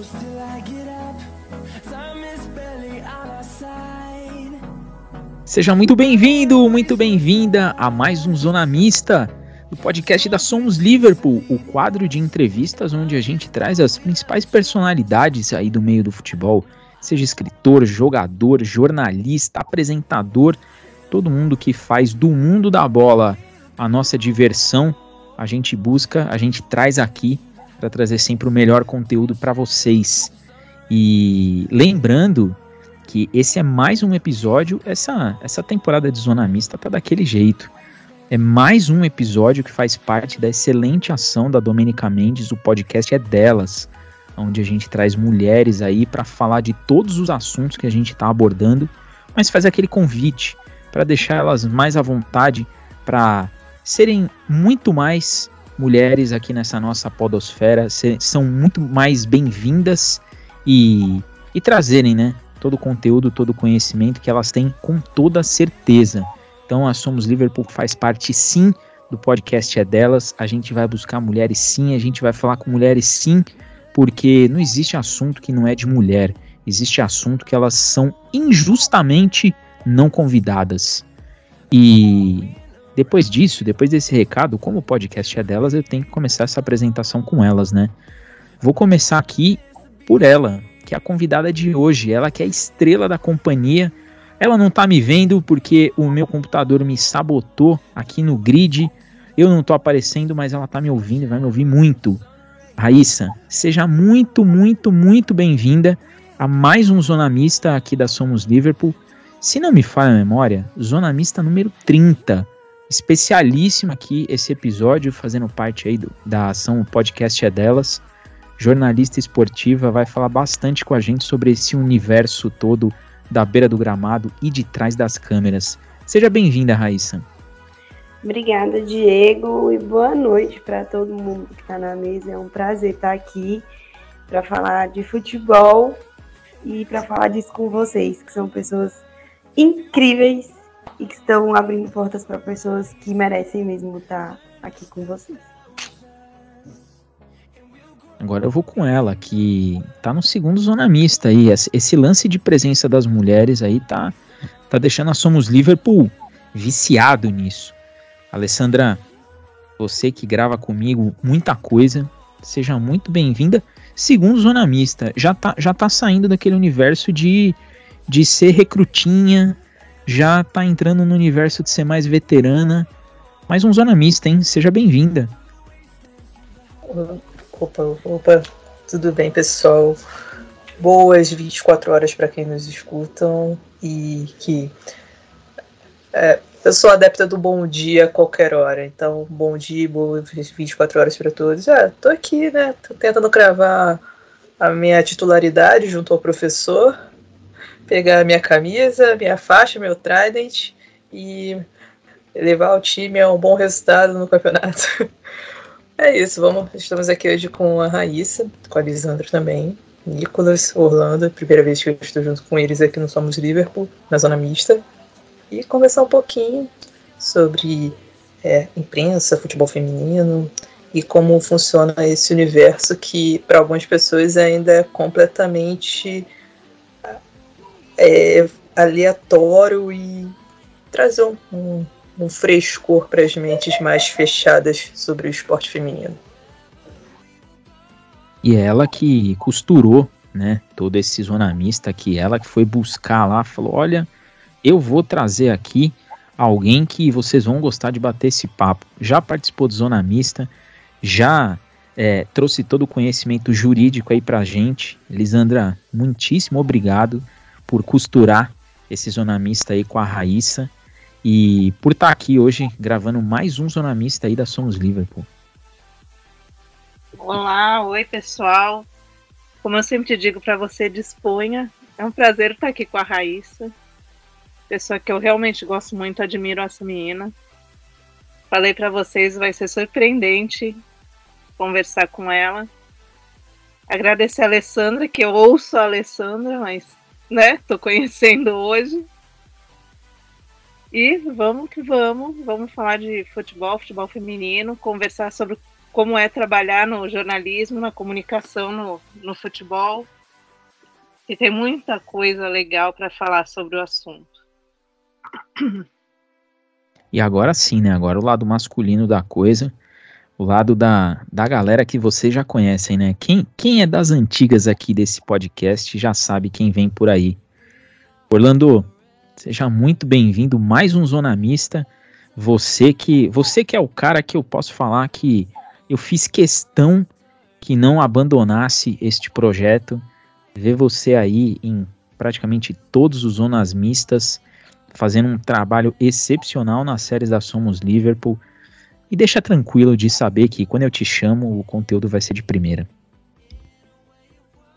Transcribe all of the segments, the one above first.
close till I get up. Time is barely on our side. Seja muito bem-vindo, muito bem-vinda a mais um Zona Mista, do podcast da Somos Liverpool, o quadro de entrevistas onde a gente traz as principais personalidades aí do meio do futebol, seja escritor, jogador, jornalista, apresentador, todo mundo que faz do mundo da bola a nossa diversão, a gente busca, a gente traz aqui para trazer sempre o melhor conteúdo para vocês. E lembrando que esse é mais um episódio, essa, essa temporada de Zona Mista tá daquele jeito. É mais um episódio que faz parte da excelente ação da Domenica Mendes, o podcast é delas, onde a gente traz mulheres aí para falar de todos os assuntos que a gente está abordando, mas faz aquele convite para deixar elas mais à vontade para serem muito mais mulheres aqui nessa nossa podosfera, são muito mais bem-vindas e, e trazerem, né, todo o conteúdo, todo o conhecimento que elas têm com toda certeza. Então a Somos Liverpool faz parte sim do podcast é delas. A gente vai buscar mulheres sim, a gente vai falar com mulheres sim, porque não existe assunto que não é de mulher. Existe assunto que elas são injustamente não convidadas. E depois disso, depois desse recado, como o podcast é delas, eu tenho que começar essa apresentação com elas, né? Vou começar aqui por ela, que é a convidada de hoje, ela que é a estrela da companhia. Ela não tá me vendo porque o meu computador me sabotou aqui no grid. Eu não tô aparecendo, mas ela tá me ouvindo e vai me ouvir muito. Raíssa, seja muito, muito, muito bem-vinda a mais um Zona Mista aqui da Somos Liverpool. Se não me falha a memória, Zona Mista número 30. Especialíssimo aqui esse episódio, fazendo parte aí do, da ação o podcast é delas jornalista esportiva, vai falar bastante com a gente sobre esse universo todo da beira do gramado e de trás das câmeras. Seja bem-vinda, Raíssa. Obrigada, Diego, e boa noite para todo mundo que está na mesa. É um prazer estar aqui para falar de futebol e para falar disso com vocês, que são pessoas incríveis e que estão abrindo portas para pessoas que merecem mesmo estar aqui com vocês. Agora eu vou com ela, que tá no segundo zona mista aí. Esse lance de presença das mulheres aí tá, tá deixando a Somos Liverpool viciado nisso. Alessandra, você que grava comigo muita coisa, seja muito bem-vinda. Segundo zona mista, já tá, já tá saindo daquele universo de, de ser recrutinha, já tá entrando no universo de ser mais veterana. Mais um zona mista, hein? Seja bem-vinda. Opa, opa, tudo bem, pessoal? Boas 24 horas para quem nos escutam e que é, eu sou adepta do bom dia a qualquer hora, então bom dia, boas 24 horas para todos. Ah, tô aqui, né? Tô tentando cravar a minha titularidade junto ao professor, pegar minha camisa, minha faixa, meu trident e levar o time a um bom resultado no campeonato. É isso, vamos. Estamos aqui hoje com a Raíssa, com a Lisandra também, Nicolas, Orlando, primeira vez que eu estou junto com eles aqui no Somos Liverpool, na zona mista, e conversar um pouquinho sobre é, imprensa, futebol feminino e como funciona esse universo que para algumas pessoas ainda é completamente é, aleatório e trazer um, um um frescor para as mentes mais fechadas sobre o esporte feminino. E é ela que costurou, né, todo esse zona mista aqui, ela que foi buscar lá, falou, olha, eu vou trazer aqui alguém que vocês vão gostar de bater esse papo. Já participou de zona mista, já é, trouxe todo o conhecimento jurídico aí pra gente. Lisandra, muitíssimo obrigado por costurar esse zona mista aí com a Raíssa e por estar aqui hoje gravando mais um Zona Mista aí da Somos Liverpool. Olá, oi pessoal. Como eu sempre digo para você, disponha. É um prazer estar aqui com a Raíssa, pessoa que eu realmente gosto muito, admiro essa menina. Falei para vocês, vai ser surpreendente conversar com ela. Agradecer a Alessandra, que eu ouço a Alessandra, mas, né, tô conhecendo hoje. E vamos que vamos, vamos falar de futebol, futebol feminino, conversar sobre como é trabalhar no jornalismo, na comunicação, no, no futebol. E tem muita coisa legal para falar sobre o assunto. E agora sim, né? Agora o lado masculino da coisa, o lado da, da galera que vocês já conhecem, né? Quem, quem é das antigas aqui desse podcast já sabe quem vem por aí. Orlando, seja muito bem-vindo, mais um Zona Mista. Você que, você que é o cara que eu posso falar que eu fiz questão que não abandonasse este projeto. Ver você aí em praticamente todos os zonas mistas, fazendo um trabalho excepcional nas séries da Somos Liverpool. E deixa tranquilo de saber que quando eu te chamo, o conteúdo vai ser de primeira.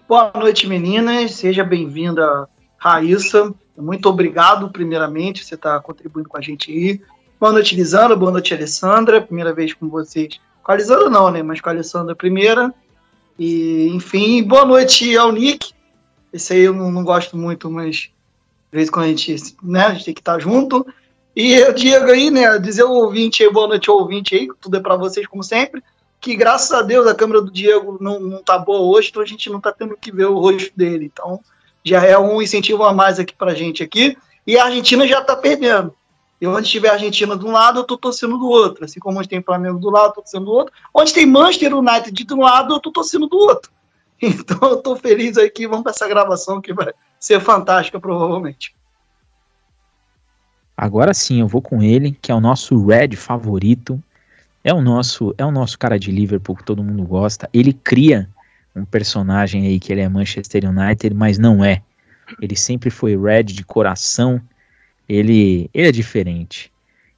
Boa noite, meninas. Seja bem-vinda, Raíssa. Muito obrigado, primeiramente, você está contribuindo com a gente aí. Boa noite, Lisandra. Boa noite, Alessandra. Primeira vez com vocês. Com a Lisandra não, né? Mas com a Alessandra primeira. E, enfim, boa noite ao Nick. Esse aí eu não, gosto muito, mas de vez em quando a gente, né, a gente tem que estar junto. E o Diego aí, né, dizer ao ouvinte aí, boa noite ao ouvinte aí, tudo é para vocês como sempre, que graças a Deus a câmera do Diego não, não tá boa hoje, então a gente não tá tendo que ver o rosto dele. Então já é um incentivo a mais aqui pra gente aqui. E a Argentina já tá perdendo. E onde tiver a Argentina de um lado, eu tô torcendo do outro. Assim como onde tem Flamengo do lado, eu tô torcendo do outro. Onde tem Manchester United de um lado, eu tô torcendo do outro. Então eu tô feliz aí que vamos para essa gravação que vai ser fantástica, provavelmente. Agora sim, eu vou com ele, que é o nosso Red favorito. É o nosso, é o nosso cara de Liverpool que todo mundo gosta. Ele cria um personagem aí que ele é Manchester United, mas não é. Ele sempre foi Red de coração. Ele, ele é diferente.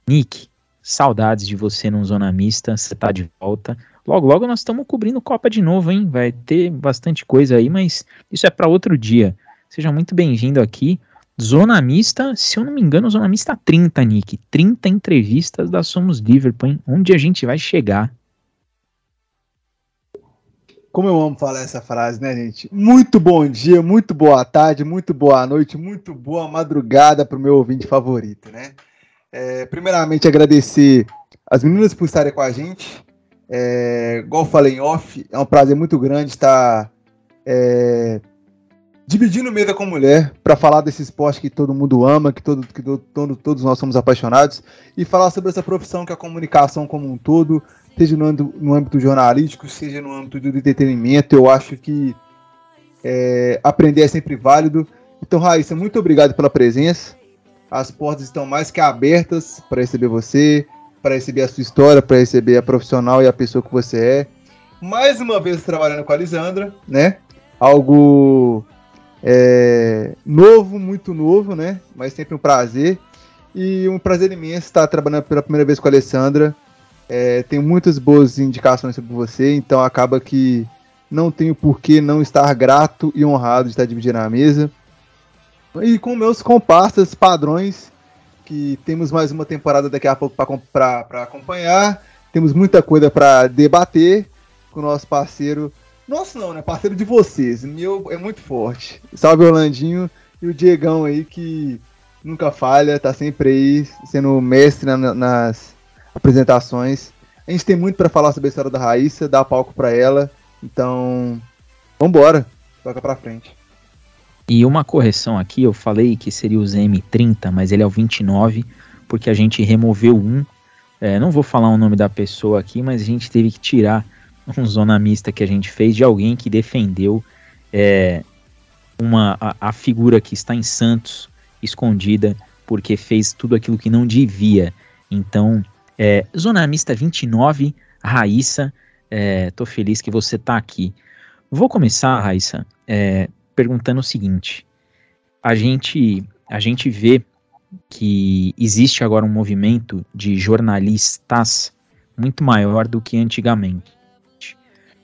Nick, saudades de você num Zona Mista. Você tá de volta. Logo, logo nós estamos cobrindo Copa de novo, hein? Vai ter bastante coisa aí, mas isso é para outro dia. Seja muito bem-vindo aqui. Zona Mista, se eu não me engano, Zona Mista 30, Nick. 30 entrevistas da Somos Liverpool, hein? Onde a gente vai chegar. Como eu amo falar essa frase, né, gente? Muito bom dia, muito boa tarde, muito boa noite, muito boa madrugada para o meu ouvinte favorito, né? É, primeiramente, agradecer as meninas por estarem com a gente. É, igual falei em off, é um prazer muito grande estar é, dividindo mesa com mulher para falar desse esporte que todo mundo ama, que, todo, que todo, todos nós somos apaixonados, e falar sobre essa profissão que é a comunicação como um todo, seja no âmbito, no âmbito jornalístico, seja no âmbito do entretenimento. Eu acho que é, aprender é sempre válido. Então, Raíssa, muito obrigado pela presença. As portas estão mais que abertas para receber você, para receber a sua história, para receber a profissional e a pessoa que você é. Mais uma vez trabalhando com a Lisandra, né? Algo é, novo, muito novo, né? Mas sempre um prazer. E um prazer imenso estar trabalhando pela primeira vez com a Alessandra. É, tenho muitas boas indicações sobre você, então acaba que não tenho por que não estar grato e honrado de estar dividindo a mesa. E com meus comparsas padrões que temos mais uma temporada daqui a pouco para acompanhar. Temos muita coisa para debater com o nosso parceiro. Nosso não, né? Parceiro de vocês. Meu é muito forte. Salve Orlandinho e o Diegão aí que nunca falha, tá sempre aí sendo mestre na, nas apresentações. A gente tem muito para falar sobre a história da Raíssa, dar palco para ela. Então, vambora. Toca pra frente. E uma correção aqui, eu falei que seria o ZM30, mas ele é o 29, porque a gente removeu um. É, não vou falar o nome da pessoa aqui, mas a gente teve que tirar um zona mista que a gente fez de alguém que defendeu é, uma, a, a figura que está em Santos escondida porque fez tudo aquilo que não devia. Então, é, Zona Mista 29, Raíssa, é, tô feliz que você tá aqui. Vou começar, Raíssa, é, perguntando o seguinte: a gente a gente vê que existe agora um movimento de jornalistas muito maior do que antigamente.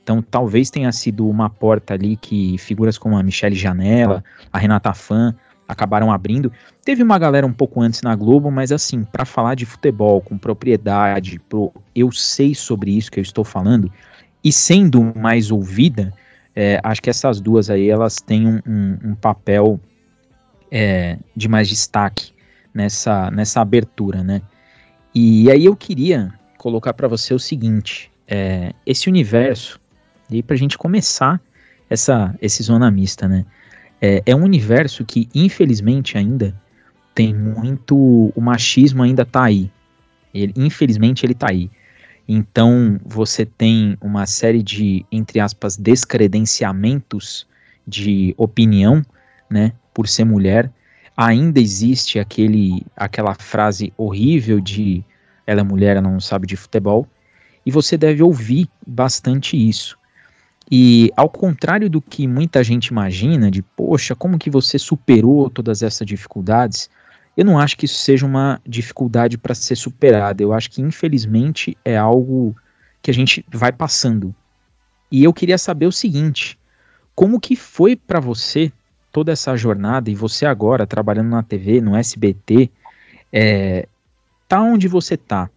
Então, talvez tenha sido uma porta ali que figuras como a Michelle Janela, a Renata Fã acabaram abrindo. Teve uma galera um pouco antes na Globo, mas assim, para falar de futebol com propriedade, pro eu sei sobre isso que eu estou falando, e sendo mais ouvida, é, acho que essas duas aí elas têm um, um, um papel é, de mais destaque nessa, nessa abertura, né? E aí eu queria colocar para você o seguinte: é, esse universo, e para a gente começar essa, esse zona mista, né? É, é um universo que, infelizmente, ainda tem muito. O machismo ainda tá aí. Ele, infelizmente, ele tá aí. Então, você tem uma série de, entre aspas, descredenciamentos de opinião, né, por ser mulher. Ainda existe aquele, aquela frase horrível de ela é mulher, ela não sabe de futebol. E você deve ouvir bastante isso. E ao contrário do que muita gente imagina, de poxa, como que você superou todas essas dificuldades? Eu não acho que isso seja uma dificuldade para ser superada. Eu acho que infelizmente é algo que a gente vai passando. E eu queria saber o seguinte: como que foi para você toda essa jornada e você agora trabalhando na TV, no SBT, é, tá onde você tá?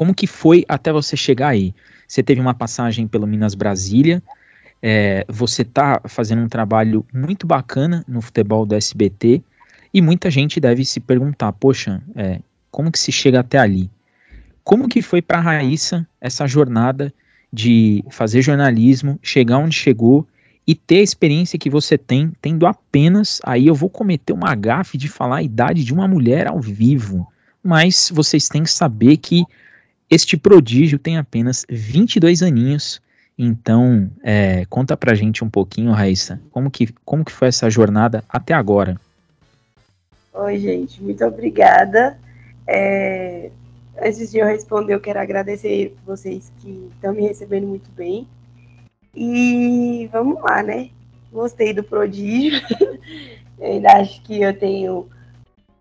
Como que foi até você chegar aí? Você teve uma passagem pelo Minas Brasília, é, você tá fazendo um trabalho muito bacana no futebol do SBT e muita gente deve se perguntar, poxa, é, como que se chega até ali? Como que foi para Raíssa essa jornada de fazer jornalismo, chegar onde chegou e ter a experiência que você tem, tendo apenas, aí eu vou cometer uma gafe de falar a idade de uma mulher ao vivo, mas vocês têm que saber que este prodígio tem apenas 22 aninhos, então é, conta pra gente um pouquinho, Raíssa, como que, como que foi essa jornada até agora? Oi, gente, muito obrigada. É, antes de eu responder, eu quero agradecer vocês que estão me recebendo muito bem. E vamos lá, né? Gostei do prodígio. eu ainda acho que eu tenho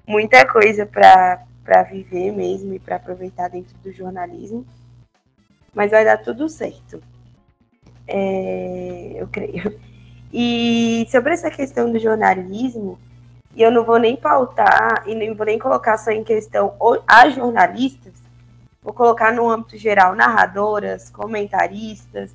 muita coisa para para viver mesmo e para aproveitar dentro do jornalismo. Mas vai dar tudo certo. É, eu creio. E sobre essa questão do jornalismo, eu não vou nem pautar e nem vou nem colocar só em questão as jornalistas, vou colocar no âmbito geral narradoras, comentaristas.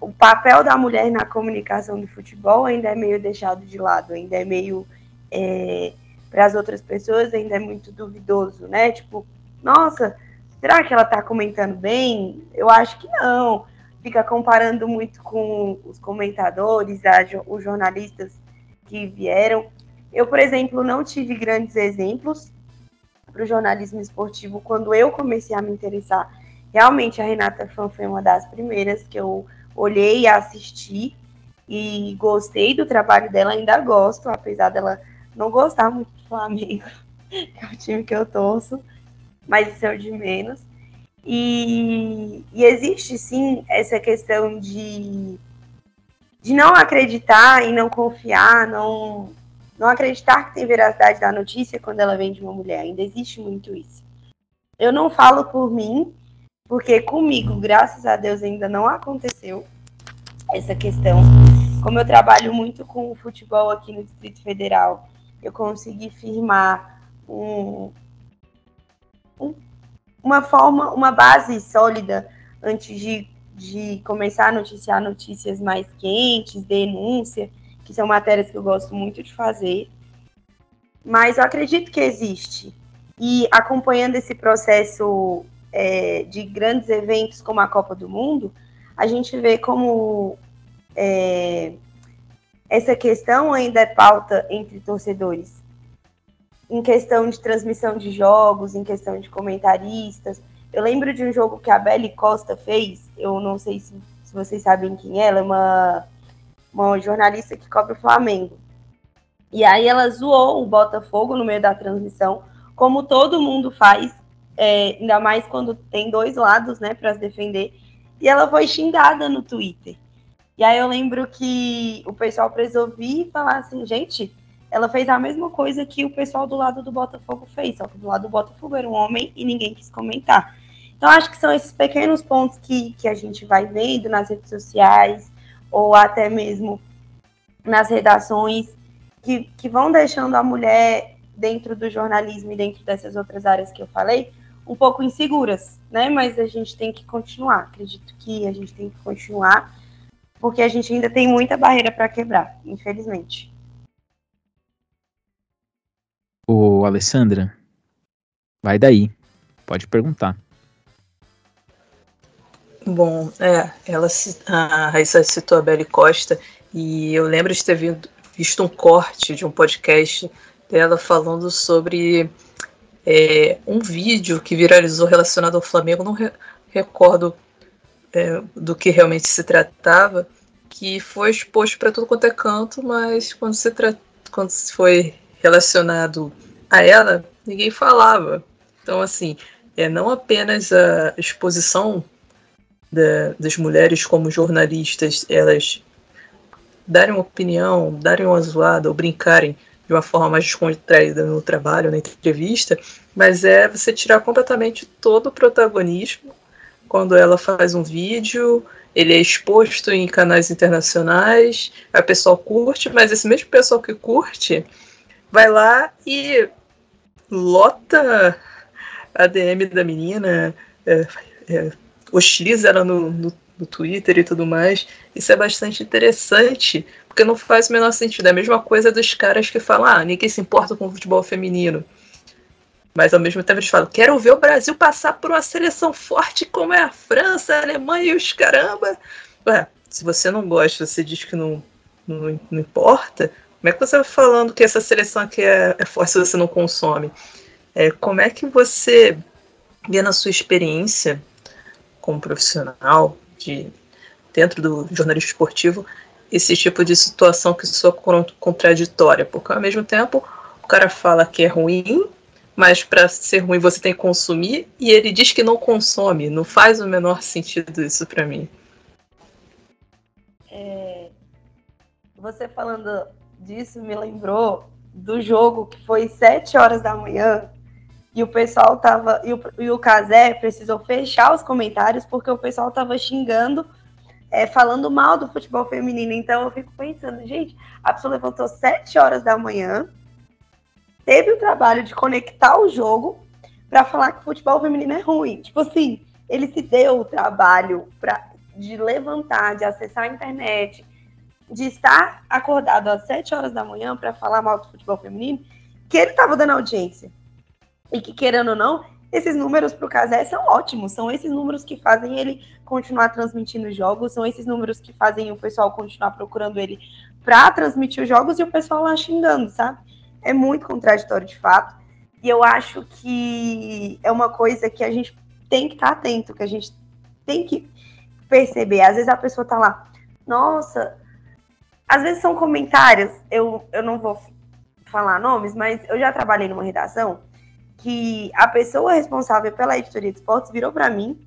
O papel da mulher na comunicação do futebol ainda é meio deixado de lado, ainda é meio é, para as outras pessoas ainda é muito duvidoso, né? Tipo, nossa, será que ela está comentando bem? Eu acho que não. Fica comparando muito com os comentadores, a, os jornalistas que vieram. Eu, por exemplo, não tive grandes exemplos para o jornalismo esportivo quando eu comecei a me interessar. Realmente, a Renata Fan foi uma das primeiras que eu olhei e assisti e gostei do trabalho dela, ainda gosto, apesar dela não gostar muito Flamengo, que é o time que eu torço, mas isso é o de menos. E, e existe sim essa questão de, de não acreditar e não confiar, não, não acreditar que tem veracidade da notícia quando ela vem de uma mulher. Ainda existe muito isso. Eu não falo por mim, porque comigo, graças a Deus, ainda não aconteceu essa questão. Como eu trabalho muito com o futebol aqui no Distrito Federal eu consegui firmar um, um, uma forma, uma base sólida antes de, de começar a noticiar notícias mais quentes, denúncia, que são matérias que eu gosto muito de fazer. Mas eu acredito que existe. E acompanhando esse processo é, de grandes eventos como a Copa do Mundo, a gente vê como é, essa questão ainda é pauta entre torcedores. Em questão de transmissão de jogos, em questão de comentaristas. Eu lembro de um jogo que a Belle Costa fez, eu não sei se, se vocês sabem quem é, ela é uma, uma jornalista que cobre o Flamengo. E aí ela zoou o Botafogo no meio da transmissão, como todo mundo faz, é, ainda mais quando tem dois lados, né, para se defender. E ela foi xingada no Twitter. E aí eu lembro que o pessoal precisou vir e falar assim, gente, ela fez a mesma coisa que o pessoal do lado do Botafogo fez, só que do lado do Botafogo era um homem e ninguém quis comentar. Então acho que são esses pequenos pontos que, que a gente vai vendo nas redes sociais ou até mesmo nas redações que, que vão deixando a mulher dentro do jornalismo e dentro dessas outras áreas que eu falei um pouco inseguras, né? Mas a gente tem que continuar. Acredito que a gente tem que continuar porque a gente ainda tem muita barreira para quebrar, infelizmente. Ô, Alessandra, vai daí. Pode perguntar. Bom, é, ela a Raíssa citou a Belle Costa e eu lembro de ter visto um corte de um podcast dela falando sobre é, um vídeo que viralizou relacionado ao Flamengo, não re recordo é, do que realmente se tratava, que foi exposto para tudo quanto é canto, mas quando se, quando se foi relacionado a ela, ninguém falava. Então, assim, é não apenas a exposição da, das mulheres como jornalistas, elas darem uma opinião, darem uma zoada ou brincarem de uma forma mais descontraída no trabalho, na entrevista, mas é você tirar completamente todo o protagonismo quando ela faz um vídeo, ele é exposto em canais internacionais, a pessoa curte, mas esse mesmo pessoal que curte vai lá e lota a DM da menina, é, é, hostiliza ela no, no, no, Twitter e tudo mais. Isso é bastante interessante, porque não faz o menor sentido. É a mesma coisa dos caras que falam, ah, ninguém se importa com o futebol feminino. Mas ao mesmo tempo eles falam, quero ver o Brasil passar por uma seleção forte como é a França, a Alemanha e os caramba. Ué, se você não gosta, você diz que não, não, não importa, como é que você vai falando que essa seleção aqui é, é forte se você não consome? É, como é que você vê na sua experiência como profissional de dentro do jornalismo esportivo esse tipo de situação que soa contraditória? Porque ao mesmo tempo o cara fala que é ruim, mas para ser ruim você tem que consumir e ele diz que não consome. Não faz o menor sentido isso para mim. É, você falando disso me lembrou do jogo que foi sete horas da manhã e o pessoal tava. E o, e o Casé precisou fechar os comentários porque o pessoal tava xingando, é, falando mal do futebol feminino. Então eu fico pensando, gente, a pessoa levantou sete horas da manhã, teve o trabalho de conectar o jogo para falar que futebol feminino é ruim. Tipo assim, ele se deu o trabalho pra, de levantar, de acessar a internet, de estar acordado às sete horas da manhã para falar mal do futebol feminino, que ele estava dando audiência. E que, querendo ou não, esses números para o Casé são ótimos. São esses números que fazem ele continuar transmitindo jogos, são esses números que fazem o pessoal continuar procurando ele para transmitir os jogos e o pessoal lá xingando, sabe? É muito contraditório de fato. E eu acho que é uma coisa que a gente tem que estar atento, que a gente tem que perceber. Às vezes a pessoa tá lá, nossa, às vezes são comentários, eu, eu não vou falar nomes, mas eu já trabalhei numa redação que a pessoa responsável pela editoria de esportes virou para mim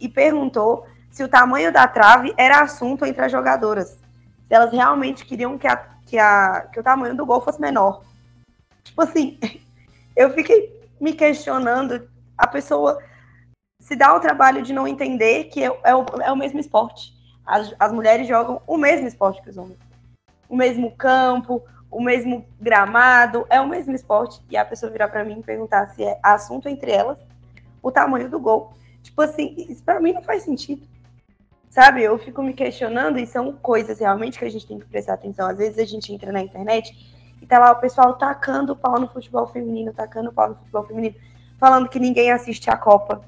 e perguntou se o tamanho da trave era assunto entre as jogadoras. Se elas realmente queriam que, a, que, a, que o tamanho do gol fosse menor. Tipo assim, eu fiquei me questionando, a pessoa se dá o trabalho de não entender que é, é, o, é o mesmo esporte. As, as mulheres jogam o mesmo esporte que os homens. O mesmo campo, o mesmo gramado, é o mesmo esporte, e a pessoa virar para mim e perguntar se é assunto entre elas o tamanho do gol. Tipo assim, isso para mim não faz sentido. Sabe, eu fico me questionando e são coisas realmente que a gente tem que prestar atenção. Às vezes a gente entra na internet e tá lá o pessoal tacando o pau no futebol feminino, tacando o pau no futebol feminino, falando que ninguém assiste a Copa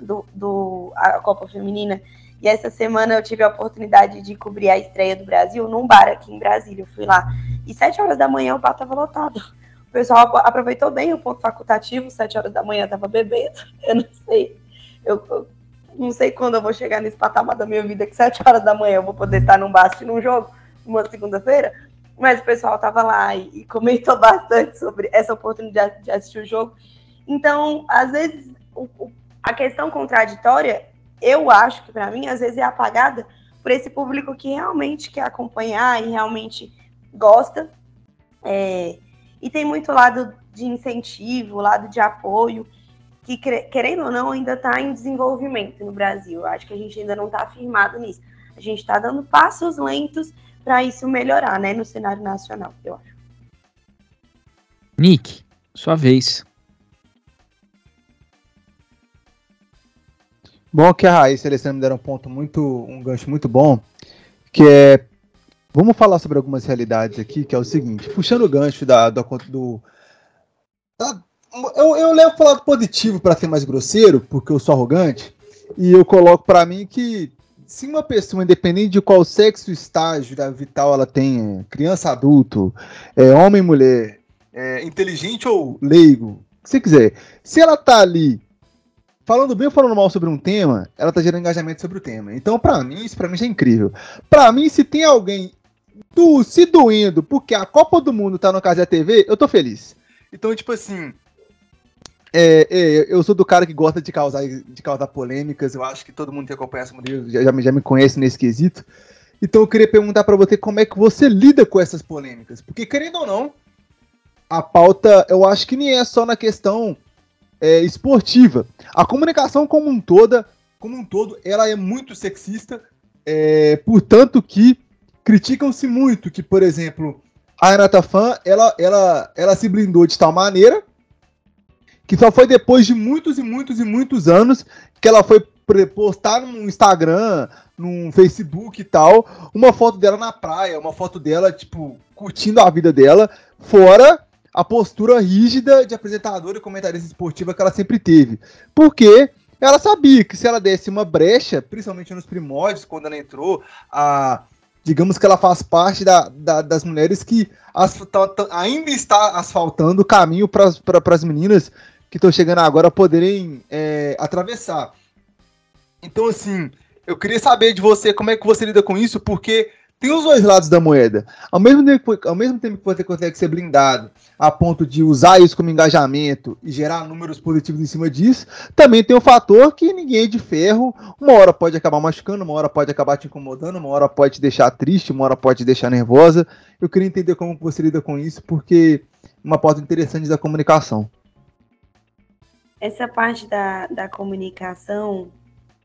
do, do a Copa feminina. E essa semana eu tive a oportunidade de cobrir a estreia do Brasil num bar aqui em Brasília. Eu fui lá e sete horas da manhã o bar estava lotado. O pessoal aproveitou bem o ponto facultativo, sete horas da manhã estava bebendo. Eu não sei. Eu, eu, não sei quando eu vou chegar nesse patamar da minha vida, que sete horas da manhã eu vou poder estar num bar assistindo um jogo, uma segunda-feira. Mas o pessoal estava lá e, e comentou bastante sobre essa oportunidade de assistir o jogo. Então, às vezes, o, o, a questão contraditória, eu acho que para mim, às vezes é apagada por esse público que realmente quer acompanhar e realmente gosta. É, e tem muito lado de incentivo, lado de apoio, que, querendo ou não, ainda está em desenvolvimento no Brasil. Eu acho que a gente ainda não está afirmado nisso. A gente está dando passos lentos para isso melhorar, né, no cenário nacional, eu acho. Nick, sua vez. Bom que a Raíssa e a Alessandra me deram um ponto muito, um gancho muito bom, que é Vamos falar sobre algumas realidades aqui, que é o seguinte, puxando o gancho da, do, do da, eu, eu levo o lado positivo para ser mais grosseiro, porque eu sou arrogante. E eu coloco para mim que se uma pessoa, independente de qual sexo estágio da vital ela tenha, criança, adulto, é, homem, mulher, é, inteligente ou leigo, o que você quiser, se ela tá ali falando bem ou falando mal sobre um tema, ela tá gerando engajamento sobre o tema. Então, para mim, isso para mim já é incrível. Para mim, se tem alguém do, se doendo porque a Copa do Mundo tá no Casa TV, eu tô feliz. Então, tipo assim, é, é, eu sou do cara que gosta de causar, de causar polêmicas. Eu acho que todo mundo que acompanha essa modelo já, já, já me conhece nesse quesito. Então eu queria perguntar para você como é que você lida com essas polêmicas. Porque, querendo ou não, a pauta eu acho que nem é só na questão é, esportiva. A comunicação como um toda, como um todo, ela é muito sexista. É, portanto que criticam-se muito que, por exemplo, a Renata Fan, ela, ela, ela se blindou de tal maneira que só foi depois de muitos e muitos e muitos anos que ela foi postar no Instagram, no Facebook e tal, uma foto dela na praia, uma foto dela, tipo, curtindo a vida dela, fora a postura rígida de apresentadora e comentarista esportiva que ela sempre teve. Porque ela sabia que se ela desse uma brecha, principalmente nos primórdios, quando ela entrou, a digamos que ela faz parte da, da, das mulheres que ainda está asfaltando o caminho para as meninas que estão chegando agora poderem é, atravessar. Então, assim, eu queria saber de você como é que você lida com isso, porque tem os dois lados da moeda. Ao mesmo tempo, ao mesmo tempo que você consegue ser blindado a ponto de usar isso como engajamento e gerar números positivos em cima disso, também tem o fator que ninguém é de ferro. Uma hora pode acabar machucando, uma hora pode acabar te incomodando, uma hora pode te deixar triste, uma hora pode te deixar nervosa. Eu queria entender como você lida com isso, porque é uma pauta interessante da comunicação essa parte da, da comunicação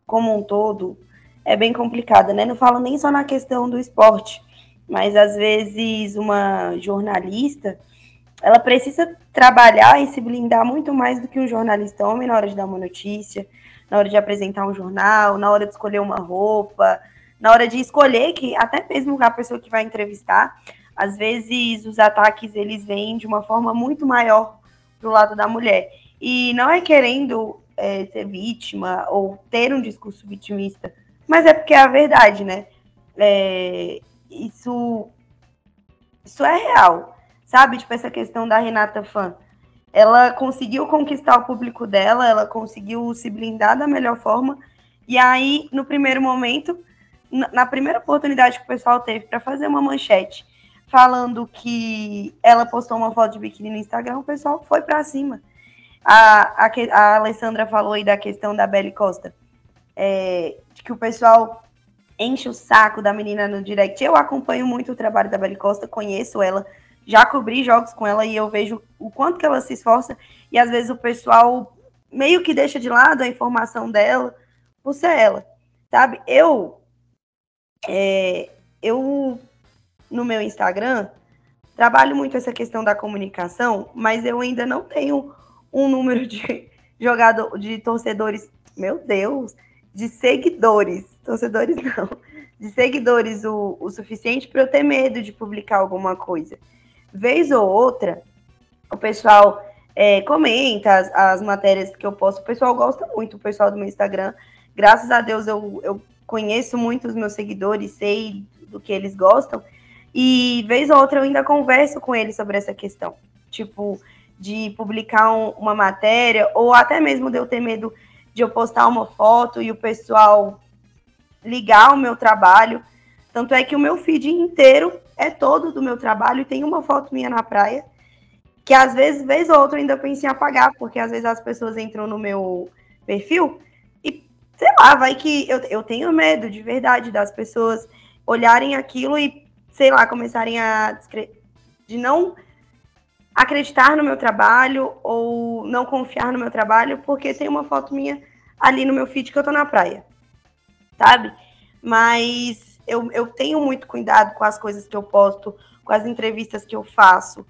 como um todo é bem complicada, né? Não falo nem só na questão do esporte, mas às vezes uma jornalista ela precisa trabalhar e se blindar muito mais do que um jornalista homem na hora de dar uma notícia, na hora de apresentar um jornal, na hora de escolher uma roupa, na hora de escolher que até mesmo a pessoa que vai entrevistar, às vezes os ataques eles vêm de uma forma muito maior pro lado da mulher. E não é querendo é, ser vítima ou ter um discurso vitimista, mas é porque é a verdade, né? É, isso, isso é real, sabe? Tipo, essa questão da Renata Fã. Ela conseguiu conquistar o público dela, ela conseguiu se blindar da melhor forma. E aí, no primeiro momento, na primeira oportunidade que o pessoal teve para fazer uma manchete falando que ela postou uma foto de biquíni no Instagram, o pessoal foi para cima. A, a, a, Alessandra falou aí da questão da Belle Costa, é, de que o pessoal enche o saco da menina no direct. Eu acompanho muito o trabalho da Belle Costa, conheço ela, já cobri jogos com ela e eu vejo o quanto que ela se esforça e às vezes o pessoal meio que deixa de lado a informação dela por ser ela, sabe? Eu, é, eu no meu Instagram trabalho muito essa questão da comunicação, mas eu ainda não tenho um número de jogador, de torcedores, meu Deus, de seguidores, torcedores não, de seguidores o, o suficiente para eu ter medo de publicar alguma coisa. Vez ou outra, o pessoal é, comenta as, as, matérias que eu posto, o pessoal gosta muito, o pessoal do meu Instagram. Graças a Deus eu, eu conheço muito os meus seguidores, sei do que eles gostam. E vez ou outra eu ainda converso com eles sobre essa questão. Tipo, de publicar um, uma matéria, ou até mesmo de eu ter medo de eu postar uma foto e o pessoal ligar o meu trabalho. Tanto é que o meu feed inteiro é todo do meu trabalho e tem uma foto minha na praia, que às vezes, vez ou outra, eu ainda penso em apagar, porque às vezes as pessoas entram no meu perfil e, sei lá, vai que eu, eu tenho medo de verdade das pessoas olharem aquilo e, sei lá, começarem a de não acreditar no meu trabalho ou não confiar no meu trabalho porque tem uma foto minha ali no meu feed que eu tô na praia, sabe? Mas eu, eu tenho muito cuidado com as coisas que eu posto, com as entrevistas que eu faço.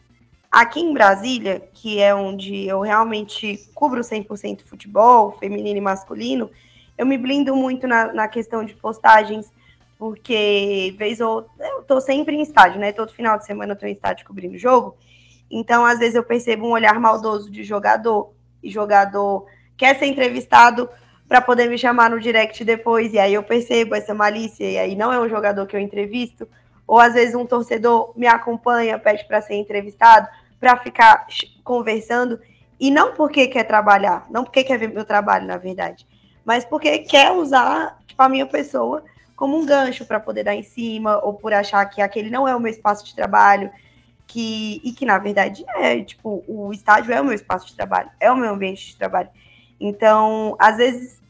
Aqui em Brasília, que é onde eu realmente cubro 100% futebol, feminino e masculino, eu me blindo muito na, na questão de postagens, porque vez ou eu tô sempre em estádio, né? Todo final de semana eu tô em estádio cobrindo jogo. Então, às vezes, eu percebo um olhar maldoso de jogador, e jogador quer ser entrevistado para poder me chamar no direct depois, e aí eu percebo essa malícia, e aí não é um jogador que eu entrevisto, ou às vezes um torcedor me acompanha, pede para ser entrevistado, para ficar conversando, e não porque quer trabalhar, não porque quer ver meu trabalho, na verdade, mas porque quer usar tipo, a minha pessoa como um gancho para poder dar em cima, ou por achar que aquele não é o meu espaço de trabalho, que e que na verdade é, tipo, o estádio é o meu espaço de trabalho, é o meu ambiente de trabalho. Então, às vezes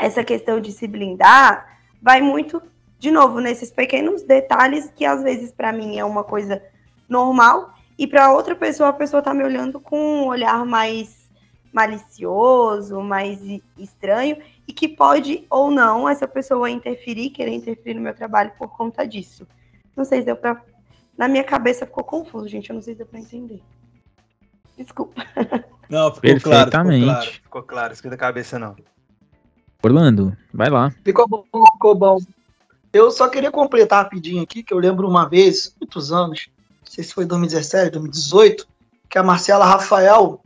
essa questão de se blindar vai muito de novo nesses pequenos detalhes que às vezes para mim é uma coisa normal e para outra pessoa a pessoa tá me olhando com um olhar mais malicioso, mais estranho e que pode ou não essa pessoa interferir, querer interferir no meu trabalho por conta disso. Não sei se deu para na minha cabeça ficou confuso, gente. Eu não sei se deu pra entender. Desculpa. Não, ficou Perfeitamente. claro. Ficou claro, ficou claro. A cabeça, não. Orlando, vai lá. Ficou bom, ficou bom. Eu só queria completar rapidinho aqui, que eu lembro uma vez, muitos anos, não sei se foi 2017, 2018, que a Marcela Rafael,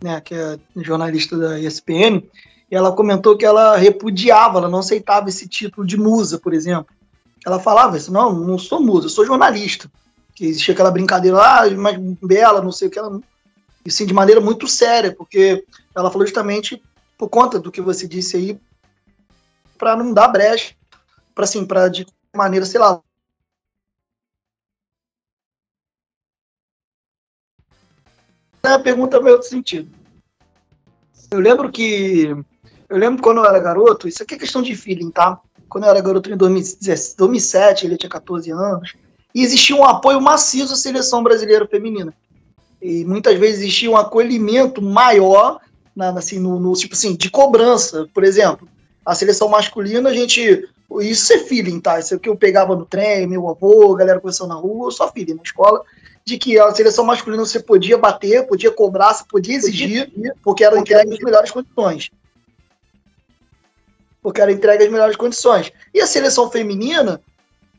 né, que é jornalista da ESPN, e ela comentou que ela repudiava, ela não aceitava esse título de musa, por exemplo. Ela falava isso, não, não sou musa, eu sou jornalista. Que existia aquela brincadeira lá, ah, mas bela, não sei o que, ela e sim de maneira muito séria, porque ela falou justamente por conta do que você disse aí, para não dar brecha, para assim, para de maneira, sei lá. A pergunta vai outro sentido. Eu lembro que eu lembro quando eu era garoto, isso aqui é questão de feeling, tá? Quando eu era garoto em 2007, ele tinha 14 anos, e existia um apoio maciço à seleção brasileira feminina. E muitas vezes existia um acolhimento maior, na, assim, no, no, tipo assim, de cobrança. Por exemplo, a seleção masculina, a gente. Isso é feeling, tá? Isso é o que eu pegava no trem, meu avô, galera conversando na rua, só feeling na escola, de que a seleção masculina você podia bater, podia cobrar, você podia exigir, porque era entregue nas melhores condições. Porque era entregue nas melhores condições. E a seleção feminina,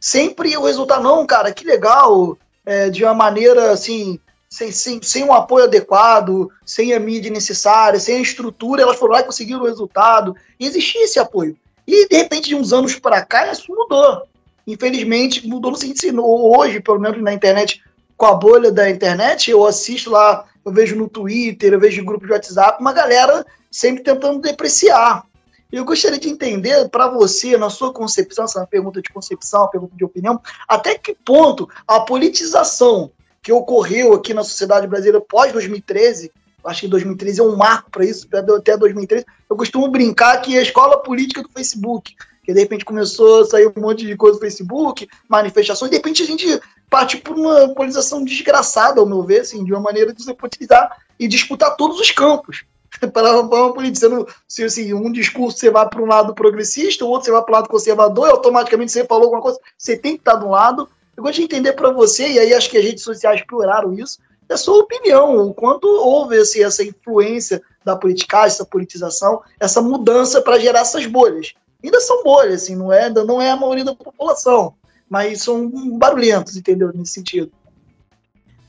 sempre o resultado, não, cara, que legal, é, de uma maneira assim, sem, sem, sem um apoio adequado, sem a mídia necessária, sem a estrutura, elas foram lá e conseguiram o resultado. E existia esse apoio. E, de repente, de uns anos para cá, isso mudou. Infelizmente, mudou no seguinte: hoje, pelo menos na internet, com a bolha da internet, eu assisto lá, eu vejo no Twitter, eu vejo em grupos de WhatsApp, uma galera sempre tentando depreciar. Eu gostaria de entender para você, na sua concepção, essa é uma pergunta de concepção, uma pergunta de opinião, até que ponto a politização que ocorreu aqui na sociedade brasileira pós 2013, acho que 2013 é um marco para isso, até 2013, eu costumo brincar que a escola política do Facebook, que de repente começou a sair um monte de coisa no Facebook, manifestações, de repente a gente parte por uma polarização desgraçada, ao meu ver, assim, de uma maneira de você politizar e disputar todos os campos. para uma política, se assim, um discurso você vai para um lado progressista, o outro você vai para o lado conservador, e automaticamente você falou alguma coisa, você tem que estar de um lado, eu gostaria de entender para você, e aí acho que as redes sociais pioraram isso, é a sua opinião, o quanto houve assim, essa influência da politicagem, essa politização, essa mudança para gerar essas bolhas. Ainda são bolhas, assim, não é, não é a maioria da população, mas são barulhentos, entendeu? Nesse sentido.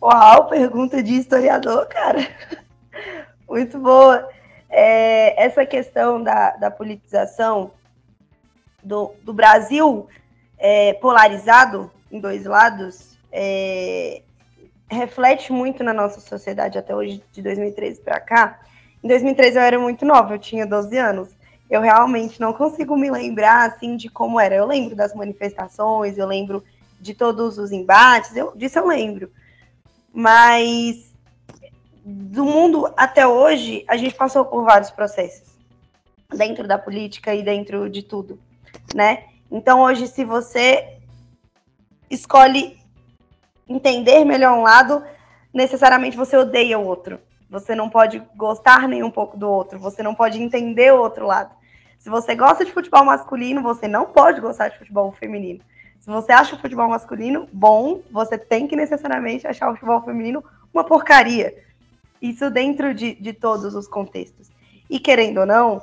Uau, pergunta de historiador, cara. Muito boa. É, essa questão da, da politização do, do Brasil é, polarizado, em dois lados é, reflete muito na nossa sociedade até hoje, de 2013 para cá. Em 2013 eu era muito nova, eu tinha 12 anos. Eu realmente não consigo me lembrar assim de como era. Eu lembro das manifestações, eu lembro de todos os embates, eu, disso eu lembro. Mas do mundo até hoje, a gente passou por vários processos dentro da política e dentro de tudo, né? Então hoje, se você escolhe entender melhor um lado, necessariamente você odeia o outro. Você não pode gostar nem um pouco do outro, você não pode entender o outro lado. Se você gosta de futebol masculino, você não pode gostar de futebol feminino. Se você acha o futebol masculino bom, você tem que necessariamente achar o futebol feminino uma porcaria. Isso dentro de, de todos os contextos. E querendo ou não,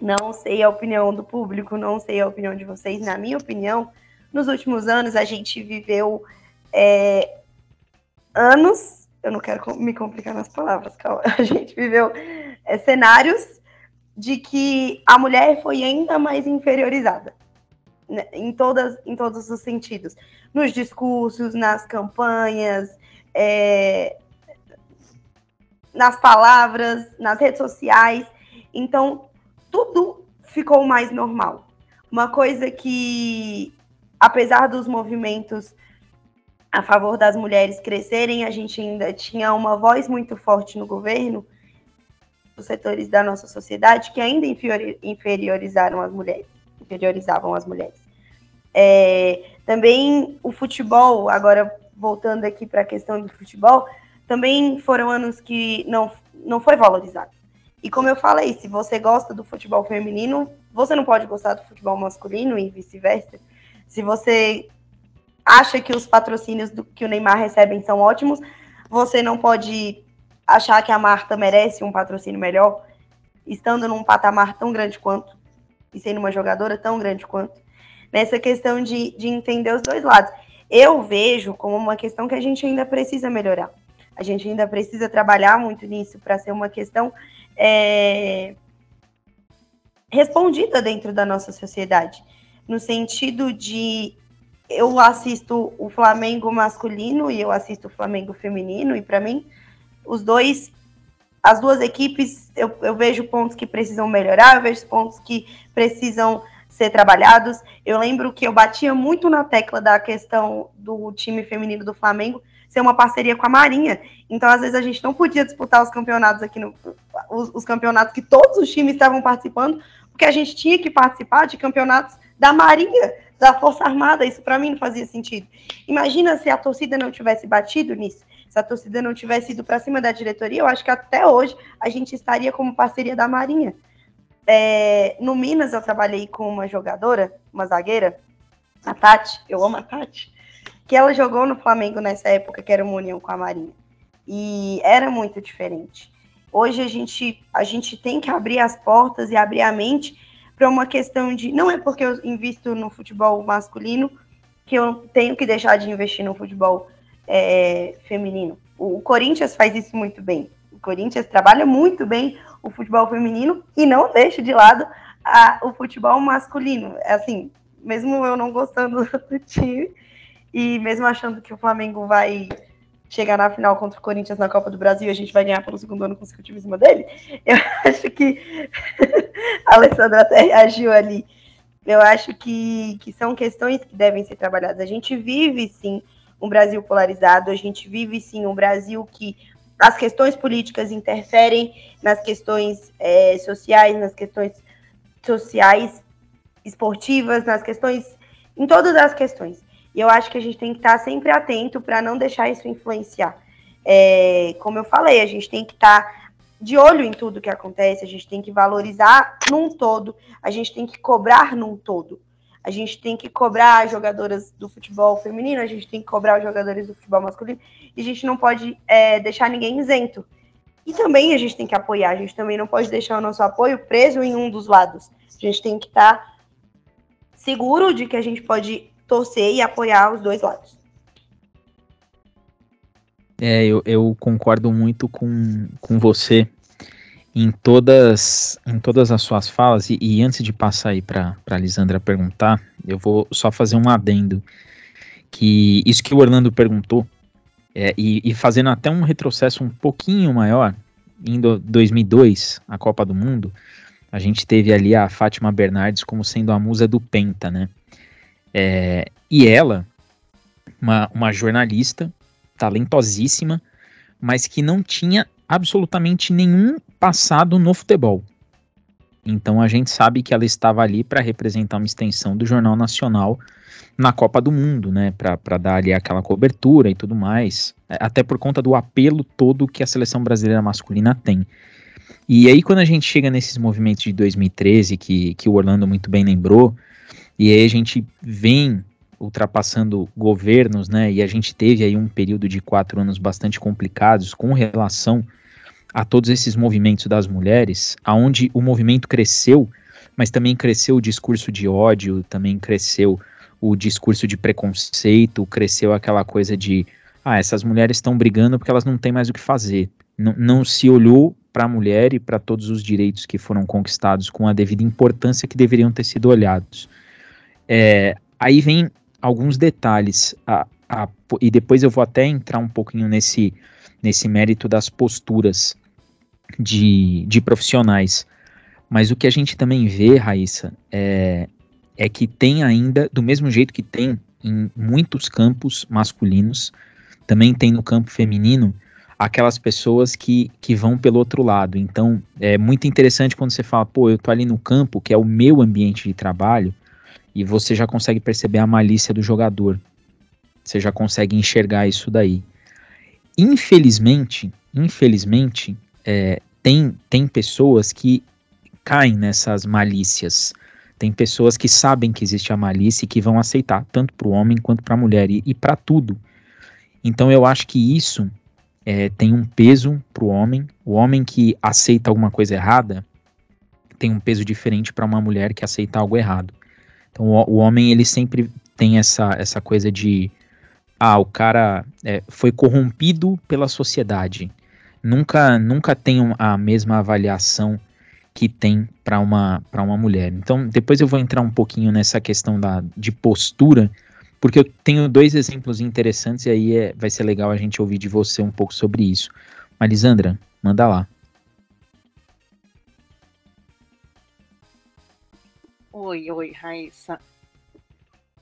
não sei a opinião do público, não sei a opinião de vocês. Na minha opinião, nos últimos anos, a gente viveu é, anos, eu não quero me complicar nas palavras, calma, a gente viveu é, cenários de que a mulher foi ainda mais inferiorizada né, em, todas, em todos os sentidos. Nos discursos, nas campanhas, é, nas palavras, nas redes sociais. Então, tudo ficou mais normal. Uma coisa que, apesar dos movimentos a favor das mulheres crescerem, a gente ainda tinha uma voz muito forte no governo, os setores da nossa sociedade que ainda inferiorizaram as mulheres, inferiorizavam as mulheres. É, também o futebol, agora voltando aqui para a questão do futebol, também foram anos que não, não foi valorizado. E como eu falei, se você gosta do futebol feminino, você não pode gostar do futebol masculino e vice-versa. Se você acha que os patrocínios do, que o Neymar recebe são ótimos, você não pode achar que a Marta merece um patrocínio melhor, estando num patamar tão grande quanto, e sendo uma jogadora tão grande quanto. Nessa questão de, de entender os dois lados. Eu vejo como uma questão que a gente ainda precisa melhorar. A gente ainda precisa trabalhar muito nisso para ser uma questão é, respondida dentro da nossa sociedade, no sentido de eu assisto o Flamengo masculino e eu assisto o Flamengo feminino, e para mim, os dois, as duas equipes, eu, eu vejo pontos que precisam melhorar, eu vejo pontos que precisam ser trabalhados. Eu lembro que eu batia muito na tecla da questão do time feminino do Flamengo ser uma parceria com a Marinha. Então, às vezes, a gente não podia disputar os campeonatos aqui no. Os, os campeonatos que todos os times estavam participando, porque a gente tinha que participar de campeonatos da Marinha, da Força Armada. Isso para mim não fazia sentido. Imagina se a torcida não tivesse batido nisso, se a torcida não tivesse ido para cima da diretoria, eu acho que até hoje a gente estaria como parceria da Marinha. É, no Minas eu trabalhei com uma jogadora, uma zagueira, a Tati, eu amo a Tati, que ela jogou no Flamengo nessa época, que era uma união com a Marinha. E era muito diferente. Hoje a gente, a gente tem que abrir as portas e abrir a mente para uma questão de. Não é porque eu invisto no futebol masculino que eu tenho que deixar de investir no futebol é, feminino. O, o Corinthians faz isso muito bem. O Corinthians trabalha muito bem o futebol feminino e não deixa de lado a, o futebol masculino. Assim, mesmo eu não gostando do time, e mesmo achando que o Flamengo vai chegar na final contra o Corinthians na Copa do Brasil e a gente vai ganhar pelo segundo ano consecutivo em cima dele, eu acho que a Alessandra até reagiu ali. Eu acho que, que são questões que devem ser trabalhadas. A gente vive, sim, um Brasil polarizado, a gente vive, sim, um Brasil que as questões políticas interferem nas questões é, sociais, nas questões sociais, esportivas, nas questões, em todas as questões. E eu acho que a gente tem que estar sempre atento para não deixar isso influenciar. É, como eu falei, a gente tem que estar de olho em tudo que acontece, a gente tem que valorizar num todo, a gente tem que cobrar num todo. A gente tem que cobrar as jogadoras do futebol feminino, a gente tem que cobrar os jogadores do futebol masculino, e a gente não pode é, deixar ninguém isento. E também a gente tem que apoiar, a gente também não pode deixar o nosso apoio preso em um dos lados. A gente tem que estar seguro de que a gente pode torcer e apoiar os dois lados. É, eu, eu concordo muito com, com você em todas, em todas as suas falas, e, e antes de passar aí para a Lisandra perguntar, eu vou só fazer um adendo, que isso que o Orlando perguntou, é, e, e, fazendo até um retrocesso um pouquinho maior, indo 2002, a Copa do Mundo, a gente teve ali a Fátima Bernardes como sendo a musa do Penta, né? É, e ela, uma, uma jornalista talentosíssima, mas que não tinha absolutamente nenhum passado no futebol. Então a gente sabe que ela estava ali para representar uma extensão do Jornal Nacional na Copa do Mundo, né? Para dar ali aquela cobertura e tudo mais. É, até por conta do apelo todo que a seleção brasileira masculina tem. E aí, quando a gente chega nesses movimentos de 2013, que, que o Orlando muito bem lembrou, e aí a gente vem ultrapassando governos, né? E a gente teve aí um período de quatro anos bastante complicados com relação a todos esses movimentos das mulheres, aonde o movimento cresceu, mas também cresceu o discurso de ódio, também cresceu o discurso de preconceito, cresceu aquela coisa de ah, essas mulheres estão brigando porque elas não têm mais o que fazer. N não se olhou para a mulher e para todos os direitos que foram conquistados com a devida importância que deveriam ter sido olhados. É, aí vem alguns detalhes, a, a, e depois eu vou até entrar um pouquinho nesse, nesse mérito das posturas de, de profissionais. Mas o que a gente também vê, Raíssa, é, é que tem ainda, do mesmo jeito que tem em muitos campos masculinos, também tem no campo feminino, aquelas pessoas que, que vão pelo outro lado. Então, é muito interessante quando você fala, pô, eu tô ali no campo, que é o meu ambiente de trabalho, e você já consegue perceber a malícia do jogador. Você já consegue enxergar isso daí. Infelizmente, infelizmente, é, tem, tem pessoas que caem nessas malícias. Tem pessoas que sabem que existe a malícia e que vão aceitar, tanto para o homem quanto para a mulher, e, e para tudo. Então eu acho que isso é, tem um peso para o homem. O homem que aceita alguma coisa errada tem um peso diferente para uma mulher que aceita algo errado. Então o, o, homem ele sempre tem essa, essa coisa de ah, o cara é, foi corrompido pela sociedade. Nunca, nunca tem a mesma avaliação que tem para uma, uma mulher. Então, depois eu vou entrar um pouquinho nessa questão da, de postura, porque eu tenho dois exemplos interessantes e aí é, vai ser legal a gente ouvir de você um pouco sobre isso. Malisandra, manda lá. Oi, oi, Raíssa.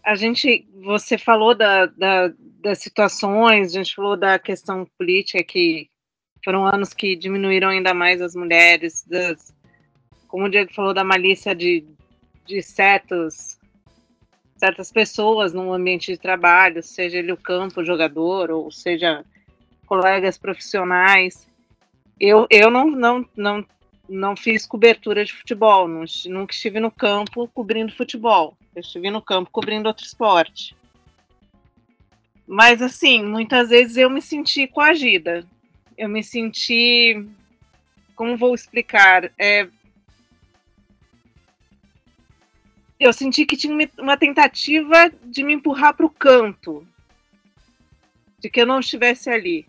A gente, você falou da, da, das situações, a gente falou da questão política que foram anos que diminuíram ainda mais as mulheres, das, como o Diego falou, da malícia de, de certos certas pessoas no ambiente de trabalho, seja ele o campo, o jogador, ou seja, colegas profissionais. Eu, eu não, não, não, não fiz cobertura de futebol, não, nunca estive no campo cobrindo futebol. Eu estive no campo cobrindo outro esporte. Mas, assim, muitas vezes eu me senti coagida. Eu me senti. Como vou explicar? É, eu senti que tinha uma tentativa de me empurrar para o canto, de que eu não estivesse ali.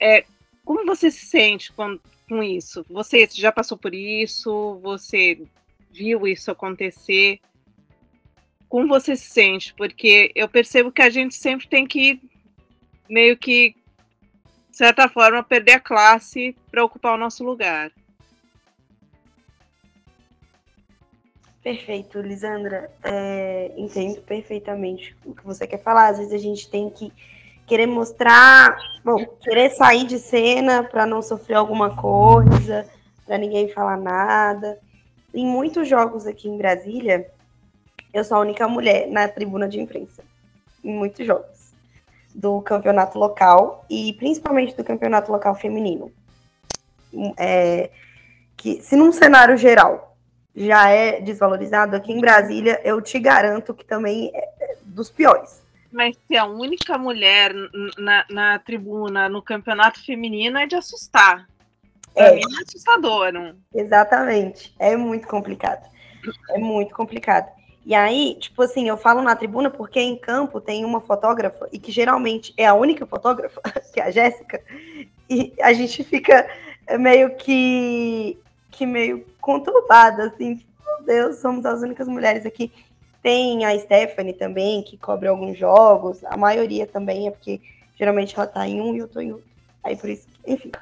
É, como você se sente com, com isso? Você já passou por isso? Você viu isso acontecer? Como você se sente? Porque eu percebo que a gente sempre tem que meio que, de certa forma, perder a classe para ocupar o nosso lugar. Perfeito, Lisandra. É, entendo perfeitamente o que você quer falar. Às vezes a gente tem que querer mostrar, bom, querer sair de cena para não sofrer alguma coisa, para ninguém falar nada. Em muitos jogos aqui em Brasília, eu sou a única mulher na tribuna de imprensa. Em muitos jogos do campeonato local e principalmente do campeonato local feminino. É, que se num cenário geral já é desvalorizado, aqui em Brasília eu te garanto que também é dos piores. Mas ser a única mulher na, na tribuna no campeonato feminino é de assustar. Pra é. mim é assustador. Não? Exatamente. É muito complicado. É muito complicado. E aí, tipo assim, eu falo na tribuna porque em campo tem uma fotógrafa, e que geralmente é a única fotógrafa, que é a Jéssica, e a gente fica meio que que meio conturbada, assim, meu Deus, somos as únicas mulheres aqui. Tem a Stephanie também, que cobre alguns jogos, a maioria também é porque geralmente ela tá em um e eu tô em outro. Aí por isso, enfim.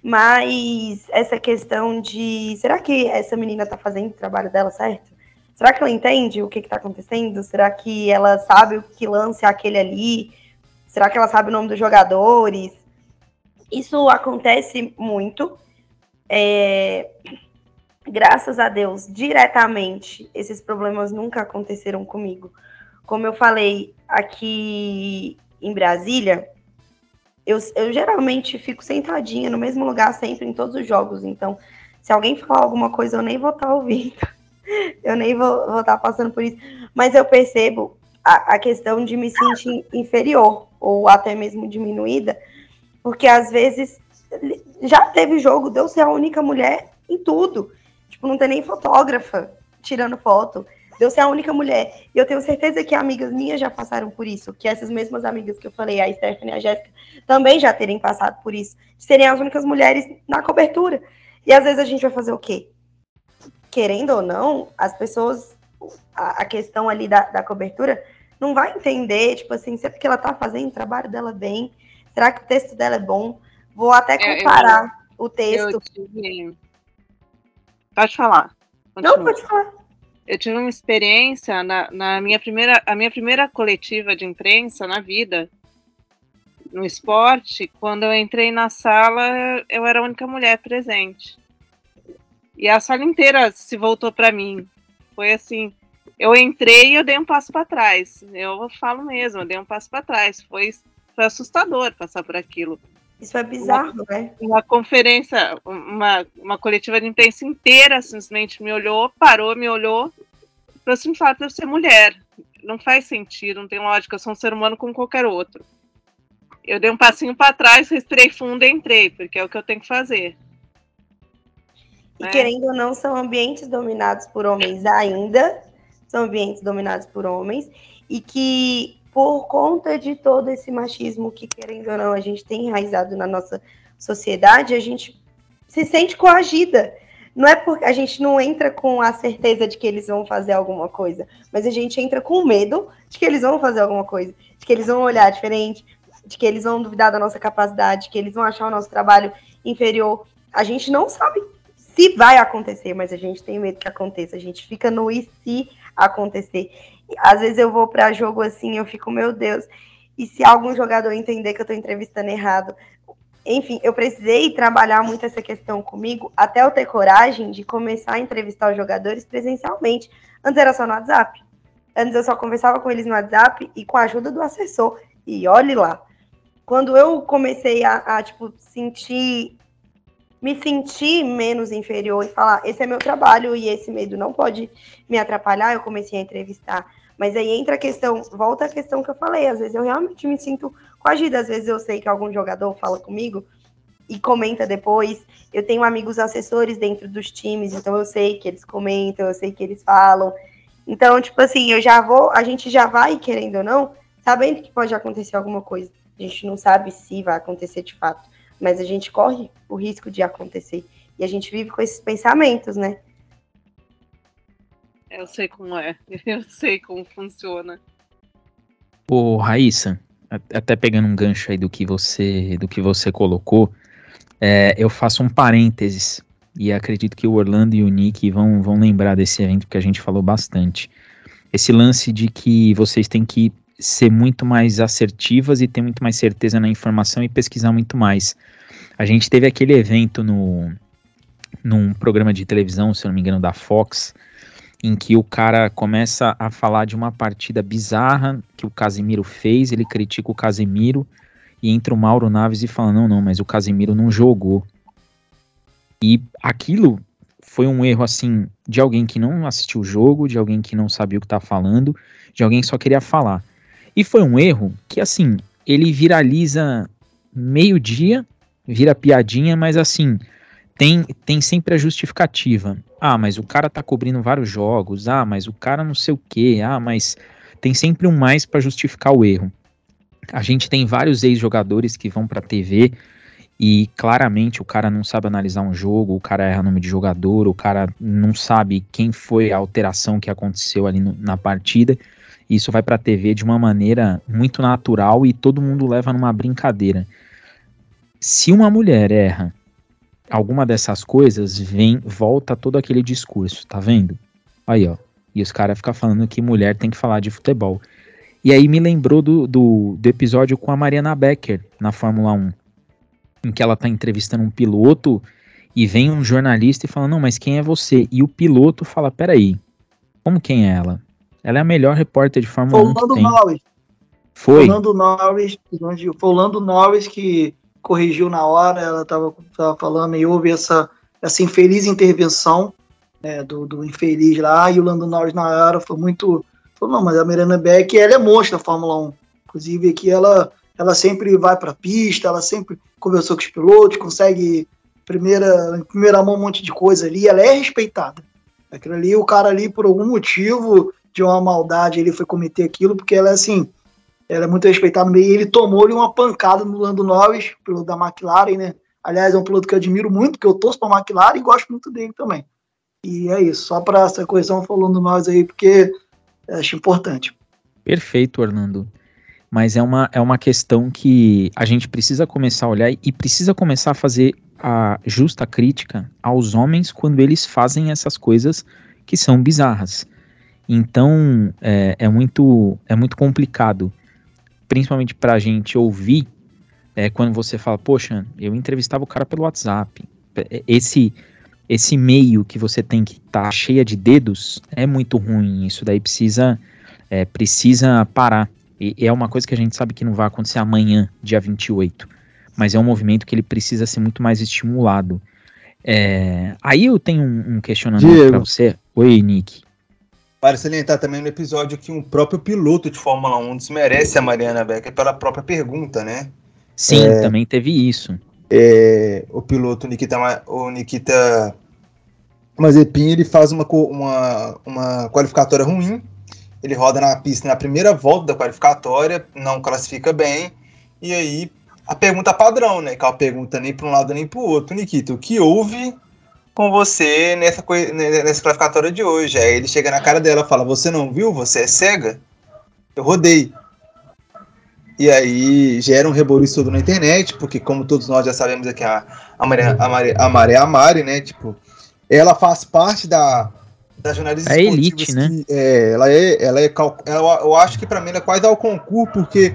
Mas essa questão de será que essa menina tá fazendo o trabalho dela certo? Será que ela entende o que, que tá acontecendo? Será que ela sabe o que lance é aquele ali? Será que ela sabe o nome dos jogadores? Isso acontece muito. É, graças a Deus, diretamente, esses problemas nunca aconteceram comigo. Como eu falei aqui em Brasília, eu, eu geralmente fico sentadinha no mesmo lugar sempre em todos os jogos. Então, se alguém falar alguma coisa, eu nem vou estar tá ouvindo. eu nem vou, estar tá passando por isso. Mas eu percebo a, a questão de me sentir inferior ou até mesmo diminuída, porque às vezes já teve jogo deu ser a única mulher em tudo. Tipo, não tem nem fotógrafa tirando foto. eu ser a única mulher. E eu tenho certeza que amigas minhas já passaram por isso, que essas mesmas amigas que eu falei, a Stephanie e a Jéssica, também já terem passado por isso, de serem as únicas mulheres na cobertura. E às vezes a gente vai fazer o quê? Querendo ou não, as pessoas, a, a questão ali da, da cobertura, não vai entender, tipo assim, se é porque ela tá fazendo o trabalho dela bem, será que o texto dela é bom? Vou até É, eu- comparar o texto. Eu tive... Pode falar. Não, Continua. pode falar. Eu tive uma experiência na, na minha primeira, a minha primeira coletiva de imprensa na vida, no esporte, quando eu entrei na sala, eu era a única mulher presente. E a sala inteira se voltou para mim. Foi assim, eu entrei e eu dei um passo para trás. Eu falo mesmo, eu dei um passo para trás. Foi, foi assustador passar por aquilo Isso é bizarro, né? uma conferência, uma, uma coletiva de imprensa inteira simplesmente me olhou, parou, me olhou, pelo simples fato de eu ser mulher. Não faz sentido, não tem lógica, eu sou um ser humano como qualquer outro. Eu dei um passinho para trás, respirei fundo e entrei, porque é o que eu tenho que fazer. E É. querendo ou não, são ambientes dominados por homens ainda, são ambientes dominados por homens, e que por conta de todo esse machismo que, querendo ou não, a gente tem enraizado na nossa sociedade, a gente se sente coagida. Não é porque a gente não entra com a certeza de que eles vão fazer alguma coisa, mas a gente entra com medo de que eles vão fazer alguma coisa, de que eles vão olhar diferente, de que eles vão duvidar da nossa capacidade, que eles vão achar o nosso trabalho inferior. A gente não sabe se vai acontecer, mas a gente tem medo que aconteça. A gente fica no e se acontecer. Às vezes eu vou para jogo assim, eu fico, meu Deus. E se algum jogador entender que eu estou entrevistando errado? Enfim, eu precisei trabalhar muito essa questão comigo até eu ter coragem de começar a entrevistar os jogadores presencialmente. Antes era só no WhatsApp. Antes eu só conversava com eles no WhatsApp e com a ajuda do assessor. E olhe lá. Quando eu comecei a, a tipo, sentir me sentir menos inferior e falar, esse é meu trabalho e esse medo não pode me atrapalhar, eu comecei a entrevistar. Mas aí entra a questão, volta a questão que eu falei, às vezes eu realmente me sinto coagida, às vezes eu sei que algum jogador fala comigo e comenta depois. Eu tenho amigos assessores dentro dos times, então eu sei que eles comentam, eu sei que eles falam. Então, tipo assim, eu já vou, a gente já vai, querendo ou não, sabendo que pode acontecer alguma coisa. A gente não sabe se vai acontecer de fato mas a gente corre o risco de acontecer. E a gente vive com esses pensamentos, né? Eu sei como é, eu sei como funciona. Ô, Raíssa, até pegando um gancho aí do que você, do que você colocou, é, eu faço um parênteses e acredito que o Orlando e o Nick vão, vão lembrar desse evento que a gente falou bastante. Esse lance de que vocês têm que ser muito mais assertivas e ter muito mais certeza na informação e pesquisar muito mais. A gente teve aquele evento no num programa de televisão, se não me engano, da Fox, em que o cara começa a falar de uma partida bizarra que o Casimiro fez, ele critica o Casimiro e entra o Mauro Naves e fala: "Não, não, mas o Casimiro não jogou". E aquilo foi um erro assim de alguém que não assistiu o jogo, de alguém que não sabia o que tá falando, de alguém que só queria falar. E foi um erro que assim, ele viraliza meio-dia, vira piadinha, mas assim, tem, tem sempre a justificativa. Ah, mas o cara tá cobrindo vários jogos. Ah, mas o cara não sei o quê. Ah, mas tem sempre um mais para justificar o erro. A gente tem vários ex-jogadores que vão pra TV e claramente o cara não sabe analisar um jogo, o cara erra nome de jogador, o cara não sabe quem foi a alteração que aconteceu ali no- na partida. Isso vai pra TV de uma maneira muito natural e todo mundo leva numa brincadeira. Se uma mulher erra alguma dessas coisas, vem, volta todo aquele discurso, tá vendo? Aí, ó. E os caras ficam falando que mulher tem que falar de futebol. E aí me lembrou do, do, do episódio com a Mariana Becker na Fórmula 1, em que ela tá entrevistando um piloto e vem um jornalista e fala: Não, mas quem é você? E o piloto fala: Peraí, como quem é ela? Ela é a melhor repórter de Fórmula Foi 1 o que Lando tem. Norris. Foi. O Lando Norris, onde- foi o Lando Norris que corrigiu na hora, ela estava falando e houve essa, essa infeliz intervenção né, do, do infeliz lá, e o Lando Norris na hora foi muito. Falou, não, mas a Miranda Beck, ela é monstra da Fórmula 1. Inclusive aqui ela, ela sempre vai para a pista, ela sempre conversou com os pilotos, consegue primeira, em primeira mão um monte de coisa ali, ela é respeitada. Aquilo ali, o cara ali, por algum motivo de uma maldade, ele foi cometer aquilo, porque ela é assim, ela é muito respeitada no meio, e ele tomou-lhe uma pancada no Lando Norris, piloto da McLaren, né? Aliás, é um piloto que eu admiro muito, porque eu torço para a McLaren e gosto muito dele também. E é isso, só para essa coesão falando nós aí, porque acho importante. Perfeito, Orlando. Mas é uma, é uma questão que a gente precisa começar a olhar e precisa começar a fazer a justa crítica aos homens quando eles fazem essas coisas que são bizarras. Então é, é muito é muito complicado, principalmente para a gente ouvir é, quando você fala, poxa, eu entrevistava o cara pelo WhatsApp. É, esse esse meio que você tem que estar tá cheia de dedos é muito ruim. Isso daí precisa é, precisa parar. E, e é uma coisa que a gente sabe que não vai acontecer amanhã, dia 28 mas é um movimento que ele precisa ser muito mais estimulado. É, aí eu tenho um, um questionamento para você. Oi, Nick. Para salientar também no episódio que um próprio piloto de Fórmula 1 desmerece a Mariana Becker pela própria pergunta, né? Sim, é, também teve isso. É, o piloto Nikita, o Nikita Mazepin ele faz uma, uma, uma qualificatória ruim. Ele roda na pista na primeira volta da qualificatória, não classifica bem, e aí a pergunta padrão, né? Que é uma pergunta nem para um lado nem para o outro. Nikita, o que houve com você nessa, nessa classificatória de hoje? Aí ele chega na cara dela e fala: Você não viu? Você é cega? Eu rodei. E aí gera um reboliço todo na internet, porque como todos nós já sabemos aqui, a, a, Maria, a, Maria, a Maria a Mari, né? Tipo, ela faz parte da, da jornalista é elite, né? Que, é, ela é, ela é, ela, eu acho que para mim ela é quase ao concurso, porque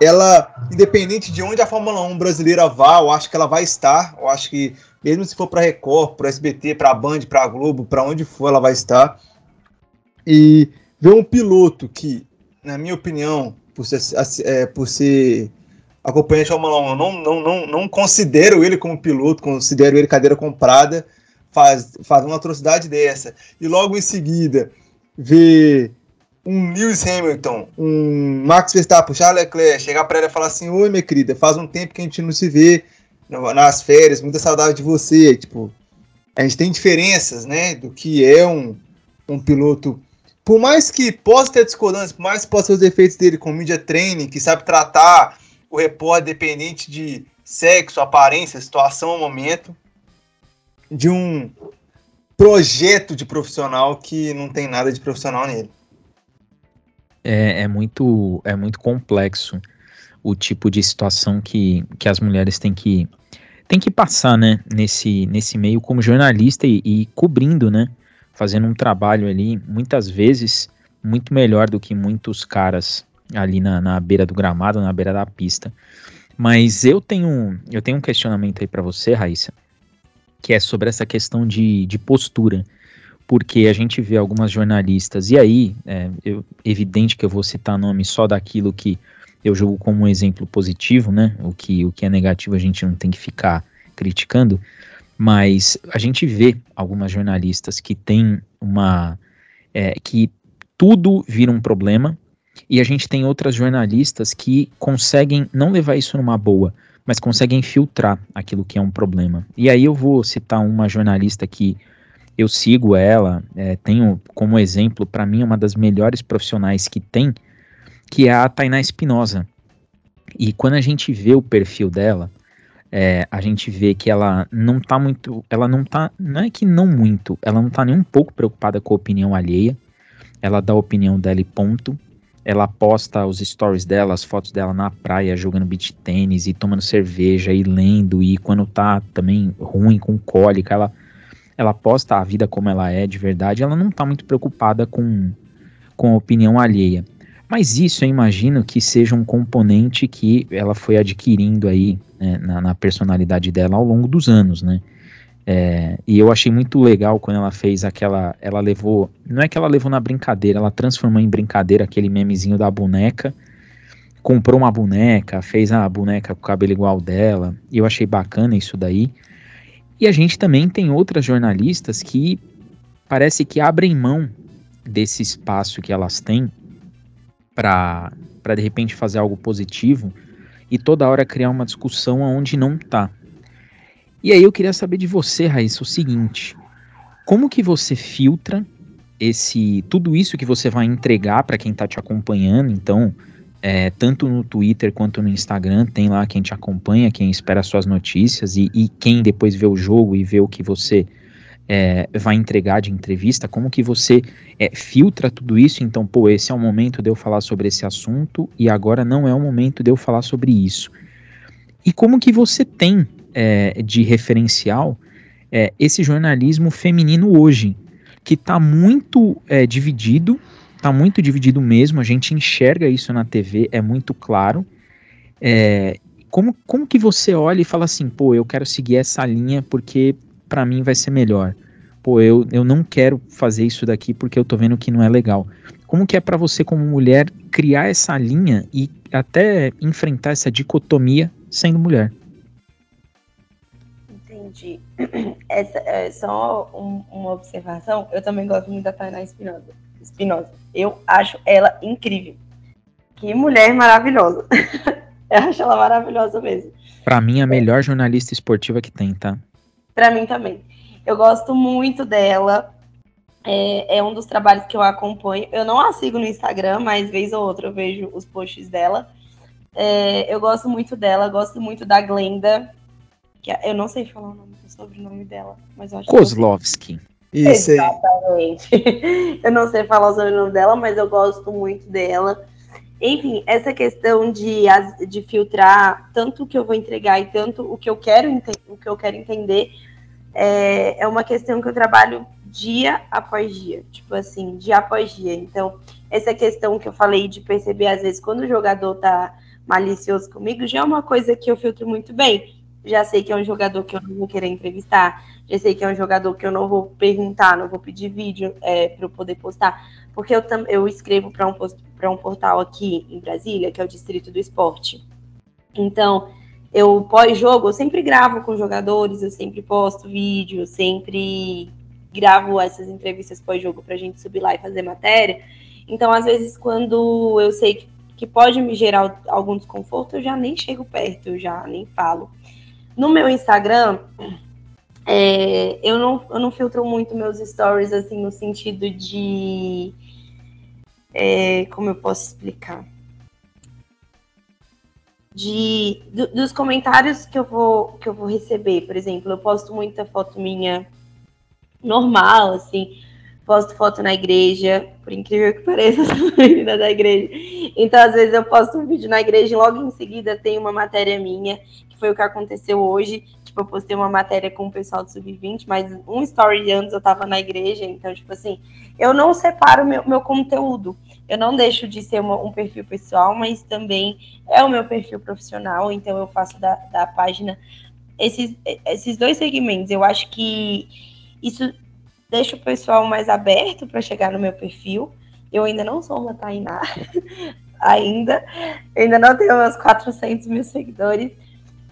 ela, independente de onde a Fórmula 1 brasileira vá, eu acho que ela vai estar. Eu acho que, mesmo se for para Record, para SBT, para Band, para Globo, para onde for, ela vai estar. E ver um piloto que, na minha opinião, por ser, é, por ser acompanhante da Fórmula 1, eu não, não, não, não considero ele como piloto, considero ele cadeira comprada, faz, faz uma atrocidade dessa. E logo em seguida, ver um Lewis Hamilton, um Max Verstappen, Charles Leclerc, chegar para ela e falar assim: Oi, minha querida, faz um tempo que a gente não se vê nas férias, muita saudade de você. Tipo, a gente tem diferenças, né, do que é um, um piloto. Por mais que possa ter discordância, por mais que possa ter os defeitos dele com media training, que sabe tratar o repórter dependente de sexo, aparência, situação, momento, de um projeto de profissional que não tem nada de profissional nele é, é, muito, é muito complexo o tipo de situação que, que as mulheres têm que, têm que passar, né, nesse, nesse meio como jornalista e, e cobrindo, né, fazendo um trabalho ali, muitas vezes, muito melhor do que muitos caras ali na, na beira do gramado, na beira da pista. Mas eu tenho, eu tenho um questionamento aí para você, Raíssa, que é sobre essa questão de, de postura porque a gente vê algumas jornalistas, e aí, é eu, evidente que eu vou citar nome só daquilo que eu julgo como um exemplo positivo, né? O que, o que é negativo a gente não tem que ficar criticando, mas a gente vê algumas jornalistas que têm uma. É, que tudo vira um problema, e a gente tem outras jornalistas que conseguem não levar isso numa boa, mas conseguem filtrar aquilo que é um problema. E aí eu vou citar uma jornalista que eu sigo ela, é, tenho como exemplo, para mim, uma das melhores profissionais que tem, que é a Tainá Espinosa. E quando a gente vê o perfil dela, é, a gente vê que ela não tá muito, ela não tá, não é que não muito, ela não tá nem um pouco preocupada com a opinião alheia, ela dá a opinião dela e ponto, ela posta os stories dela, as fotos dela na praia, jogando beach tênis e tomando cerveja e lendo, e quando tá também ruim, com cólica, ela ela posta a vida como ela é de verdade, ela não está muito preocupada com, com a opinião alheia. Mas isso eu imagino que seja um componente que ela foi adquirindo aí né, na, na, personalidade dela ao longo dos anos, né? É, e eu achei muito legal quando ela fez aquela. Ela levou. Não é que ela levou na brincadeira, ela transformou em brincadeira aquele memezinho da boneca. Comprou uma boneca, fez a boneca com o cabelo igual dela. E eu achei bacana isso daí. E a gente também tem outras jornalistas que parece que abrem mão desse espaço que elas têm para de repente fazer algo positivo e toda hora criar uma discussão onde não tá. E aí eu queria saber de você, Raíssa, o seguinte: como que você filtra esse tudo isso que você vai entregar para quem está te acompanhando? Então, é, tanto no Twitter quanto no Instagram, tem lá quem te acompanha, quem espera suas notícias e, e quem depois vê o jogo e vê o que você é, vai entregar de entrevista, como que você é, filtra tudo isso, então, pô, esse é o momento de eu falar sobre esse assunto e agora não é o momento de eu falar sobre isso. E como que você tem é, de referencial é, esse jornalismo feminino hoje, que está muito é, dividido, está muito dividido mesmo, a gente enxerga isso na TV, é muito claro. É, como, como que você olha e fala assim, pô, eu quero seguir essa linha porque para mim vai ser melhor. Pô, eu, eu não quero fazer isso daqui porque eu tô vendo que não é legal. Como que é para você como mulher criar essa linha e até enfrentar essa dicotomia sendo mulher? Entendi. Essa é só um, uma observação. Eu também gosto muito da Tainá Espinosa. Espinosa. Eu acho ela incrível. Que mulher maravilhosa. eu acho ela maravilhosa mesmo. Para mim, a melhor jornalista esportiva que tem, tá? Para mim também. Eu gosto muito dela. É, é, um dos trabalhos que eu acompanho. Eu não a sigo no Instagram, mas vez ou outra eu vejo os posts dela. É, eu gosto muito dela, gosto muito da Glenda. Que é, eu não sei falar o nome do sobrenome dela, mas eu acho Kozlovski. Isso Exatamente. eu não sei falar o sobrenome dela, mas eu gosto muito dela. Enfim, essa questão de, de filtrar tanto o que eu vou entregar e tanto o que eu quero, o que eu quero entender é, é uma questão que eu trabalho dia após dia, tipo assim, dia após dia. Então, essa questão que eu falei de perceber, às vezes, quando o jogador tá malicioso comigo, já é uma coisa que eu filtro muito bem. Já sei que é um jogador que eu não vou querer entrevistar, já sei que é um jogador que eu não vou perguntar, não vou pedir vídeo é, para eu poder postar, porque eu, eu escrevo para um, um portal aqui em Brasília, que é o Distrito do Esporte. Então, eu pós-jogo, eu sempre gravo com jogadores, eu sempre posto vídeo, sempre gravo essas entrevistas pós-jogo para a gente subir lá e fazer matéria. Então, às vezes, quando eu sei que, que pode me gerar algum desconforto, eu já nem chego perto, eu já nem falo. No meu Instagram, é, eu, não, eu não filtro muito meus stories, assim, no sentido de. É, como eu posso explicar? De, do, dos comentários que eu, vou, que eu vou receber, por exemplo, eu posto muita foto minha normal, assim, posto foto na igreja, por incrível que pareça, sou menina da igreja. Então, às vezes, eu posto um vídeo na igreja e logo em seguida tem uma matéria minha, que foi o que aconteceu hoje. Tipo, eu postei uma matéria com o pessoal do Sub-20, mas um story antes eu tava na igreja. Então, tipo assim, eu não separo meu, meu conteúdo. Eu não deixo de ser uma, um perfil pessoal, mas também é o meu perfil profissional. Então, eu faço da, da página esses, esses dois segmentos. Eu acho que isso deixa o pessoal mais aberto para chegar no meu perfil. Eu ainda não sou uma Tainá, ainda. Eu ainda não tenho meus 400 mil seguidores,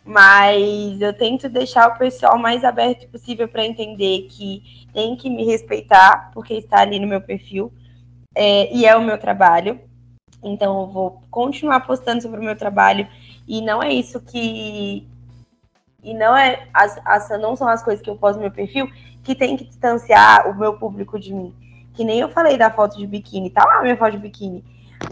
mas eu tento deixar o pessoal mais aberto possível para entender que tem que me respeitar, porque está ali no meu perfil é, e é o meu trabalho. Então, eu vou continuar postando sobre o meu trabalho e não é isso que. E não é. As, as, não são as coisas que eu posto no meu perfil que tem que distanciar o meu público de mim. Que nem eu falei da foto de biquíni, tá lá minha foto de biquíni.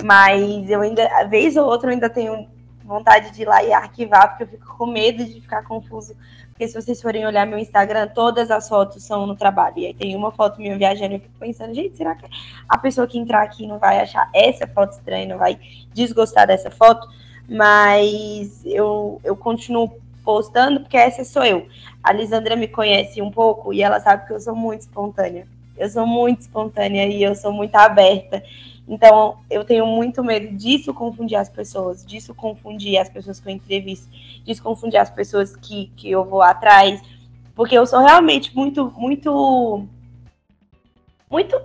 Mas eu ainda, vez ou outra, eu ainda tenho vontade de ir lá e arquivar, porque eu fico com medo de ficar confuso. Porque se vocês forem olhar meu Instagram, todas as fotos são no trabalho. E aí tem uma foto minha viajando e eu fico pensando, gente, será que a pessoa que entrar aqui não vai achar essa foto estranha, não vai desgostar dessa foto? Mas eu, eu continuo postando, porque essa sou eu. A Lisandra me conhece um pouco e ela sabe que eu sou muito espontânea. Eu sou muito espontânea e eu sou muito aberta. Então, eu tenho muito medo disso confundir as pessoas, disso confundir as pessoas que eu entrevisto, disso confundir as pessoas que, que eu vou atrás, porque eu sou realmente muito, muito, muito,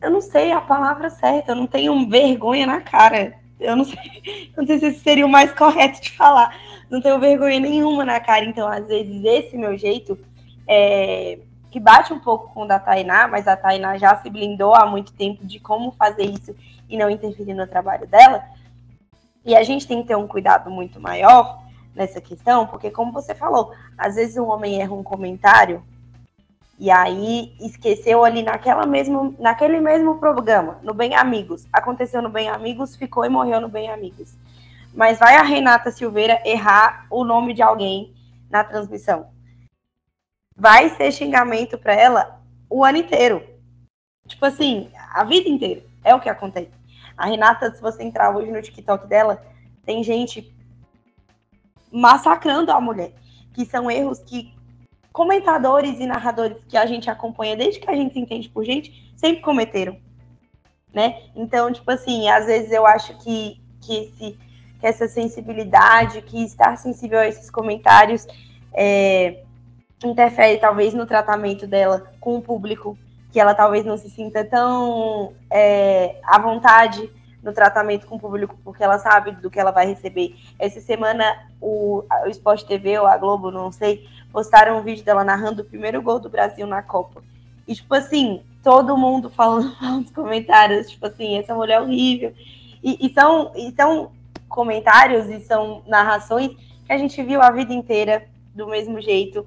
eu não sei a palavra certa, eu não tenho vergonha na cara. Eu não sei, não sei se seria o mais correto de falar, não tenho vergonha nenhuma na cara. Então, às vezes, esse meu jeito é, que bate um pouco com o da Tainá, mas a Tainá já se blindou há muito tempo de como fazer isso e não interferir no trabalho dela. E a gente tem que ter um cuidado muito maior nessa questão, porque, como você falou, às vezes um homem erra um comentário E aí esqueceu ali naquela mesmo, naquele mesmo programa, no Bem Amigos. Aconteceu no Bem Amigos, ficou e morreu no Bem Amigos. Mas vai a Renata Silveira errar o nome de alguém na transmissão. Vai ser xingamento para ela o ano inteiro. Tipo assim, a vida inteira. É o que acontece. A Renata, se você entrar hoje no TikTok dela, tem gente massacrando a mulher. Que são erros que comentadores e narradores que a gente acompanha desde que a gente se entende por gente sempre cometeram. Né? Então, tipo assim, às vezes eu acho que, que, esse, que essa sensibilidade, que estar sensível a esses comentários é, interfere talvez no tratamento dela com o público, que ela talvez não se sinta tão é, à vontade no tratamento com o público, porque ela sabe do que ela vai receber. Essa semana, o, o Sport TV ou a Globo, não sei, postaram um vídeo dela narrando o primeiro gol do Brasil na Copa. E, tipo assim, todo mundo falando nos comentários, tipo assim, essa mulher é horrível. E, e, são, e são comentários e são narrações que a gente viu a vida inteira do mesmo jeito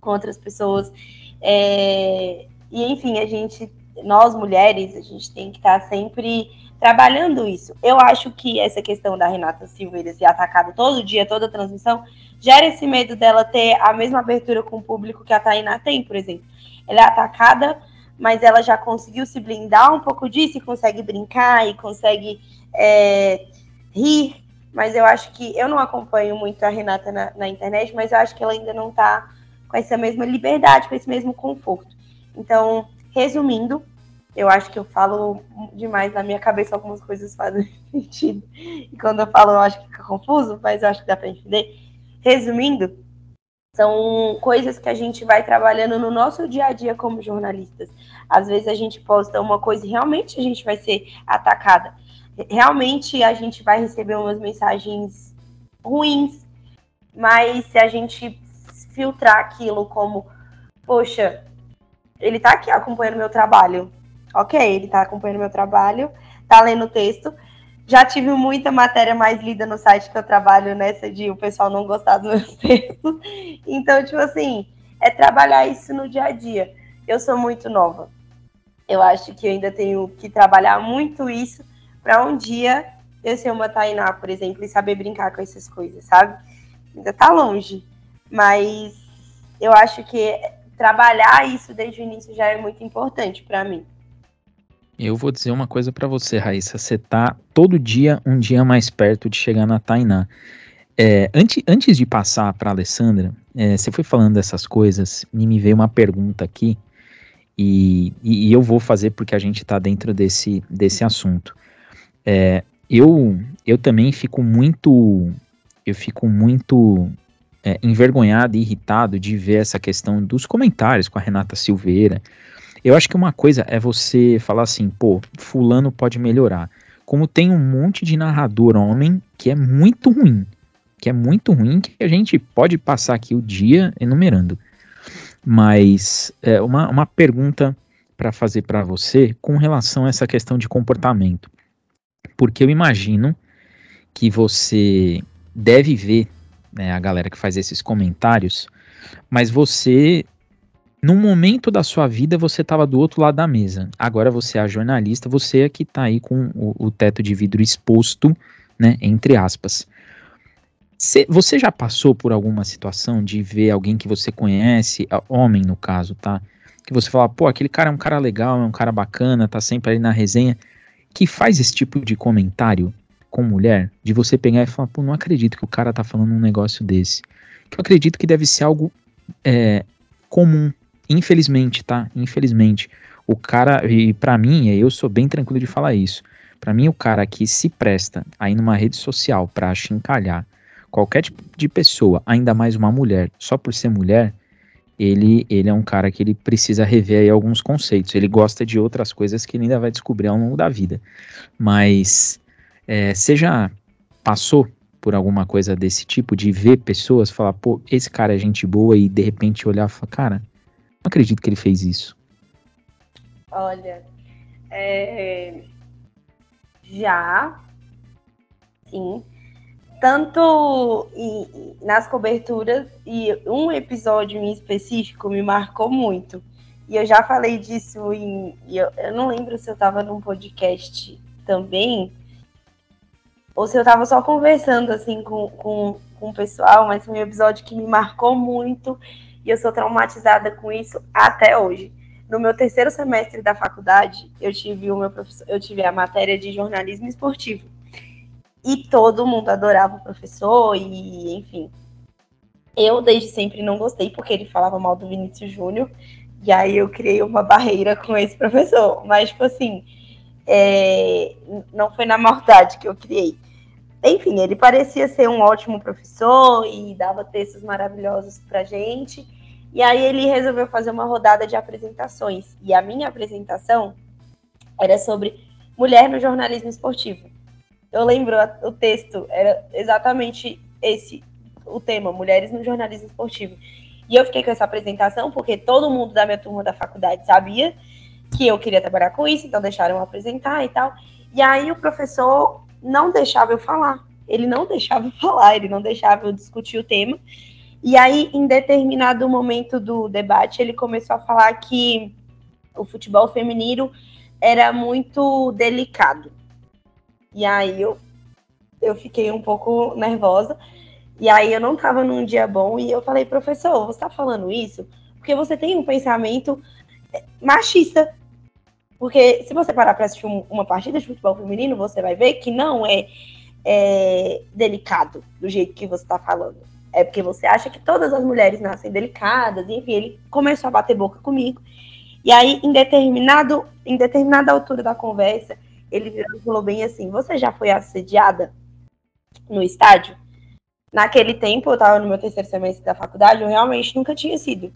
com outras pessoas. É, e, enfim, a gente, nós mulheres, a gente tem que estar sempre trabalhando isso. Eu acho que essa questão da Renata Silveira ser atacada todo dia, toda transmissão, gera esse medo dela ter a mesma abertura com o público que a Tainá tem, por exemplo. Ela é atacada, mas ela já conseguiu se blindar um pouco disso e consegue brincar e consegue é, rir. Mas eu acho que eu não acompanho muito a Renata na, na internet, mas eu acho que ela ainda não está com essa mesma liberdade, com esse mesmo conforto. Então, resumindo, eu acho que eu falo demais na minha cabeça, algumas coisas fazem sentido. E quando eu falo, eu acho que fica confuso, mas eu acho que dá para entender. Resumindo, são coisas que a gente vai trabalhando no nosso dia a dia como jornalistas. Às vezes a gente posta uma coisa e realmente a gente vai ser atacada. Realmente a gente vai receber umas mensagens ruins, mas se a gente filtrar aquilo como, poxa, ele tá aqui acompanhando meu trabalho, ok, ele está acompanhando meu trabalho, está lendo o texto. Já tive muita matéria mais lida no site que eu trabalho nessa de o pessoal não gostar dos meus textos. Então, tipo assim, é trabalhar isso no dia a dia. Eu sou muito nova. Eu acho que eu ainda tenho que trabalhar muito isso para um dia eu ser uma Tainá, por exemplo, e saber brincar com essas coisas, sabe? Ainda tá longe. Mas eu acho que trabalhar isso desde o início já é muito importante para mim. Eu vou dizer uma coisa para você, Raíssa. Você tá todo dia um dia mais perto de chegar na Tainá. É, antes, antes de passar para Alessandra, é, você foi falando dessas coisas e me veio uma pergunta aqui e, e, e eu vou fazer porque a gente está dentro desse, desse assunto. É, eu, eu também fico muito, eu fico muito é, envergonhado e irritado de ver essa questão dos comentários com a Renata Silveira, eu acho que uma coisa é você falar assim, pô, fulano pode melhorar. Como tem um monte de narrador homem que é muito ruim, que é muito ruim, que a gente pode passar aqui o dia enumerando. Mas é, uma, uma pergunta para fazer para você com relação a essa questão de comportamento. Porque eu imagino que você deve ver né, a galera que faz esses comentários, mas você num momento da sua vida você estava do outro lado da mesa. Agora você é jornalista, você é que está aí com o, o, teto de vidro exposto, né, entre aspas. Cê, você já passou por alguma situação de ver alguém que você conhece, homem no caso, tá? Que você fala, pô, aquele cara é um cara legal, é um cara bacana, tá sempre ali na resenha, que faz esse tipo de comentário com mulher, de você pegar e falar, pô, não acredito que o cara tá falando um negócio desse. Que eu acredito que deve ser algo é, comum, Infelizmente, tá? Infelizmente. O cara, e para mim, eu sou bem tranquilo de falar isso. Para mim, o cara que se presta aí numa rede social para chincalhar qualquer tipo de pessoa, ainda mais uma mulher, só por ser mulher, ele, ele é um cara que ele precisa rever aí alguns conceitos. Ele gosta de outras coisas que ele ainda vai descobrir ao longo da vida. Mas é, você já passou por alguma coisa desse tipo, de ver pessoas falar, pô, esse cara é gente boa e de repente olhar e falar, cara, não acredito que ele fez isso. Olha, é... já, sim. Tanto nas coberturas, e um episódio em específico me marcou muito. E eu já falei disso em. Eu, eu não lembro se eu estava num podcast também, ou se eu estava só conversando assim com, com, com o pessoal, mas foi um episódio que me marcou muito e eu sou traumatizada com isso até hoje. No meu terceiro semestre da faculdade, eu tive o meu professor, eu tive a matéria de jornalismo esportivo. E todo mundo adorava o professor e, enfim. Eu desde sempre não gostei porque ele falava mal do Vinícius Júnior. E aí eu criei uma barreira com esse professor. Mas, tipo assim, é, não foi na maldade que eu criei. Enfim, ele parecia ser um ótimo professor e dava textos maravilhosos pra gente. E aí ele resolveu fazer uma rodada de apresentações. E a minha apresentação era sobre mulher no jornalismo esportivo. Eu lembro o texto, era exatamente esse o tema, mulheres no jornalismo esportivo. E eu fiquei com essa apresentação porque todo mundo da minha turma da faculdade sabia que eu queria trabalhar com isso, então deixaram eu apresentar e tal. E aí o professor não deixava eu falar. Ele não deixava eu falar, ele não deixava eu discutir o tema. E aí, em determinado momento do debate, ele começou a falar que o futebol feminino era muito delicado. E aí eu, eu fiquei um pouco nervosa. E aí eu não estava num dia bom e eu falei, professor, você está falando isso porque você tem um pensamento machista. Porque se você parar para assistir uma partida de futebol feminino, você vai ver que não é, é delicado do jeito que você está falando. É porque você acha que todas as mulheres nascem delicadas, enfim, ele começou a bater boca comigo. E aí, em, determinado, em determinada altura da conversa, ele falou bem assim: Você já foi assediada no estádio? Naquele tempo, eu estava no meu terceiro semestre da faculdade, eu realmente nunca tinha sido.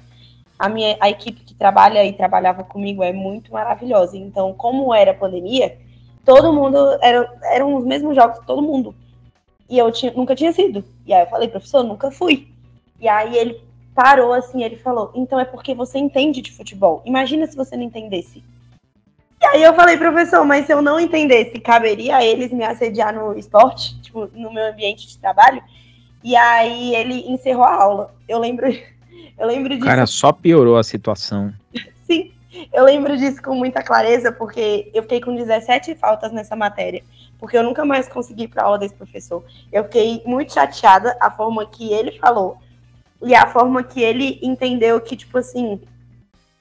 A minha a equipe que trabalha e trabalhava comigo é muito maravilhosa. Então, como era pandemia, todo mundo era, eram os mesmos jogos, todo mundo. E eu tinha, nunca tinha sido. E aí eu falei, professor, nunca fui. E aí ele parou assim, ele falou, então é porque você entende de futebol. Imagina se você não entendesse. E aí eu falei, professor, mas se eu não entendesse, caberia a eles me assediar no esporte, tipo, no meu ambiente de trabalho? E aí ele encerrou a aula. Eu lembro, eu lembro disso. Cara, só piorou a situação. Sim, eu lembro disso com muita clareza, porque eu fiquei com 17 faltas nessa matéria porque eu nunca mais consegui ir para aula desse professor. Eu fiquei muito chateada a forma que ele falou e a forma que ele entendeu que tipo assim,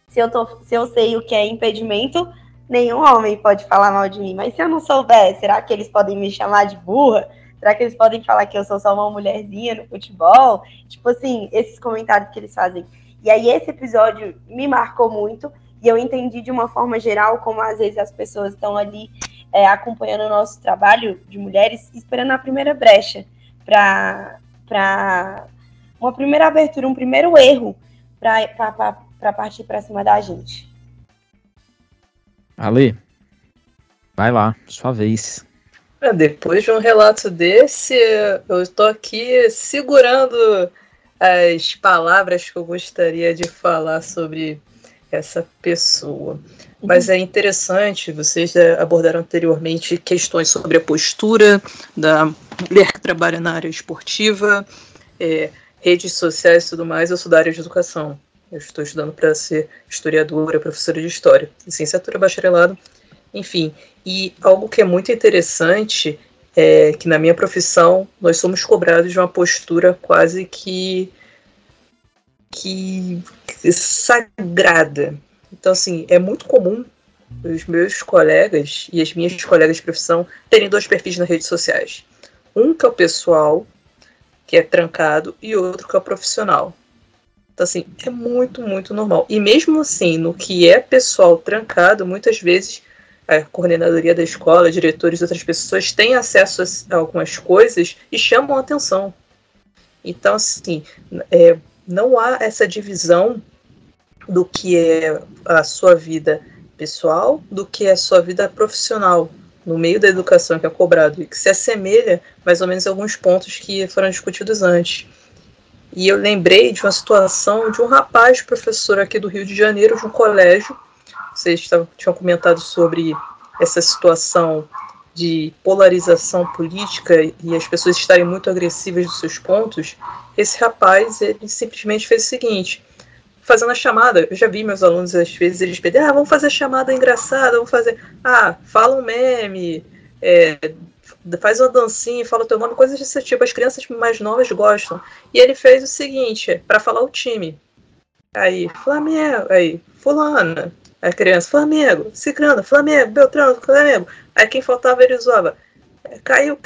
se eu tô, se eu sei o que é impedimento, nenhum homem pode falar mal de mim. Mas se eu não souber, será que eles podem me chamar de burra? Será que eles podem falar que eu sou só uma mulherzinha no futebol? Tipo assim, esses comentários que eles fazem. E aí esse episódio me marcou muito e eu entendi de uma forma geral como às vezes as pessoas estão ali é, acompanhando o nosso trabalho de mulheres, esperando a primeira brecha para uma primeira abertura, um primeiro erro para partir para cima da gente. Ale, vai lá, sua vez. É, depois de um relato desse, eu estou aqui segurando as palavras que eu gostaria de falar sobre essa pessoa. Mas é interessante, vocês abordaram anteriormente questões sobre a postura da mulher que trabalha na área esportiva, é, redes sociais e tudo mais. Eu sou da área de educação. Eu estou estudando para ser historiadora, professora de história, licenciatura, bacharelado, enfim. E algo que é muito interessante é que na minha profissão nós somos cobrados de uma postura quase que que sagrada. Então, assim, é muito comum os meus colegas e as minhas colegas de profissão terem dois perfis nas redes sociais. Um que é o pessoal, que é trancado, e outro que é o profissional. Então, assim, é muito, muito normal. E mesmo assim, no que é pessoal trancado, muitas vezes a coordenadoria da escola, diretores e outras pessoas têm acesso a algumas coisas e chamam a atenção. Então, assim, é, não há essa divisão do que é a sua vida pessoal do que é a sua vida profissional no meio da educação que é cobrado e que se assemelha mais ou menos a alguns pontos que foram discutidos antes. E eu lembrei de uma situação de um rapaz professor aqui do Rio de Janeiro, de um colégio. Vocês tinham comentado sobre essa situação de polarização política e as pessoas estarem muito agressivas dos seus pontos. Esse rapaz, ele simplesmente fez o seguinte: fazendo a chamada. Eu já vi meus alunos, às vezes, eles pedem, ah, vamos fazer chamada engraçada, vamos fazer. Ah, fala um meme, é, faz uma dancinha, fala teu nome, coisas desse tipo. As crianças mais novas gostam. E ele fez o seguinte, para falar o time. Aí, Flamengo, aí, fulana. A criança, Flamengo, Cicrano, Flamengo, Beltrano, Flamengo. Aí quem faltava ele zoava. É, caiu,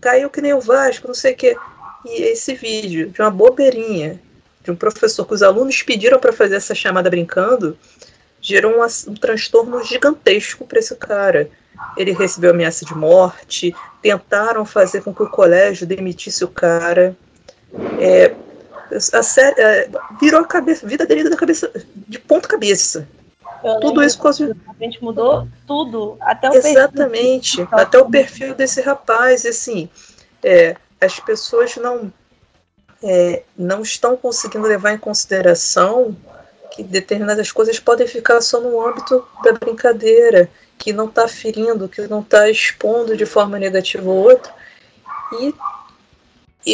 caiu que nem o Vasco, não sei o quê. E esse vídeo de uma bobeirinha de um professor que os alunos pediram para fazer essa chamada brincando gerou um, um transtorno gigantesco para esse cara. Ele recebeu ameaça de morte, tentaram fazer com que o colégio demitisse o cara. É, a série, é, virou a cabeça, vida dele da cabeça de ponta cabeça. Eu Tudo isso quase. A gente mudou tudo, até o Exatamente, perfil. até o perfil desse rapaz. Assim, é, as pessoas não, é, não estão conseguindo levar em consideração que determinadas coisas podem ficar só no âmbito da brincadeira, que não está ferindo, que não está expondo de forma negativa o outro. E,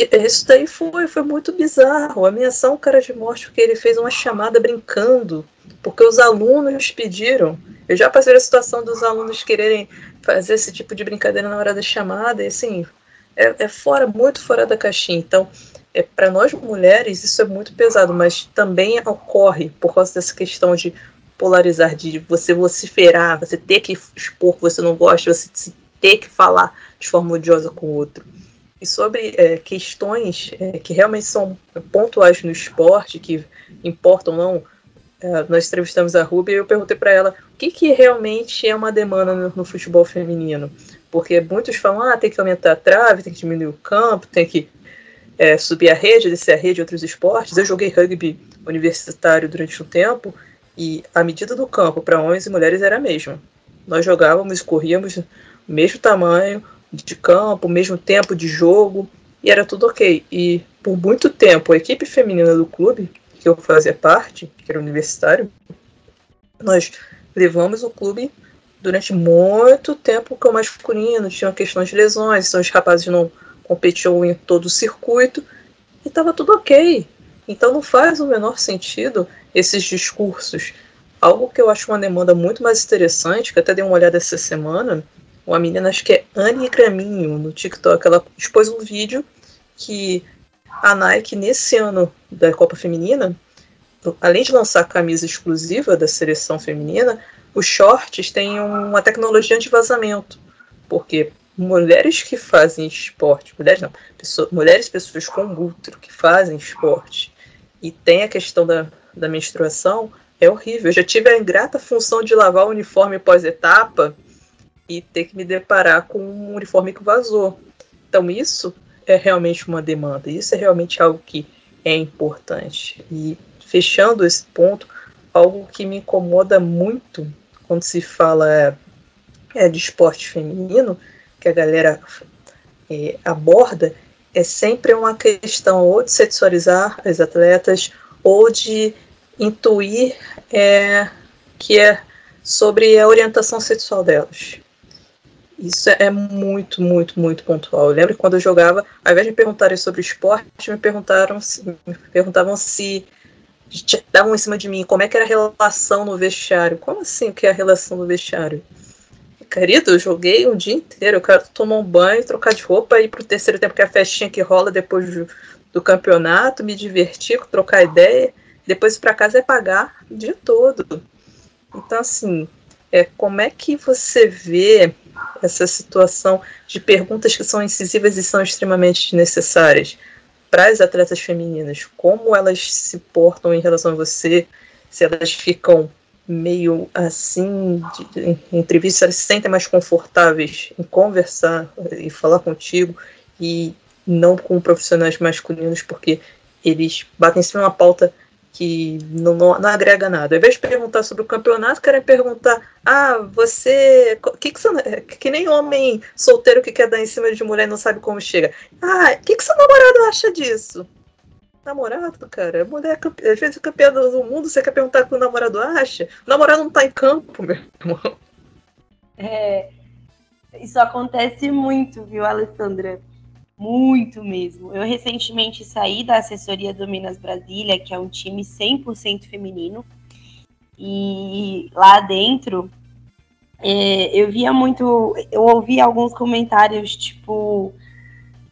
e isso daí foi, foi muito bizarro. Ameaçar um cara de morte porque ele fez uma chamada brincando, porque os alunos pediram. Eu já passei a situação dos alunos quererem fazer esse tipo de brincadeira na hora da chamada, e assim, é, é fora, muito fora da caixinha. Então, é, para nós mulheres, isso é muito pesado, mas também ocorre por causa dessa questão de polarizar, de você vociferar, você ter que expor que você não gosta, você ter que falar de forma odiosa com o outro. E sobre é, questões é, que realmente são pontuais no esporte, que importam ou não, é, nós entrevistamos a Ruby e eu perguntei para ela o que, que realmente é uma demanda no, no futebol feminino. Porque muitos falam, ah, tem que aumentar a trave, tem que diminuir o campo, tem que é, subir a rede, descer a rede, outros esportes. Eu joguei rugby universitário durante um tempo e a medida do campo para homens e mulheres era a mesma. Nós jogávamos, corríamos o mesmo tamanho de campo, mesmo tempo de jogo e era tudo ok. E por muito tempo a equipe feminina do clube, que eu fazia parte, que era universitário, nós levamos o clube durante muito tempo com o masculino, tinha questões de lesões, então os rapazes não competiam em todo o circuito e estava tudo ok. Então não faz o menor sentido esses discursos. Algo que eu acho uma demanda muito mais interessante, que até dei uma olhada essa semana, uma menina, acho que é Anne Graminho, no TikTok, ela expôs um vídeo que a Nike, nesse ano da Copa Feminina, além de lançar a camisa exclusiva da seleção feminina, os shorts têm uma tecnologia de vazamento. Porque mulheres que fazem esporte, mulheres não, pessoas, mulheres pessoas com útero que fazem esporte e tem a questão da, da menstruação, é horrível. Eu já tive a ingrata função de lavar o uniforme pós-etapa e ter que me deparar com um uniforme que vazou. Então isso é realmente uma demanda, isso é realmente algo que é importante. E fechando esse ponto, algo que me incomoda muito quando se fala é, de esporte feminino, que a galera é, aborda, é sempre uma questão ou de sexualizar as atletas ou de intuir é, que é sobre a orientação sexual delas. Isso é muito, muito, muito pontual. Eu lembro que quando eu jogava, ao invés de me perguntarem sobre esporte, me perguntaram me perguntavam se davam em cima de mim como é que era a relação no vestiário. Como assim que é a relação no vestiário? Querido, eu joguei um dia inteiro. Eu quero tomar um banho, trocar de roupa e ir pro terceiro tempo, que é a festinha que rola depois do, do campeonato, me divertir, trocar ideia. Depois ir pra casa é pagar o dia todo. Então, assim, é, como é que você vê essa situação de perguntas que são incisivas e são extremamente necessárias para as atletas femininas? Como elas se portam em relação a você? Se elas ficam meio assim, de, em entrevista, eles se sentem mais confortáveis em conversar e falar contigo e não com profissionais masculinos, porque eles batem em cima uma pauta que não, não, não, agrega nada. Ao invés de perguntar sobre o campeonato, querem perguntar: ah, você. Que, que, você, que nem homem solteiro que quer dar em cima de mulher e não sabe como chega. Ah, o que, que seu namorado acha disso? namorado, cara. Mulher, às vezes, campeã do mundo, você quer perguntar o que o namorado acha? O namorado não tá em campo, meu irmão. É, isso acontece muito, viu, Alessandra? Muito mesmo. Eu recentemente saí da assessoria do Minas Brasília, que é um time 100% feminino. E lá dentro, é, eu via muito. Eu ouvi alguns comentários, tipo,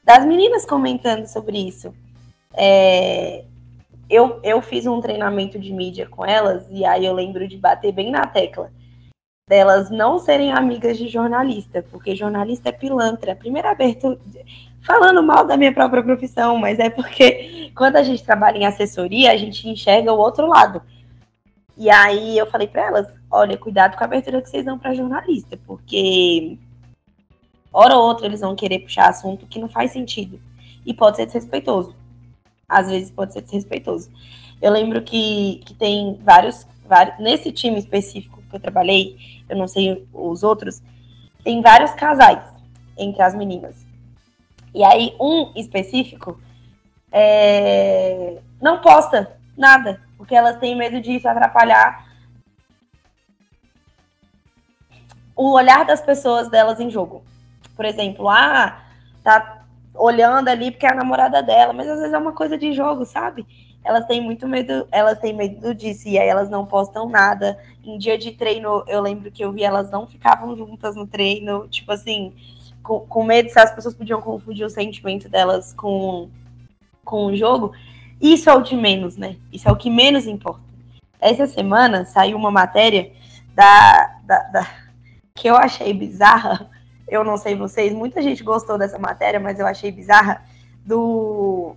das meninas comentando sobre isso. É, eu, eu fiz um treinamento de mídia com elas, e aí eu lembro de bater bem na tecla delas não serem amigas de jornalista, porque jornalista é pilantra. Primeira abertura, falando mal da minha própria profissão, mas é porque quando a gente trabalha em assessoria, a gente enxerga o outro lado. E aí eu falei para elas, olha, cuidado com a abertura que vocês dão para jornalista, porque hora ou outra eles vão querer puxar assunto que não faz sentido e pode ser desrespeitoso. Às vezes pode ser desrespeitoso. Eu lembro que, que tem vários, vários nesse time específico que eu trabalhei, eu não sei os outros, tem vários casais entre as meninas. E aí, um específico é, não posta nada, porque elas têm medo disso atrapalhar o olhar das pessoas delas em jogo. Por exemplo, ah, tá olhando ali porque é a namorada dela, mas às vezes é uma coisa de jogo, sabe? elas têm muito medo, elas têm medo disso, e aí elas não postam nada. Em dia de treino, eu lembro que eu vi elas não ficavam juntas no treino, tipo assim, com, com medo se as pessoas podiam confundir o sentimento delas com, com o jogo. Isso é o de menos, né? Isso é o que menos importa. Essa semana saiu uma matéria da, da, da que eu achei bizarra. Eu não sei vocês, muita gente gostou dessa matéria, mas eu achei bizarra do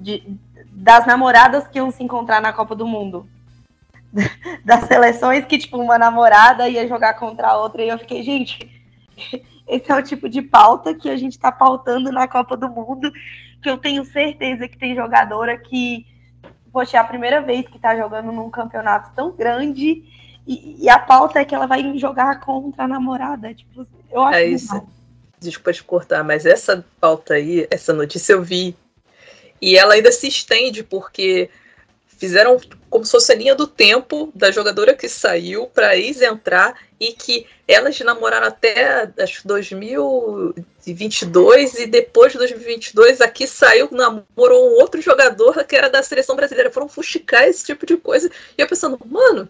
de, das namoradas que iam se encontrar na Copa do Mundo. Das seleções que, tipo, uma namorada ia jogar contra a outra. E eu fiquei, gente, esse é o tipo de pauta que a gente tá pautando na Copa do Mundo. Que eu tenho certeza que tem jogadora que, poxa, é a primeira vez que tá jogando num campeonato tão grande. E, e a pauta é que ela vai jogar contra a namorada. Tipo, eu acho é isso. Desculpa te cortar, mas essa pauta aí, essa notícia eu vi e ela ainda se estende porque fizeram como se fosse a linha do tempo da jogadora que saiu para ex entrar e que elas namoraram até acho 2022 e depois de 2022 aqui saiu, namorou um outro jogador que era da seleção brasileira. Foram fuxicar esse tipo de coisa. E eu pensando, mano,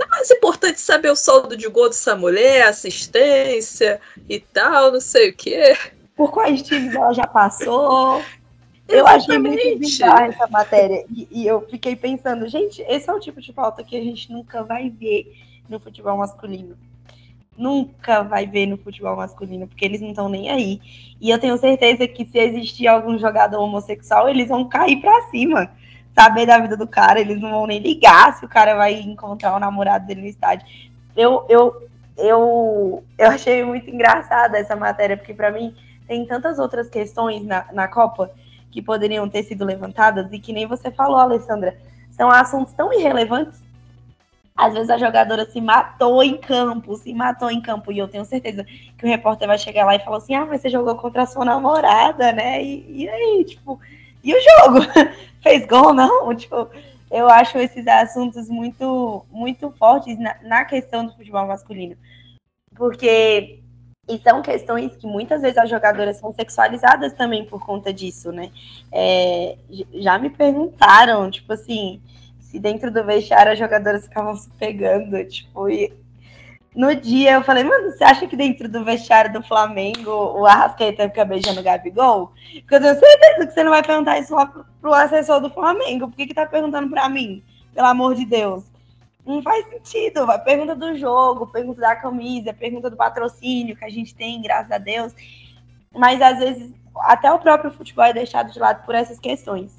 é mais importante saber o saldo de gol dessa mulher, assistência e tal, não sei o quê. Por quais times ela já passou? Eu achei muito bizarra essa matéria. E, e, eu fiquei pensando, gente, esse é o tipo de pauta que a gente nunca vai ver no futebol masculino. Nunca vai ver no futebol masculino, porque eles não estão nem aí. E eu tenho certeza que se existir algum jogador homossexual, eles vão cair pra cima. Saber da vida do cara, eles não vão nem ligar se o cara vai encontrar o namorado dele no estádio. Eu, eu, eu, eu achei muito engraçada essa matéria, porque para mim tem tantas outras questões na, na Copa que poderiam ter sido levantadas e que nem você falou, Alessandra, são assuntos tão irrelevantes. Às vezes a jogadora se matou em campo, se matou em campo, e eu tenho certeza que o repórter vai chegar lá e falar assim: ah, mas você jogou contra a sua namorada, né? E, e aí, tipo, e o jogo? Fez gol, não? Tipo, eu acho esses assuntos muito, muito fortes na, na questão do futebol masculino. Porque e são questões que muitas vezes as jogadoras são sexualizadas também por conta disso, né? É, já me perguntaram, tipo assim, se dentro do vestiário as jogadoras ficavam se pegando, tipo, e no dia eu falei, mano, você acha que dentro do vestiário do Flamengo o Arrascaeta fica beijando o Gabigol? Porque eu tenho certeza que você não vai perguntar isso lá pro, pro assessor do Flamengo. Por que, que tá perguntando pra mim? Pelo amor de Deus não faz sentido. A pergunta do jogo, pergunta da camisa, pergunta do patrocínio que a gente tem, graças a Deus. Mas às vezes até o próprio futebol é deixado de lado por essas questões.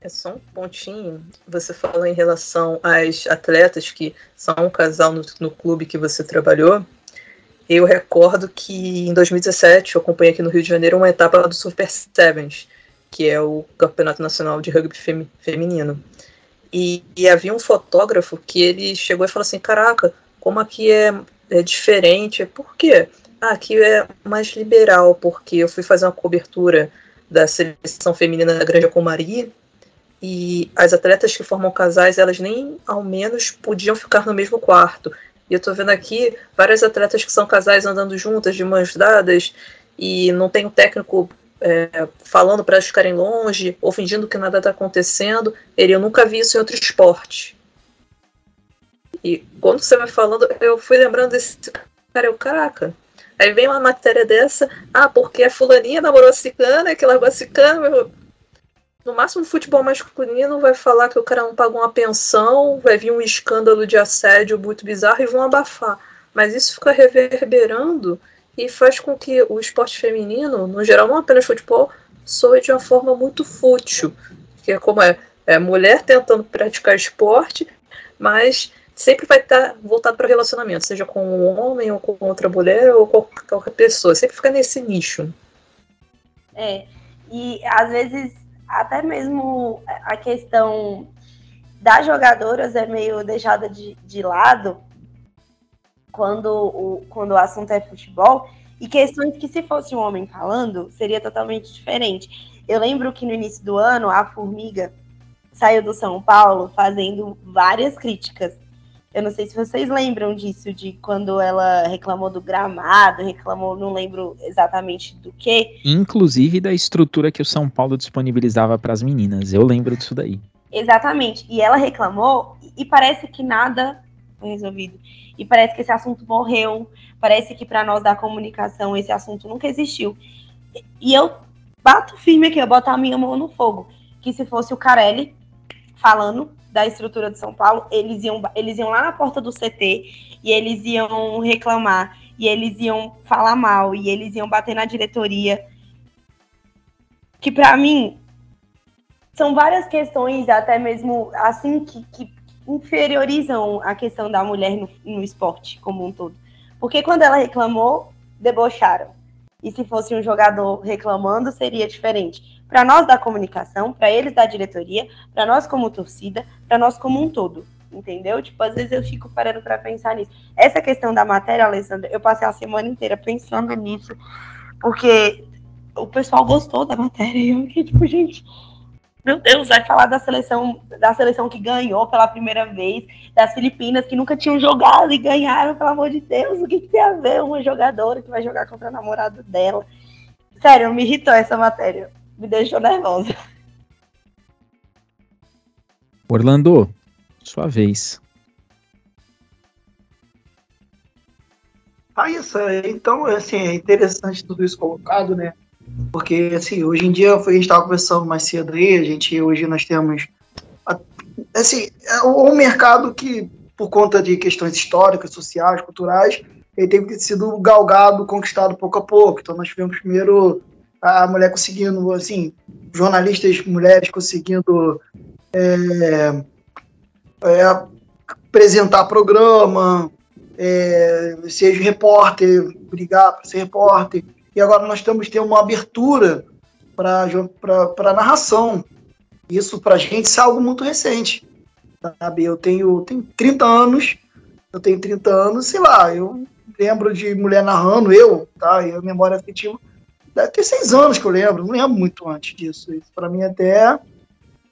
É só um pontinho. Você falou em relação às atletas que são um casal no, no clube que você trabalhou. Eu recordo que em 2017 eu acompanhei aqui no Rio de Janeiro uma etapa do Super Sevens, que é o Campeonato Nacional de Rugby Feminino. E, e, havia um fotógrafo que ele chegou e falou assim: Caraca, como aqui é, é diferente. Por quê? Ah, aqui é mais liberal, porque eu fui fazer uma cobertura da seleção feminina da Grande Comari e as atletas que formam casais, elas nem ao menos podiam ficar no mesmo quarto. E eu tô vendo aqui várias atletas que são casais andando juntas, de mãos dadas, e não tem um técnico é, falando para elas ficarem longe, ou fingindo que nada tá acontecendo. Ele, eu nunca vi isso em outro esporte. E quando você vai falando, eu fui lembrando desse cara, eu, caraca. Aí vem uma matéria dessa, ah, porque a fulaninha namorou a cicana, que largou a cicana. No máximo, futebol masculino vai falar que o cara não pagou uma pensão, vai vir um escândalo de assédio muito bizarro e vão abafar. Mas isso fica reverberando e faz com que o esporte feminino, no geral, não apenas futebol, soe de uma forma muito fútil. Que é como é, é mulher tentando praticar esporte, mas sempre vai estar voltado para relacionamento, seja com um homem ou com outra mulher ou com qualquer pessoa. Sempre fica nesse nicho. É, e às vezes até mesmo a questão das jogadoras é meio deixada de, de lado quando o, quando o assunto é futebol, e questões que se fosse um homem falando, seria totalmente diferente. Eu lembro que no início do ano, a Formiga saiu do São Paulo fazendo várias críticas eu não sei se vocês lembram disso, de quando ela reclamou do gramado, reclamou, não lembro exatamente do que. Inclusive da estrutura que o São Paulo disponibilizava para as meninas. Eu lembro disso daí. Exatamente. E ela reclamou e parece que nada foi resolvido. E parece que esse assunto morreu. Parece que para nós da comunicação esse assunto nunca existiu. E eu bato firme aqui, eu boto a minha mão no fogo. Que se fosse o Carelli falando da estrutura de São Paulo, eles iam, eles iam lá na porta do CT e eles iam reclamar, e eles iam falar mal, e eles iam bater na diretoria. Que para mim são várias questões, até mesmo assim, que, que inferiorizam a questão da mulher no, no esporte como um todo. Porque quando ela reclamou, debocharam. E se fosse um jogador reclamando, seria diferente para nós da comunicação, para eles da diretoria, para nós como torcida, para nós como um todo. Entendeu? Tipo, às vezes eu fico parando para pensar nisso. Essa questão da matéria, Alessandra, eu passei a semana inteira pensando nisso, porque o pessoal gostou da matéria. E eu fiquei, tipo, gente, meu Deus, vai falar da seleção, da seleção que ganhou pela primeira vez, das Filipinas que nunca tinham jogado e ganharam, pelo amor de Deus, o que, que tem a ver uma jogadora que vai jogar contra o namorado dela? Sério, me irritou essa matéria me deixou nervosa. Orlando, sua vez. Ah, isso, então, assim, é interessante tudo isso colocado, né? Porque, assim, hoje em dia, a gente estava conversando mais cedo aí, a gente, hoje nós temos, assim, é um mercado que, por conta de questões históricas, sociais, culturais, ele tem sido galgado, conquistado pouco a pouco. Então, nós tivemos primeiro a mulher conseguindo, assim, jornalistas mulheres conseguindo é, é, apresentar programa, é, seja repórter, brigar para ser repórter. E agora nós estamos tendo uma abertura para narração. Isso para a gente é algo muito recente. Sabe? Eu tenho, tenho 30 anos, eu tenho 30 anos, sei lá, eu lembro de mulher narrando, eu, tá? E a memória afetiva deve ter seis anos que eu lembro, não lembro muito antes disso. Isso para mim até é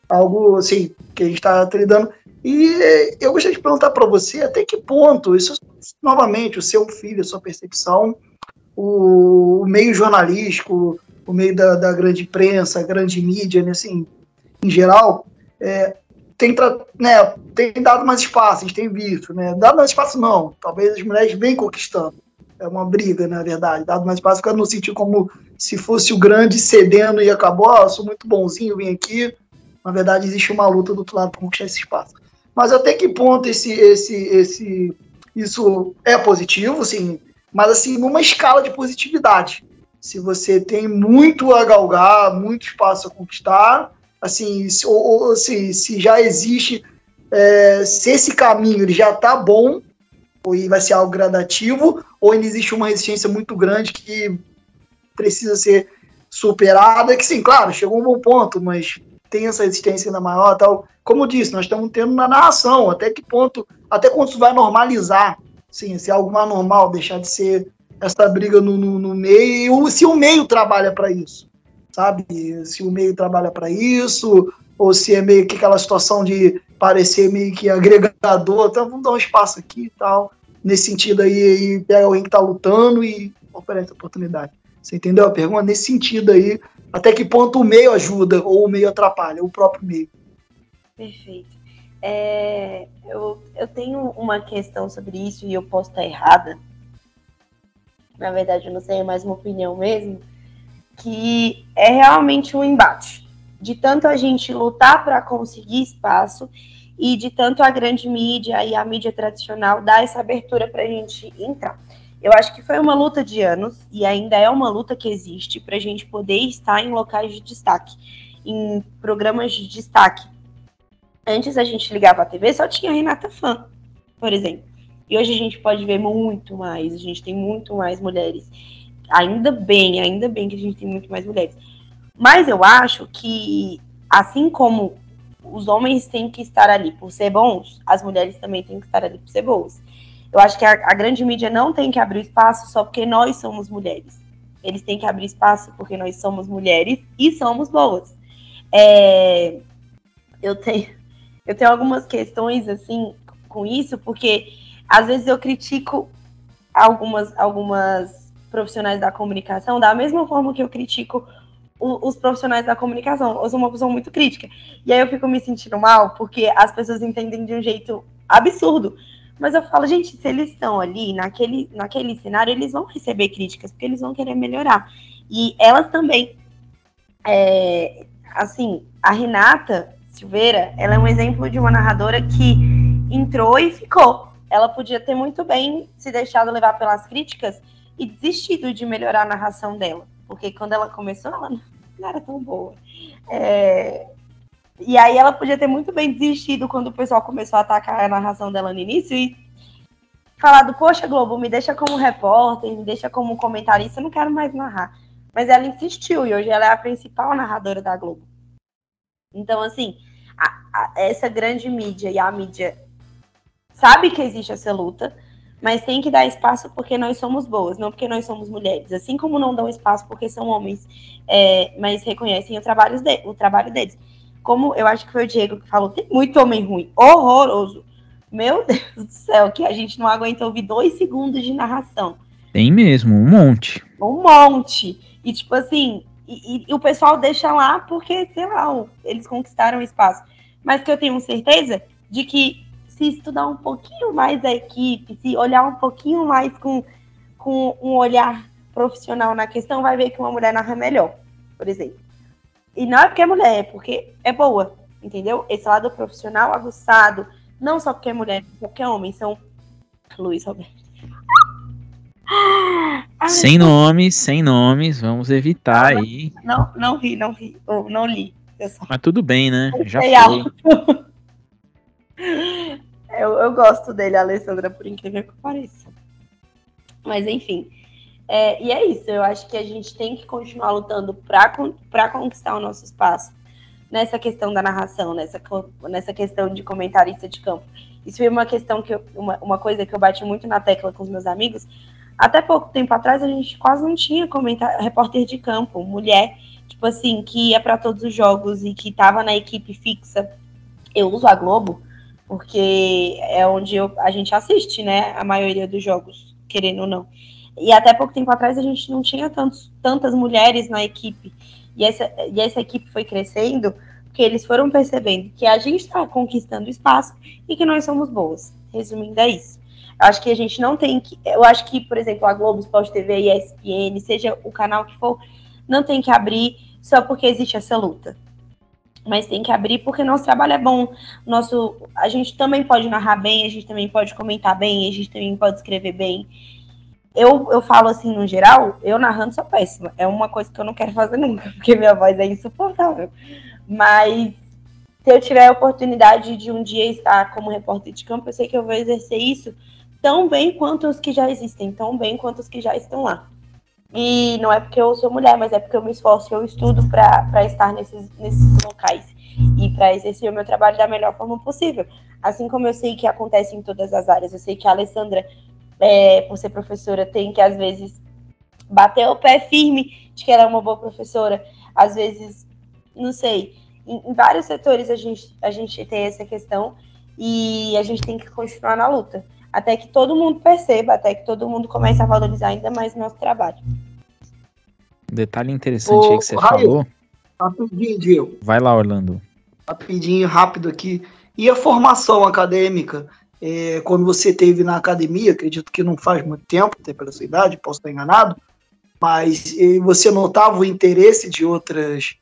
algo assim que a gente está lidando. E eu gostaria de perguntar para você até que ponto isso, novamente, o seu filho, a sua percepção, o, o meio jornalístico, o meio da, da, grande imprensa, grande mídia, né, assim, em geral, é, tem, né, tem dado mais espaço, a gente tem visto, né? Dado mais espaço não, talvez as mulheres vêm conquistando é uma briga, na verdade. Dado mais espaço, fica no sentido como se fosse o grande cedendo e acabou, oh, eu sou muito bonzinho, vim aqui. Na verdade, existe uma luta do outro lado para conquistar esse espaço. Mas até que ponto esse, esse, esse, isso é positivo, sim, mas assim, numa escala de positividade. Se você tem muito a galgar, muito espaço a conquistar, assim, se, ou, ou se, se já existe, é, se esse caminho ele já está bom, ou vai ser algo gradativo, ou ainda existe uma resistência muito grande que precisa ser superada, que sim, claro, chegou um bom ponto, mas tem essa resistência ainda maior tal. Como eu disse, nós estamos tendo na narração, até que ponto, até quando isso vai normalizar, sim, se é algo mais normal, deixar de ser essa briga no, no, no meio, se o meio trabalha para isso, sabe? Se o meio trabalha para isso, ou se é meio que aquela situação de parecer meio que agregador, então vamos dar um espaço aqui e tal. nesse sentido aí, pega alguém que está lutando e oferece oportunidade. Você entendeu a pergunta? Nesse sentido aí, até que ponto o meio ajuda ou o meio atrapalha, o próprio meio. Perfeito. É, eu, eu tenho uma questão sobre isso e eu posso estar errada. Na verdade, eu não sei, é mais uma opinião mesmo. Que é realmente um embate. De tanto a gente lutar para conseguir espaço e de tanto a grande mídia e a mídia tradicional dar essa abertura para a gente entrar. Eu acho que foi uma luta de anos e ainda é uma luta que existe para a gente poder estar em locais de destaque, em programas de destaque. Antes a gente ligava a TV, só tinha Renata Fã, por exemplo. E hoje a gente pode ver muito mais, a gente tem muito mais mulheres. Ainda bem, ainda bem que a gente tem muito mais mulheres. Mas eu acho que, assim como os homens têm que estar ali por ser bons, as mulheres também têm que estar ali por ser boas. Eu acho que a, a grande mídia não tem que abrir espaço só porque nós somos mulheres. Eles têm que abrir espaço porque nós somos mulheres e somos boas. É, eu tenho eu tenho algumas questões assim com isso, porque às vezes eu critico algumas algumas profissionais da comunicação da mesma forma que eu critico os profissionais da comunicação. Eu sou uma pessoa muito crítica. E aí eu fico me sentindo mal porque as pessoas entendem de um jeito absurdo. Mas eu falo, gente, se eles estão ali naquele, naquele cenário, eles vão receber críticas, porque eles vão querer melhorar. E elas também. É, assim, a Renata Silveira, ela é um exemplo de uma narradora que entrou e ficou. Ela podia ter muito bem se deixado levar pelas críticas e desistido de melhorar a narração dela. Porque quando ela começou, ela não era tão boa. É, e aí ela podia ter muito bem desistido quando o pessoal começou a atacar a narração dela no início e falado, poxa, Globo, me deixa como repórter, me deixa como comentarista, eu não quero mais narrar. Mas ela insistiu e hoje ela é a principal narradora da Globo. Então, assim, a, a, essa grande mídia e a mídia sabe que existe essa luta, mas tem que dar espaço porque nós somos boas, não porque nós somos mulheres. Assim como não dão espaço porque são homens, é, mas reconhecem o trabalho, de, o trabalho deles como eu acho que foi o Diego que falou, tem muito homem ruim, horroroso. Meu Deus do céu, que a gente não aguenta ouvir dois segundos de narração. Tem mesmo, um monte. Um monte. E tipo assim, e, e, e o pessoal deixa lá porque, sei lá, eles conquistaram espaço. Mas que eu tenho certeza de que se estudar um pouquinho mais a equipe, se olhar um pouquinho mais com, com um olhar profissional na questão, vai ver que uma mulher narra melhor, por exemplo. E não é porque é mulher, é porque é boa, entendeu? Esse lado profissional aguçado, não só porque é mulher, porque é homem, são Luiz Roberto. sem nomes, sem nomes, vamos evitar não, aí. Não, não ri, não ri, ou não li. Só... Mas tudo bem, né? Já foi. eu, eu gosto dele, Alessandra, por incrível que pareça. Mas enfim. É, e é isso, eu acho que a gente tem que continuar lutando para conquistar o nosso espaço nessa questão da narração, nessa, nessa questão de comentarista de campo. Isso foi uma questão que eu, uma, uma coisa que eu bati muito na tecla com os meus amigos. Até pouco tempo atrás a gente quase não tinha comentar, repórter de campo, mulher, tipo assim, que ia para todos os jogos e que estava na equipe fixa. Eu uso a Globo porque é onde eu, a gente assiste, né, a maioria dos jogos, querendo ou não. E até pouco tempo atrás a gente não tinha tantos, tantas mulheres na equipe. E essa, e essa equipe foi crescendo porque eles foram percebendo que a gente está conquistando espaço e que nós somos boas. Resumindo, é isso. Acho que a gente não tem que. Eu acho que, por exemplo, a Globo Esporte TV ESPN, seja o canal que for, não tem que abrir só porque existe essa luta. Mas tem que abrir porque nosso trabalho é bom. Nosso, a gente também pode narrar bem, a gente também pode comentar bem, a gente também pode escrever bem eu, eu falo assim, no geral, eu narrando sou péssima. É uma coisa que eu não quero fazer nunca, porque minha voz é insuportável. Mas se eu tiver a oportunidade de um dia estar como repórter de campo, eu sei que eu vou exercer isso tão bem quanto os que já existem, tão bem quanto os que já estão lá. E não é porque eu sou mulher, mas é porque eu me esforço, eu estudo para estar nesses, nesses locais e para exercer o meu trabalho da melhor forma possível. Assim como eu sei que acontece em todas as áreas, eu sei que a Alessandra é, por ser professora, tem que, às vezes, bater o pé firme de que ela é uma boa professora. Às vezes, não sei, em, em vários setores a gente, a gente tem essa questão e a gente tem que continuar na luta. Até que todo mundo perceba, até que todo mundo comece a valorizar ainda mais o nosso trabalho. Um detalhe interessante aí que você Ô, Raio. falou. Rapidinho, Diego. Vai lá, Orlando. Rapidinho, rápido aqui. E a formação acadêmica? É, quando você teve na academia, acredito que não faz muito tempo, até pela sua idade, posso estar enganado, mas você notava o interesse de outras,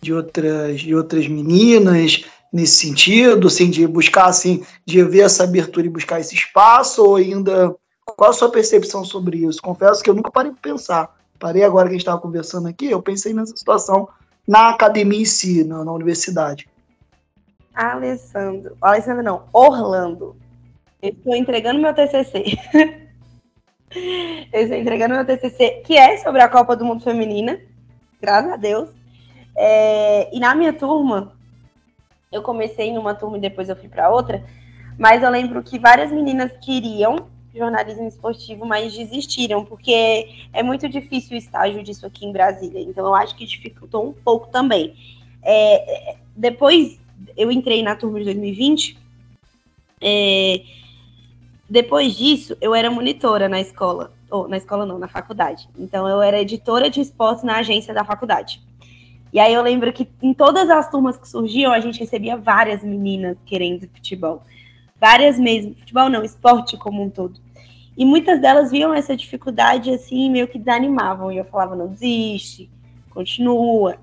de outras, de outras meninas nesse sentido, assim, de buscar, assim, de ver essa abertura e buscar esse espaço, ou ainda qual a sua percepção sobre isso? Confesso que eu nunca parei para pensar. Parei agora que a gente estava conversando aqui, eu pensei nessa situação na academia em si, na, na universidade. Alessandro. Alessandro não, Orlando. Estou entregando meu TCC. eu estou entregando meu TCC, que é sobre a Copa do Mundo Feminina. Graças a Deus. É, e na minha turma, eu comecei numa turma e depois eu fui para outra, mas eu lembro que várias meninas queriam jornalismo esportivo, mas desistiram, porque é muito difícil o estágio disso aqui em Brasília. Então eu acho que dificultou um pouco também. É, depois eu entrei na turma de 2020. é, depois disso, eu era monitora na escola. Ou na escola não, na faculdade. Então eu era editora de esportes na agência da faculdade. E aí eu lembro que em todas as turmas que surgiam, a gente recebia várias meninas querendo futebol. Várias mesmo. Futebol não, esporte como um todo. E muitas delas viam essa dificuldade assim, meio que desanimavam. E eu falava, não desiste, continua.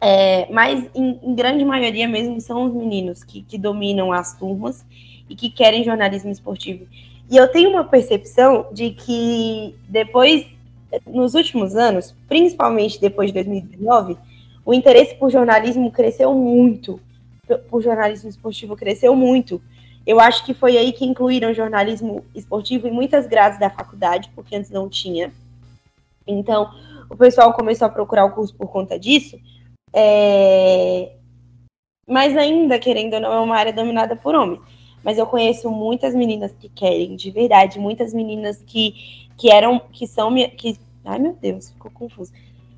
É, mas em, em grande maioria mesmo são os meninos que, que dominam as turmas e que querem jornalismo esportivo. E eu tenho uma percepção de que depois, nos últimos anos, principalmente depois de 2019, o interesse por jornalismo cresceu muito. Por jornalismo esportivo cresceu muito. Eu acho que foi aí que incluíram jornalismo esportivo em muitas grades da faculdade, porque antes não tinha. Então, o pessoal começou a procurar o curso por conta disso. É... Mas ainda, querendo ou não, é uma área dominada por homens. Mas eu conheço muitas meninas que querem, de verdade, muitas meninas que, que eram, que são, que, ai meu Deus, ficou confuso,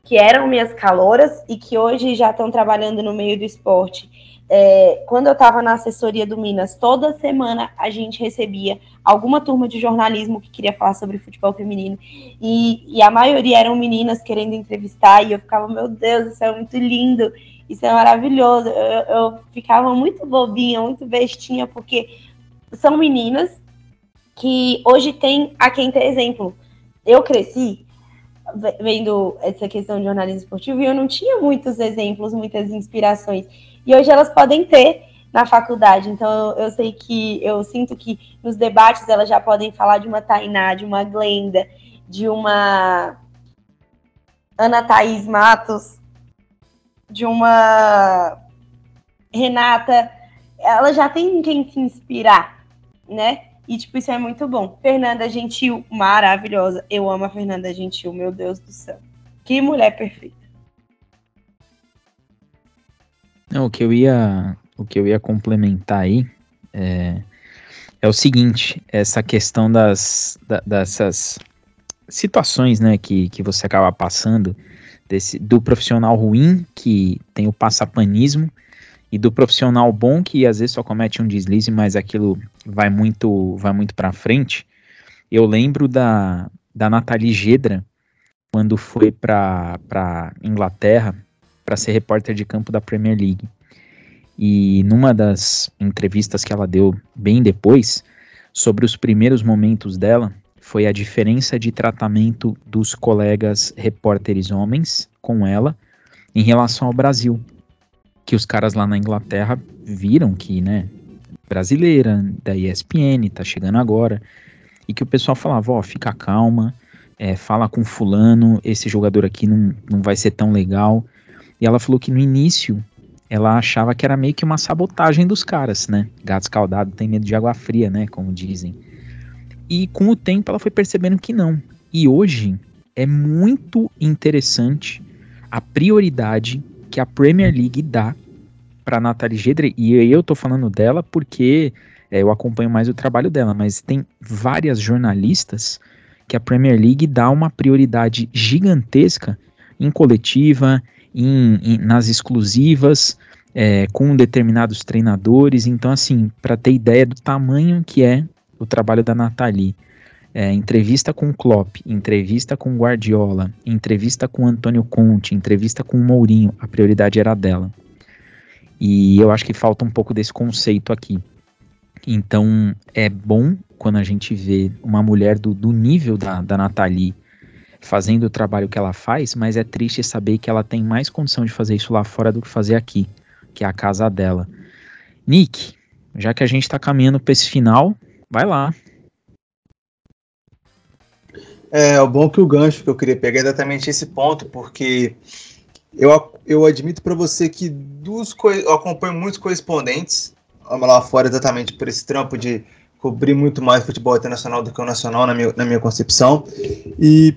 que eram minhas caloras e que hoje já estão trabalhando no meio do esporte. É, quando eu estava na assessoria do Minas, toda semana a gente recebia alguma turma de jornalismo que queria falar sobre futebol feminino. E, e a maioria eram meninas querendo entrevistar, e eu ficava, meu Deus, isso é muito lindo, isso é maravilhoso. Eu, eu ficava muito bobinha, muito bestinha, porque são meninas que hoje tem a quem ter exemplo. Eu cresci ve- vendo essa questão de jornalismo esportivo e eu não tinha muitos exemplos, muitas inspirações. E hoje elas podem ter na faculdade. Então eu, sei que eu sinto que nos debates elas já podem falar de uma Tainá, de uma Glenda, de uma Ana Thaís Matos, de uma Renata. Ela já tem em quem se inspirar, né? E, tipo, isso é muito bom. Fernanda Gentil, maravilhosa. Eu amo a Fernanda Gentil, meu Deus do céu. Que mulher perfeita. Não, o que eu ia, o que eu ia complementar aí é, é o seguinte, essa questão das, da- dessas situações, né, que, que você acaba passando, desse, do profissional ruim, que tem o passapanismo, e do profissional bom, que às vezes só comete um deslize, mas aquilo vai muito, vai muito para frente. Eu lembro da, da Nathalie Gedra, quando foi para Inglaterra, para ser repórter de campo da Premier League. E numa das entrevistas que ela deu bem depois, sobre os primeiros momentos dela, foi a diferença de tratamento dos colegas repórteres homens com ela em relação ao Brasil. Que os caras lá na Inglaterra viram que, né, brasileira, da ESPN, tá chegando agora, e que o pessoal falava, ó, fica calma, é, fala com fulano, esse jogador aqui não, não vai ser tão legal. E ela falou que no início ela achava que era meio que uma sabotagem dos caras, né? Gato escaldado tem medo de água fria, né? Como dizem. E com o tempo ela foi percebendo que não. E hoje é muito interessante a prioridade que a Premier League dá para Nathalie Gedre. E eu tô falando dela porque é, eu acompanho mais o trabalho dela, mas tem várias jornalistas que a Premier League dá uma prioridade gigantesca em coletiva, em, em- nas exclusivas, é, com determinados treinadores. Então, assim, para ter ideia do tamanho que é o trabalho da Nathalie. É, entrevista com Klopp, entrevista com Guardiola, entrevista com Antônio Conte, entrevista com Mourinho, a prioridade era dela. E eu acho que falta um pouco desse conceito aqui. Então é bom quando a gente vê uma mulher do, do nível da, da Nathalie fazendo o trabalho que ela faz, mas é triste saber que ela tem mais condição de fazer isso lá fora do que fazer aqui, que é a casa dela. Nick, já que a gente está caminhando para esse final, vai lá. É, o bom que o gancho que eu queria pegar é exatamente esse ponto, porque eu, eu admito para você que dos eu acompanho muitos correspondentes lá fora exatamente por esse trampo de cobrir muito mais futebol internacional do que o nacional, na minha, na minha concepção. E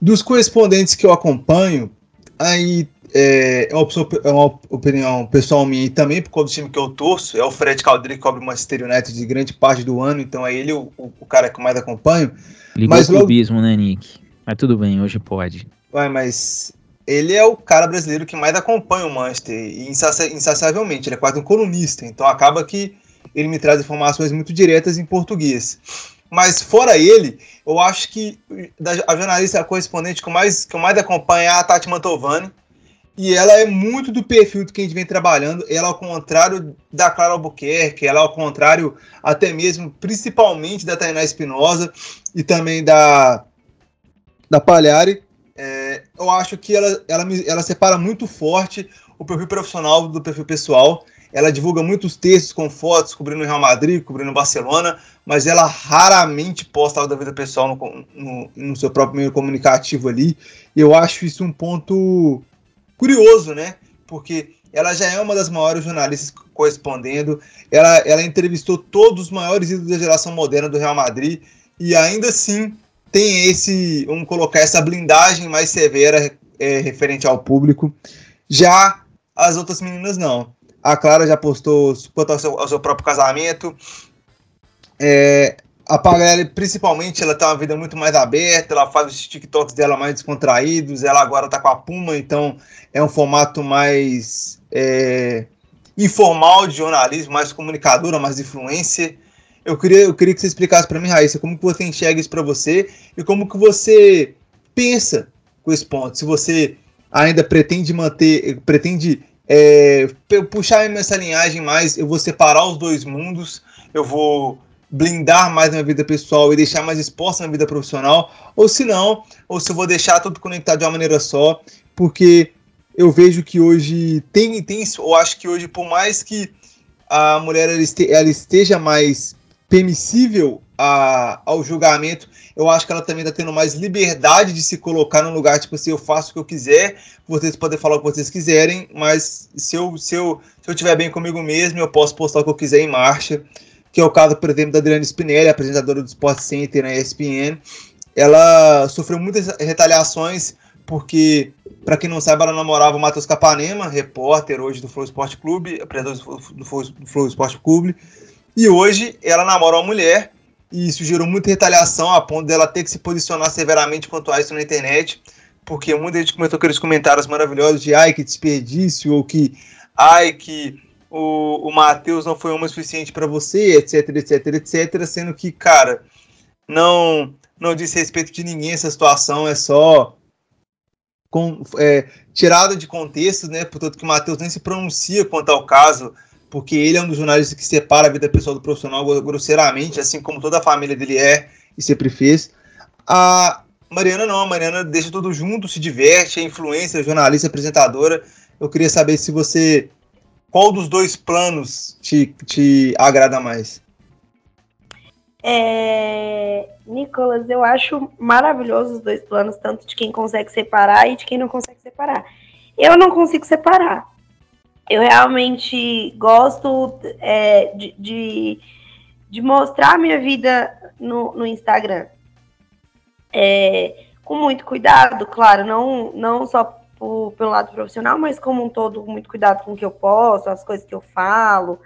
dos correspondentes que eu acompanho, aí é, é, uma, é uma opinião pessoal minha e também por causa do time que eu torço, é o Fred Caldeira que cobre o Manchester United de grande parte do ano, então é ele o, o cara que eu mais acompanho. Ligou mas o clubismo, logo... né, Nick? Mas tudo bem, hoje pode. Vai, mas ele é o cara brasileiro que mais acompanha o Manchester, e insaciavelmente, ele é quase um colunista, então acaba que ele me traz informações muito diretas em português. Mas fora ele, eu acho que a jornalista correspondente que eu mais, que eu mais acompanho é a Tati Mantovani, e ela é muito do perfil do que a gente vem trabalhando. Ela, ao contrário da Clara Albuquerque, ela, ao contrário, até mesmo, principalmente da Tainá Espinosa e também da, da Palhari, é, eu acho que ela, ela, ela separa muito forte o perfil profissional do perfil pessoal. Ela divulga muitos textos com fotos cobrindo o Real Madrid, cobrindo o Barcelona, mas ela raramente posta algo da vida pessoal no, no, no seu próprio meio comunicativo ali. Eu acho isso um ponto curioso, né? Porque ela já é uma das maiores jornalistas correspondendo. Ela, ela entrevistou todos os maiores ídolos da geração moderna do Real Madrid e ainda assim tem esse, vamos colocar essa blindagem mais severa é, referente ao público. Já as outras meninas não. A Clara já postou quanto ao seu, ao seu próprio casamento. É, a Pagrelli, principalmente, ela tem uma vida muito mais aberta, ela faz os TikToks dela mais descontraídos, ela agora tá com a Puma, então é um formato mais é, informal de jornalismo, mais comunicadora, mais influencer. Eu queria, eu queria que você explicasse para mim, Raíssa, como que você enxerga isso para você e como que você pensa com esse ponto. Se você ainda pretende manter, pretende é, puxar essa linhagem mais, eu vou separar os dois mundos, eu vou blindar mais minha vida pessoal e deixar mais exposta minha vida profissional, ou se não, ou se eu vou deixar tudo conectado de uma maneira só, porque eu vejo que hoje tem, tem eu acho que hoje, por mais que a mulher ela, este, ela esteja mais permissível a, ao julgamento, eu acho que ela também está tendo mais liberdade de se colocar num lugar, tipo assim, eu faço o que eu quiser, vocês podem falar o que vocês quiserem, mas se eu, se eu, se eu tiver bem comigo mesmo, eu posso postar o que eu quiser em marcha que é o caso, por exemplo, da Adriana Spinelli, apresentadora do Sport Center na ESPN. Ela sofreu muitas retaliações porque, para quem não sabe, ela namorava o Matheus Capanema, repórter hoje do Flow Esporte Clube, apresentador do Flow, do Flow Esporte Clube, e hoje ela namora uma mulher e isso gerou muita retaliação a ponto dela ter que se posicionar severamente quanto a isso na internet, porque muita gente comentou aqueles comentários maravilhosos de ai que desperdício, ou que ai que o, o Matheus não foi homem suficiente para você, etc, etc, etc, sendo que, cara, não não diz respeito de ninguém essa situação, é só com, é, tirada de contexto, né? Portanto, que o Matheus nem se pronuncia quanto ao caso, porque ele é um dos jornalistas que separa a vida pessoal do profissional grosseiramente, assim como toda a família dele é e sempre fez. A Mariana não, a Mariana deixa tudo junto, se diverte, é influência, jornalista, apresentadora. Eu queria saber se você qual dos dois planos te, te agrada mais? É, Nicolas, eu acho maravilhoso os dois planos, tanto de quem consegue separar e de quem não consegue separar. Eu não consigo separar. Eu realmente gosto é, de, de, de, mostrar a minha vida no, no Instagram. É, com muito cuidado, claro, não, não só por, pelo lado profissional, mas como um todo, muito cuidado com o que eu posto, as coisas que eu falo.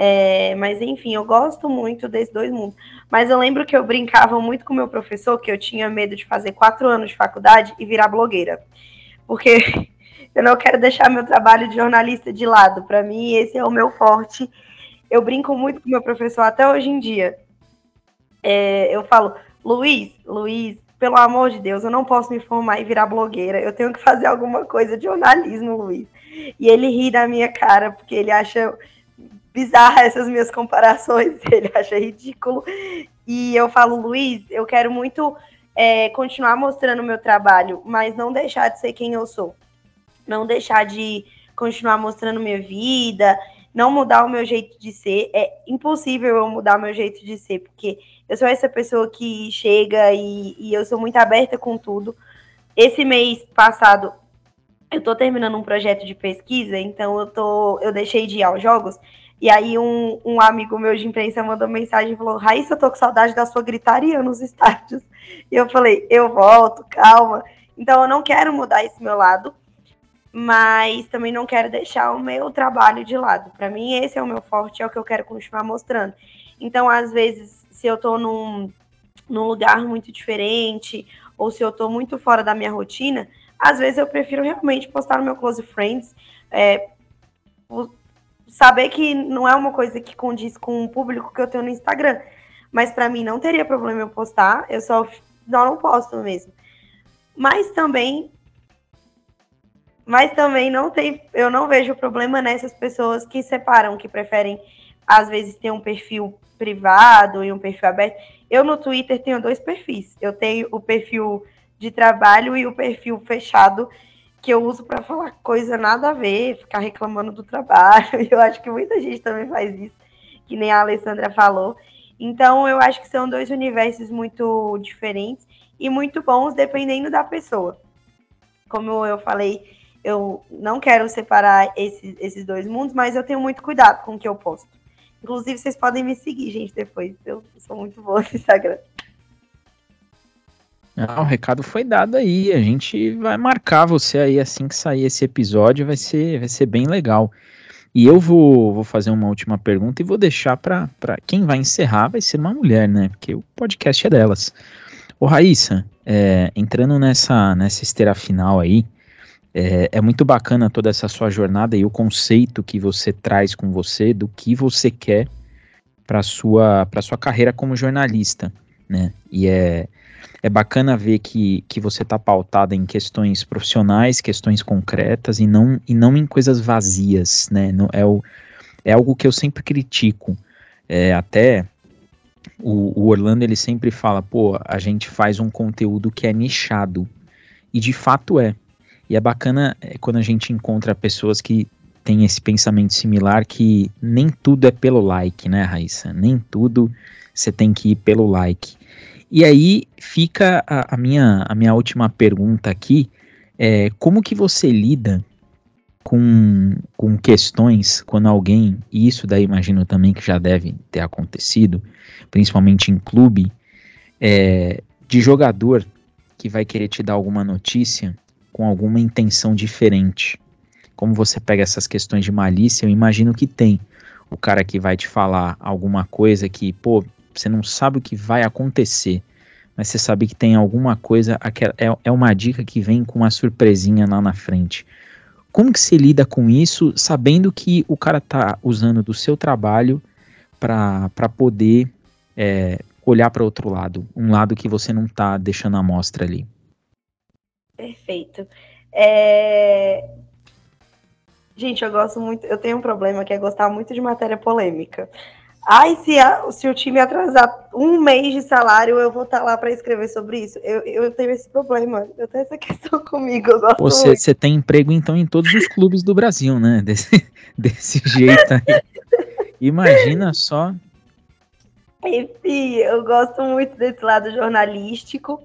É, mas enfim, eu gosto muito desses dois mundos. Mas eu lembro que eu brincava muito com meu professor que eu tinha medo de fazer quatro anos de faculdade e virar blogueira. Porque eu não quero deixar meu trabalho de jornalista de lado. Para mim, esse é o meu forte. Eu brinco muito com meu professor até hoje em dia. é, eu falo, Luiz, Luiz, pelo amor de Deus, eu não posso me formar e virar blogueira. Eu tenho que fazer alguma coisa de jornalismo, Luiz. E ele ri da minha cara, porque ele acha bizarra essas minhas comparações, ele acha ridículo. E eu falo, Luiz, eu quero muito é, continuar mostrando o meu trabalho, mas não deixar de ser quem eu sou. Não deixar de continuar mostrando minha vida, não mudar o meu jeito de ser. É impossível eu mudar o meu jeito de ser, porque eu sou essa pessoa que chega e, e eu sou muito aberta com tudo. Esse mês passado, eu tô terminando um projeto de pesquisa, então eu tô, eu deixei de ir aos jogos e aí um, um amigo meu de imprensa mandou mensagem e falou, Raíssa, eu tô com saudade da sua gritaria nos estádios. E eu falei, eu volto, calma. Então eu não quero mudar esse meu lado, mas também não quero deixar o meu trabalho de lado. Para mim, esse é o meu forte, é o que eu quero continuar mostrando. Então, às vezes, se eu tô num, num lugar muito diferente, ou se eu tô muito fora da minha rotina, às vezes eu prefiro realmente postar no meu Close Friends, é, saber que não é uma coisa que condiz com o público que eu tenho no Instagram. Mas para mim não teria problema eu postar, eu só não, não posto mesmo. Mas também mas também não tem, eu não vejo problema nessas pessoas que separam, que preferem às vezes ter um perfil privado e um perfil aberto. Eu no Twitter tenho dois perfis. Eu tenho o perfil de trabalho e o perfil fechado que eu uso para falar coisa nada a ver, ficar reclamando do trabalho. Eu acho que muita gente também faz isso, que nem a Alessandra falou. Então, eu acho que são dois universos muito diferentes e muito bons, dependendo da pessoa. Como eu falei, eu não quero separar esses, esses dois mundos, mas eu tenho muito cuidado com o que eu posto. Inclusive, vocês podem me seguir, gente, depois. Eu sou muito boa no Instagram. Ah, o recado foi dado aí. A gente vai marcar você aí assim que sair esse episódio. Vai ser, vai ser bem legal. E eu vou, vou fazer uma última pergunta e vou deixar para quem vai encerrar vai ser uma mulher, né? Porque o podcast é delas. Ô Raíssa, é, entrando nessa, nessa esteira final aí, é, é, muito bacana toda essa sua jornada e o conceito que você traz com você do que você quer para sua para sua carreira como jornalista, né? E é é bacana ver que, que você está pautada em questões profissionais, questões concretas e não, e não em coisas vazias, né? Não, é, o, é algo que eu sempre critico. É, até o, o, Orlando ele sempre fala, pô, a gente faz um conteúdo que é nichado. E de fato é. E é bacana é, quando a gente encontra pessoas que têm esse pensamento similar que nem tudo é pelo like, né, Raíssa? Nem tudo você tem que ir pelo like. E aí fica a, a, minha, a minha última pergunta aqui, é, como que você lida com, com questões quando alguém, e isso daí imagino também que já deve ter acontecido, principalmente em clube, é, de jogador que vai querer te dar alguma notícia com alguma intenção diferente. Como você pega essas questões de malícia, eu imagino que tem. O cara que vai te falar alguma coisa que, pô, você não sabe o que vai acontecer, mas você sabe que tem alguma coisa, é, é uma dica que vem com uma surpresinha lá na frente. Como que você lida com isso, sabendo que o cara tá usando do seu trabalho para poder é, olhar para outro lado, um lado que você não tá deixando a mostra ali? Perfeito. É... Gente, eu gosto muito, eu tenho um problema que é gostar muito de matéria polêmica. Ai, se, a, se o time atrasar um mês de salário, eu vou estar tá lá para escrever sobre isso. Eu, eu tenho esse problema, eu tenho essa questão comigo. você, você tem emprego, então, em todos os clubes do Brasil, né? Desse, desse jeito aí. Imagina só. Enfim, eu gosto muito desse lado jornalístico.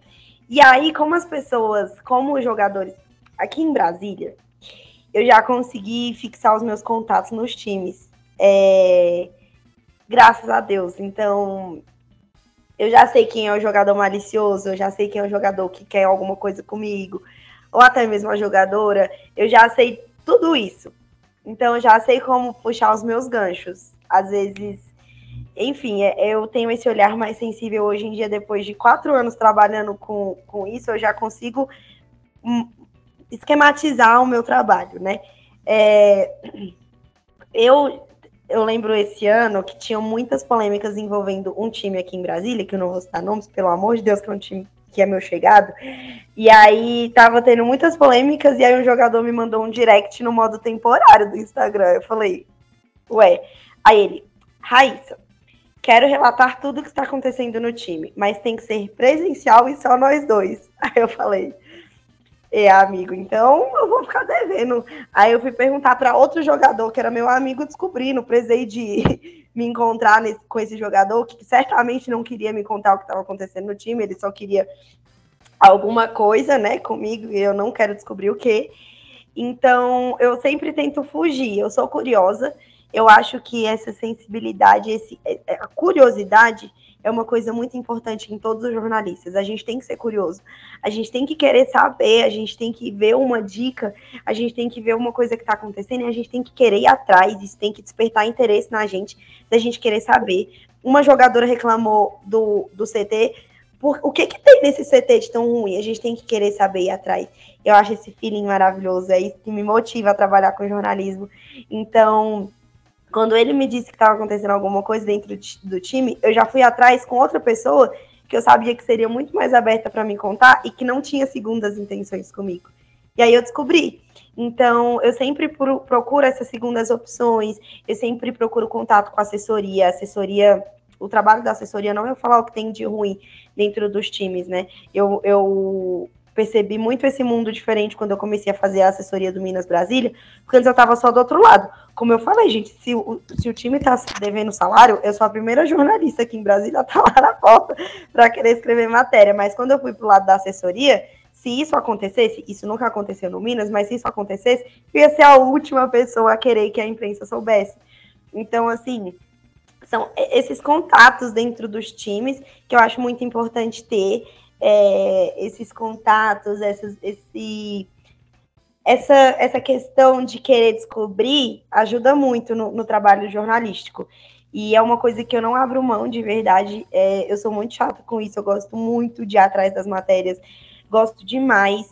E aí, como as pessoas, como os jogadores aqui em Brasília, eu já consegui fixar os meus contatos nos times. É graças a Deus. Então, eu já sei quem é o jogador malicioso, eu já sei quem é o jogador que quer alguma coisa comigo, ou até mesmo a jogadora, eu já sei tudo isso. Então, eu já sei como puxar os meus ganchos. Às vezes, enfim, é, eu tenho esse olhar mais sensível hoje em dia, depois de quatro anos trabalhando com, com isso, eu já consigo hum, esquematizar o meu trabalho, né? É, eu eu lembro esse ano que tinham muitas polêmicas envolvendo um time aqui em Brasília, que eu não vou citar nomes, pelo amor de Deus, que é um time que é meu chegado. E aí tava tendo muitas polêmicas, e aí um jogador me mandou um direct no modo temporário do Instagram. Eu falei, ué. Aí ele, Raíssa, quero relatar tudo o que está acontecendo no time, mas tem que ser presencial e só nós dois. Aí eu falei, é, amigo, então eu vou ficar devendo. Aí eu fui perguntar para outro jogador, que era meu amigo, descobri, não de me encontrar nesse, com esse jogador, que certamente não queria me contar o que estava acontecendo no time, ele só queria alguma coisa, né, comigo, e eu não quero descobrir o que. Então, eu sempre tento fugir, eu sou curiosa, eu acho que essa sensibilidade, esse, é, é, a curiosidade é uma coisa muito importante em todos os jornalistas. A gente tem que ser curioso, a gente tem que querer saber, a gente tem que ver uma dica, a gente tem que ver uma coisa que está acontecendo e a gente tem que querer ir atrás, isso tem que despertar interesse na gente, da gente querer saber. Uma jogadora reclamou do, do CT, por, o que, que tem nesse CT de tão ruim? A gente tem que querer saber ir atrás. Eu acho esse feeling maravilhoso, é isso que me motiva a trabalhar com jornalismo. Então, quando ele me disse que estava acontecendo alguma coisa dentro do time, eu já fui atrás com outra pessoa que eu sabia que seria muito mais aberta para me contar e que não tinha segundas intenções comigo. E aí eu descobri. Então, eu sempre procuro essas segundas opções, eu sempre procuro contato com a assessoria. Assessoria, o trabalho da assessoria não é falar o que tem de ruim dentro dos times, né? Eu, eu percebi muito esse mundo diferente quando eu comecei a fazer a assessoria do Minas Brasília, porque antes eu estava só do outro lado. Como eu falei, gente, se o, se o time está devendo salário, eu sou a primeira jornalista aqui em Brasília a tá lá na porta para querer escrever matéria. Mas quando eu fui para o lado da assessoria, se isso acontecesse, isso nunca aconteceu no Minas, mas se isso acontecesse, eu ia ser a última pessoa a querer que a imprensa soubesse. Então, assim, são esses contatos dentro dos times que eu acho muito importante ter é, esses contatos, essas, esse, essa, essa questão de querer descobrir ajuda muito no, no, trabalho jornalístico. E é uma coisa que eu não abro mão de verdade. É, eu sou muito chata com isso, eu gosto muito de ir atrás das matérias, gosto demais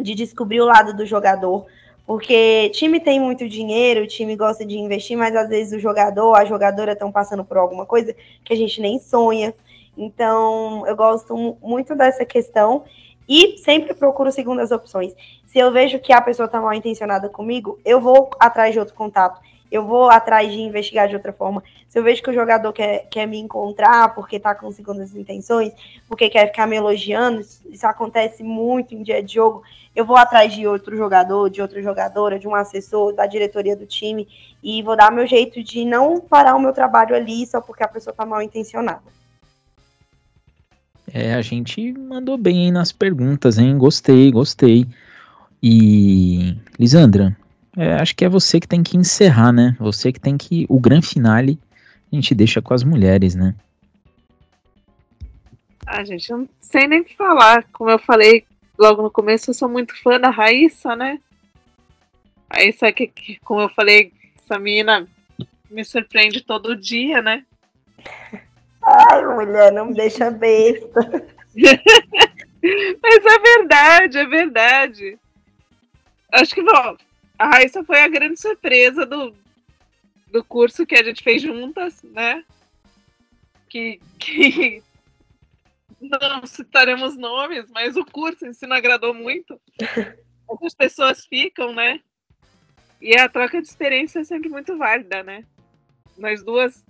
de descobrir o lado do jogador. Porque time tem muito dinheiro, o time gosta de investir, mas às vezes o jogador, a jogadora estão passando por alguma coisa que a gente nem sonha. Então, eu gosto muito dessa questão e sempre procuro segundas opções. Se eu vejo que a pessoa está mal intencionada comigo, eu vou atrás de outro contato. Eu vou atrás de investigar de outra forma. Se eu vejo que o jogador quer, quer me encontrar porque está com segundas intenções, porque quer ficar me elogiando, isso acontece muito em dia de jogo, eu vou atrás de outro jogador, de outra jogadora, de um assessor, da diretoria do time, e vou dar meu jeito de não parar o meu trabalho ali só porque a pessoa está mal intencionada. É, a gente mandou bem aí nas perguntas, hein? Gostei, gostei. E, Lisandra, é, acho que é você que tem que encerrar, né? Você que tem que. O grande finale a gente deixa com as mulheres, né? Ah, gente, eu não sei nem o que falar. Como eu falei logo no começo, eu sou muito fã da Raíssa, né? Raíssa, que, que como eu falei, essa menina me surpreende todo dia, né? Ai, mulher, não me deixa besta. Mas é verdade, é verdade. Acho que, bom, a Raíssa foi a grande surpresa do, do curso que a gente fez juntas, né? Que, que não citaremos nomes, mas o curso em si não agradou muito. As pessoas ficam, né? E a troca de experiência é sempre muito válida, né? Nós duas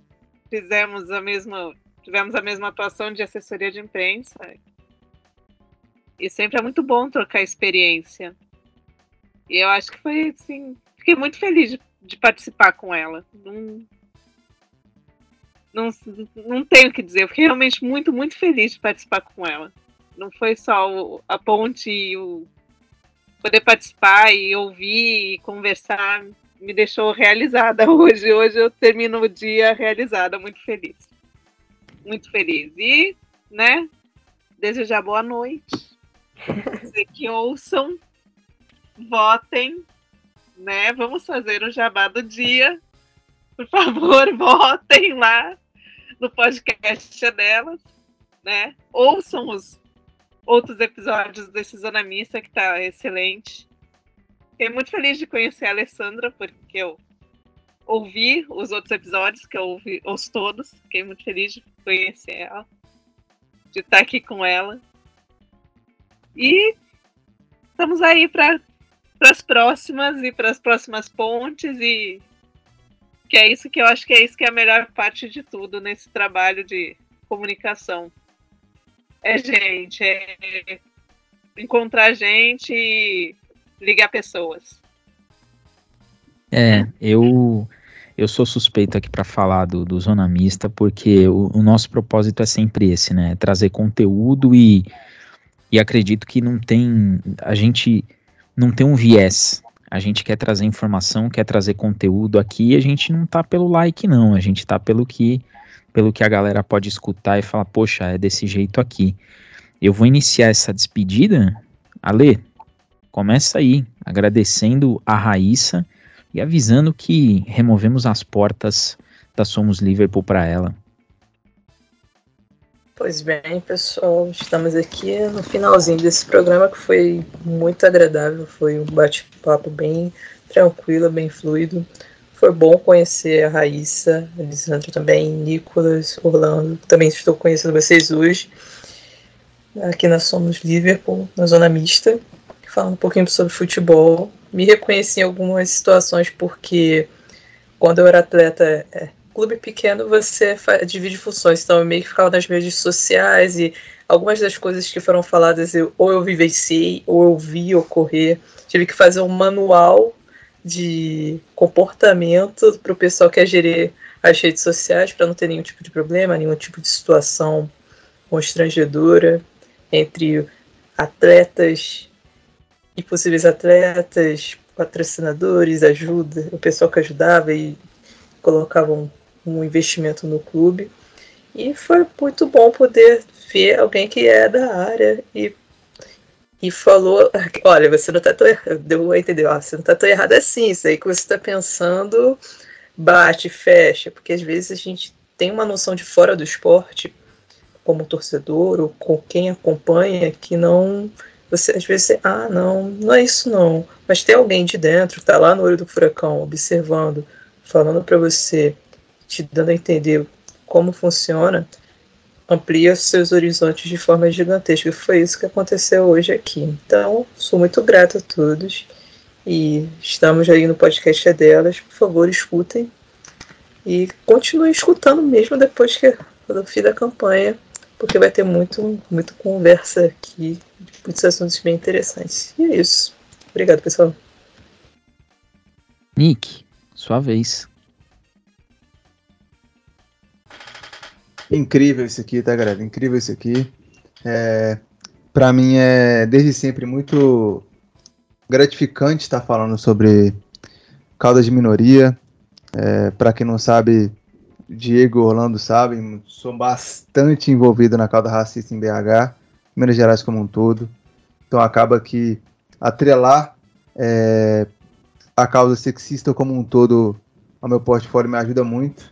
fizemos a mesma tivemos a mesma atuação de assessoria de imprensa. E sempre é muito bom trocar experiência. E eu acho que foi assim. Fiquei muito feliz de, de participar com ela. Não, não, não tenho o que dizer. Eu fiquei realmente muito, muito feliz de participar com ela. Não foi só o, a ponte e o poder participar e ouvir e conversar me deixou realizada hoje. Hoje eu termino o dia realizada, muito feliz muito feliz. E, né, desejar boa noite. Dizer que ouçam, votem, né? Vamos fazer o jabá do dia. Por favor, votem lá no podcast delas, né? Ouçam os outros episódios desse Zona Missa, que tá excelente. Fiquei muito feliz de conhecer a Alessandra, porque eu ouvir os outros episódios, que eu ouvi, ouço todos. Fiquei muito feliz de conhecer ela, de estar aqui com ela. E estamos aí para as próximas e para as próximas pontes e que é isso que eu acho que é isso que é a melhor parte de tudo nesse trabalho de comunicação. É gente, é encontrar gente e ligar pessoas. É, eu eu sou suspeito aqui para falar do, do Zona Mista, porque o, o, nosso propósito é sempre esse, né? Trazer conteúdo e, e acredito que não tem. A gente não tem um viés. A gente quer trazer informação, quer trazer conteúdo aqui, a gente não tá pelo like, não. A gente tá pelo que, pelo que a galera pode escutar e falar, poxa, é desse jeito aqui. Eu vou iniciar essa despedida. Ale, começa aí, agradecendo a Raíssa e avisando que removemos as portas da Somos Liverpool para ela. Pois bem, pessoal, estamos aqui no finalzinho desse programa que foi muito agradável, foi um bate-papo bem tranquilo, bem fluido. Foi bom conhecer a Raíssa, a Lisandro também, Nicolas, Orlando. Também estou conhecendo vocês hoje. Aqui nós somos Liverpool, na zona mista, falando um pouquinho sobre futebol me reconheci em algumas situações porque quando eu era atleta, é, clube pequeno você divide funções, então eu meio que ficava nas redes sociais e algumas das coisas que foram faladas eu, ou eu vivenciei ou eu vi ocorrer. Tive que fazer um manual de comportamento para o pessoal que quer gerir as redes sociais para não ter nenhum tipo de problema, nenhum tipo de situação constrangedora entre atletas e possíveis atletas, patrocinadores, ajuda, o pessoal que ajudava e colocava um, um investimento no clube. E foi muito bom poder ver alguém que é da área e, e falou: olha, você não está tão errado. Deu a entender, ó, você não está tão errado assim. Isso aí que você está pensando bate, fecha, porque às vezes a gente tem uma noção de fora do esporte, como torcedor ou com quem acompanha, que não você às vezes, ah, não, não é isso não. Mas tem alguém de dentro que está lá no olho do furacão, observando, falando para você, te dando a entender como funciona, amplia seus horizontes de forma gigantesca. Foi isso que aconteceu hoje aqui. Então, sou muito grato a todos. E estamos aí no podcast delas. Por favor, escutem. E continuem escutando mesmo depois que do fim da campanha porque vai ter muito, muito conversa aqui, muitos assuntos bem interessantes. E é isso. Obrigado, pessoal. Nick, sua vez. Incrível isso aqui, tá, galera? Incrível isso aqui. É, para mim é desde sempre muito gratificante estar falando sobre causa de minoria. É, para quem não sabe, Diego e Orlando sabem, sou bastante envolvido na causa racista em BH, Minas Gerais como um todo. Então acaba que atrelar é, a causa sexista como um todo ao meu portfólio me ajuda muito.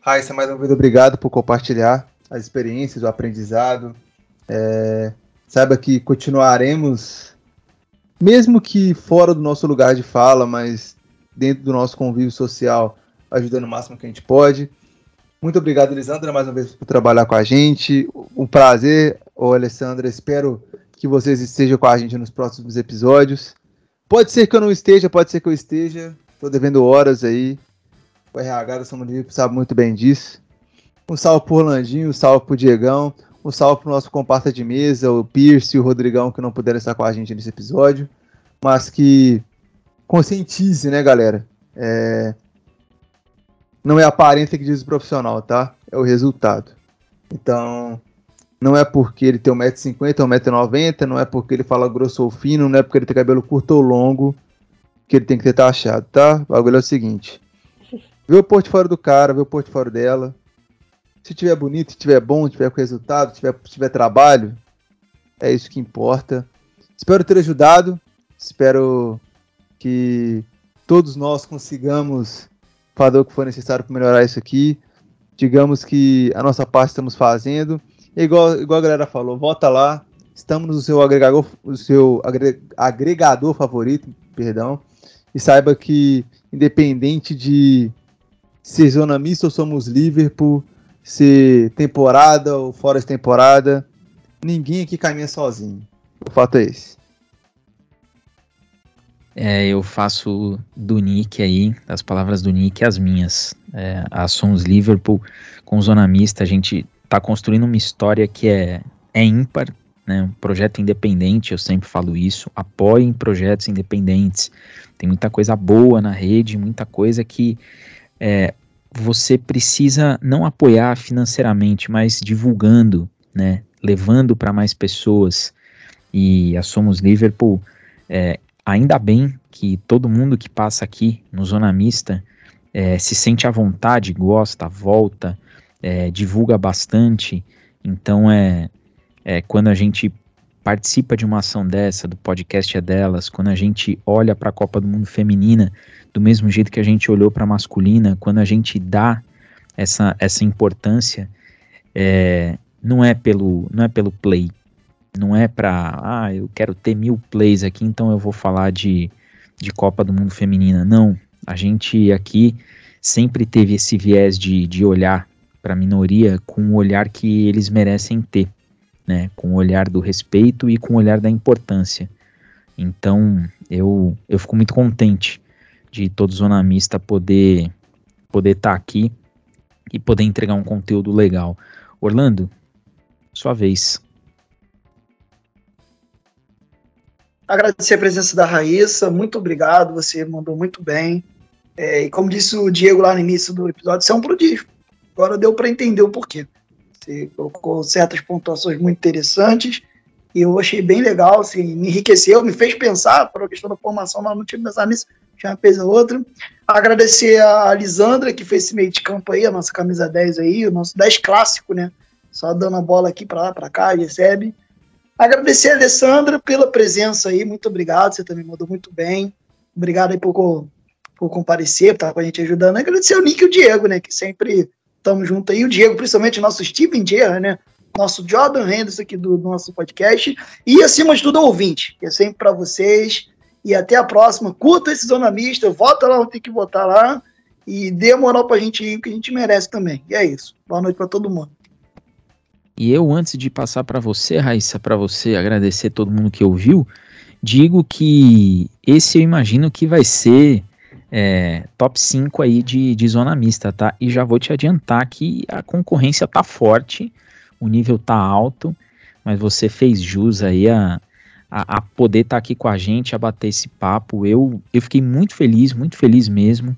Raíssa, mais uma vez, obrigado por compartilhar as experiências, o aprendizado. É, saiba que continuaremos, mesmo que fora do nosso lugar de fala, mas dentro do nosso convívio social, ajudando o máximo que a gente pode. Muito obrigado, Lisandra, mais uma vez por trabalhar com a gente. Um prazer, ô Alessandra. Espero que vocês estejam com a gente nos próximos episódios. Pode ser que eu não esteja, pode ser que eu esteja. Estou devendo horas aí. O RH da São Livre sabe muito bem disso. Um salve pro Orlandinho, um salve pro Diegão, um salve pro nosso comparsa de mesa, o Pierce e o Rodrigão, que não puderam estar com a gente nesse episódio. Mas que conscientize, né, galera? É, não é a aparência que diz o profissional, tá? É o resultado. Então, não é porque ele tem 1,50m ou 1,90m, não é porque ele fala grosso ou fino, não é porque ele tem cabelo curto ou longo que ele tem que ter taxado, tá? O bagulho é o seguinte: vê o portfólio do cara, vê o portfólio dela. Se tiver bonito, se tiver bom, se tiver com resultado, se tiver, se tiver trabalho, é isso que importa. Espero ter ajudado. Espero que todos nós consigamos fazer o que for necessário para melhorar isso aqui. Digamos que a nossa parte estamos fazendo. E igual, igual a galera falou, volta lá. Estamos no seu agregador, o seu agregador favorito, perdão. E saiba que, independente de ser zona mista ou somos Liverpool, ser temporada ou fora de temporada. Ninguém aqui caminha sozinho. O fato é esse. É, eu faço do Nick aí, as palavras do Nick, as minhas. É, a Sons Liverpool com Zona Mista, a gente tá construindo uma história que é, é ímpar, né? Um projeto independente, eu sempre falo isso. Apoiem projetos independentes. Tem muita coisa boa na rede, muita coisa que é, você precisa não apoiar financeiramente, mas divulgando, né? Levando para mais pessoas. E a Somos Liverpool é, ainda bem que todo mundo que passa aqui no Zona Mista é, se sente à vontade, gosta, volta, é, divulga bastante. Então é, é quando a gente participa de uma ação dessa, do podcast é delas, quando a gente olha para a Copa do Mundo Feminina do mesmo jeito que a gente olhou para a masculina, quando a gente dá essa, essa importância, é, não é pelo não é pelo play, não é para, ah, eu quero ter mil plays aqui, então eu vou falar de, de Copa do Mundo Feminina. Não, a gente aqui sempre teve esse viés de, de olhar para a minoria com o olhar que eles merecem ter, né? Com o olhar do respeito e com o olhar da importância. Então, eu, eu fico muito contente de todo Zona Mista poder poder estar tá aqui e poder entregar um conteúdo legal. Orlando, sua vez. Agradecer a presença da Raíssa, muito obrigado, você mandou muito bem. É, e como disse o Diego lá no início do episódio, você é um prodígio. Agora deu para entender o porquê. Você colocou certas pontuações muito interessantes e eu achei bem legal, assim, me enriqueceu, me fez pensar, para a questão da formação, mas não tinha pensado nisso, já fez a outra. Agradecer a Lisandra, que fez esse meio de campo aí, a nossa camisa 10 aí, o nosso 10 clássico, né? Só dando a bola aqui para lá, para cá, recebe. Agradecer a Alessandra pela presença aí, muito obrigado, você também mandou muito bem. Obrigado aí por, por comparecer, por estar com a gente ajudando. Agradecer ao Nick e o Diego, né, que sempre estamos juntos aí. O Diego, principalmente o nosso Steven Gerrard, né, nosso Jordan Henderson aqui do, do, nosso podcast. E, acima de tudo, ouvinte, que é sempre para vocês. E até a próxima. Curta esse Zona Mista, vota lá onde tem que votar lá. E dê moral pra gente ir, que a gente merece também. E é isso. Boa noite para todo mundo. E eu, antes de passar para você, Raíssa, para você agradecer todo mundo que ouviu, digo que esse eu imagino que vai ser é, top 5 aí de, de zona mista, tá? E já vou te adiantar que a concorrência tá forte, o nível tá alto, mas você fez jus aí a, a, a poder estar tá aqui com a gente, a bater esse papo. Eu, eu fiquei muito feliz, muito feliz mesmo.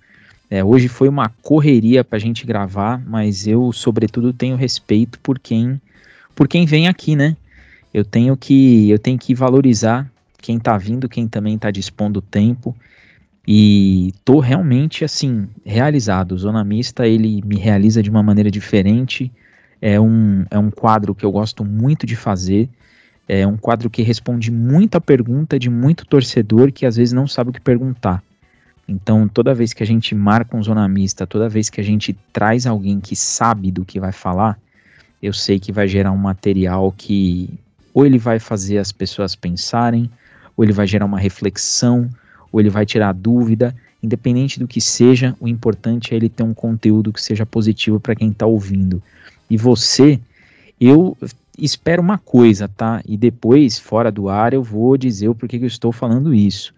É, hoje foi uma correria para a gente gravar, mas eu, sobretudo, tenho respeito por quem por quem vem aqui, né? Eu tenho que eu tenho que valorizar quem tá vindo, quem também tá dispondo tempo. E tô realmente assim, realizado. O Zona Mista, ele me realiza de uma maneira diferente. É um, é um quadro que eu gosto muito de fazer. É um quadro que responde muita pergunta de muito torcedor que às vezes não sabe o que perguntar. Então, toda vez que a gente marca um Zona Mista, toda vez que a gente traz alguém que sabe do que vai falar, eu sei que vai gerar um material que ou ele vai fazer as pessoas pensarem, ou ele vai gerar uma reflexão, ou ele vai tirar dúvida. Independente do que seja, o importante é ele ter um conteúdo que seja positivo para quem está ouvindo. E você, eu espero uma coisa, tá? E depois, fora do ar, eu vou dizer o porquê que eu estou falando isso.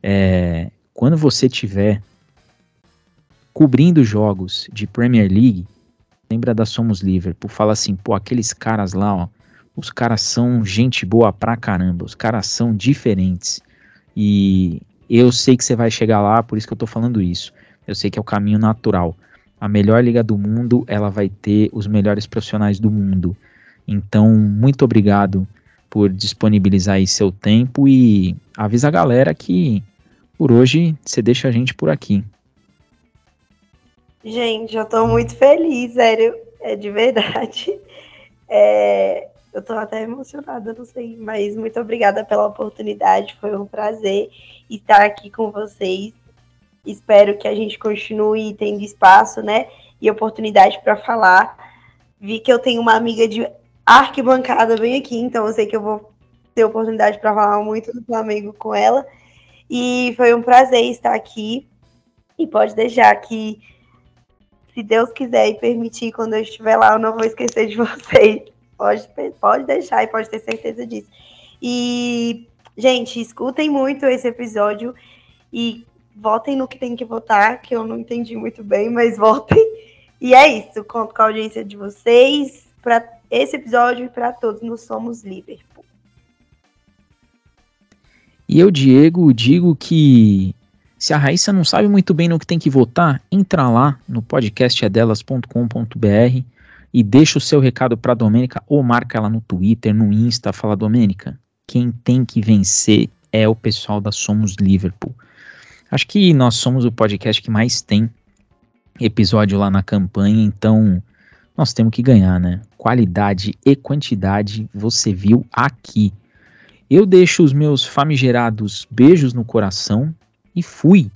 É, quando você tiver cobrindo jogos de Premier League, lembra da Somos Liverpool, fala assim, pô, aqueles caras lá, ó, os caras são gente boa pra caramba, os caras são diferentes. E eu sei que você vai chegar lá, por isso que eu tô falando isso. Eu sei que é o caminho natural. A melhor liga do mundo, ela vai ter os melhores profissionais do mundo. Então, muito obrigado por disponibilizar aí seu tempo e avisa a galera que por hoje você deixa a gente por aqui. Gente, eu tô muito feliz, sério, é de verdade. É, eu tô até emocionada, não sei, mas muito obrigada pela oportunidade, foi um prazer estar aqui com vocês. Espero que a gente continue tendo espaço, né, e oportunidade para falar. Vi que eu tenho uma amiga de arquibancada bem aqui, então eu sei que eu vou ter oportunidade para falar muito do Flamengo com ela. E foi um prazer estar aqui. E pode deixar que se Deus quiser e permitir, quando eu estiver lá, eu não vou esquecer de vocês. Pode, pode deixar e pode ter certeza disso. E, gente, escutem muito esse episódio e votem no que tem que votar, que eu não entendi muito bem, mas votem. E é isso. Conto com a audiência de vocês para esse episódio e para todos no Somos Liverpool. E eu, Diego, digo que se a Raíssa não sabe muito bem no que tem que votar, entra lá no podcastedelas.com.br e deixa o seu recado para a Domênica ou marca ela no Twitter, no Insta, fala Domênica, quem tem que vencer é o pessoal da Somos Liverpool. Acho que nós somos o podcast que mais tem episódio lá na campanha, então nós temos que ganhar, né? Qualidade e quantidade você viu aqui. Eu deixo os meus famigerados beijos no coração e fui.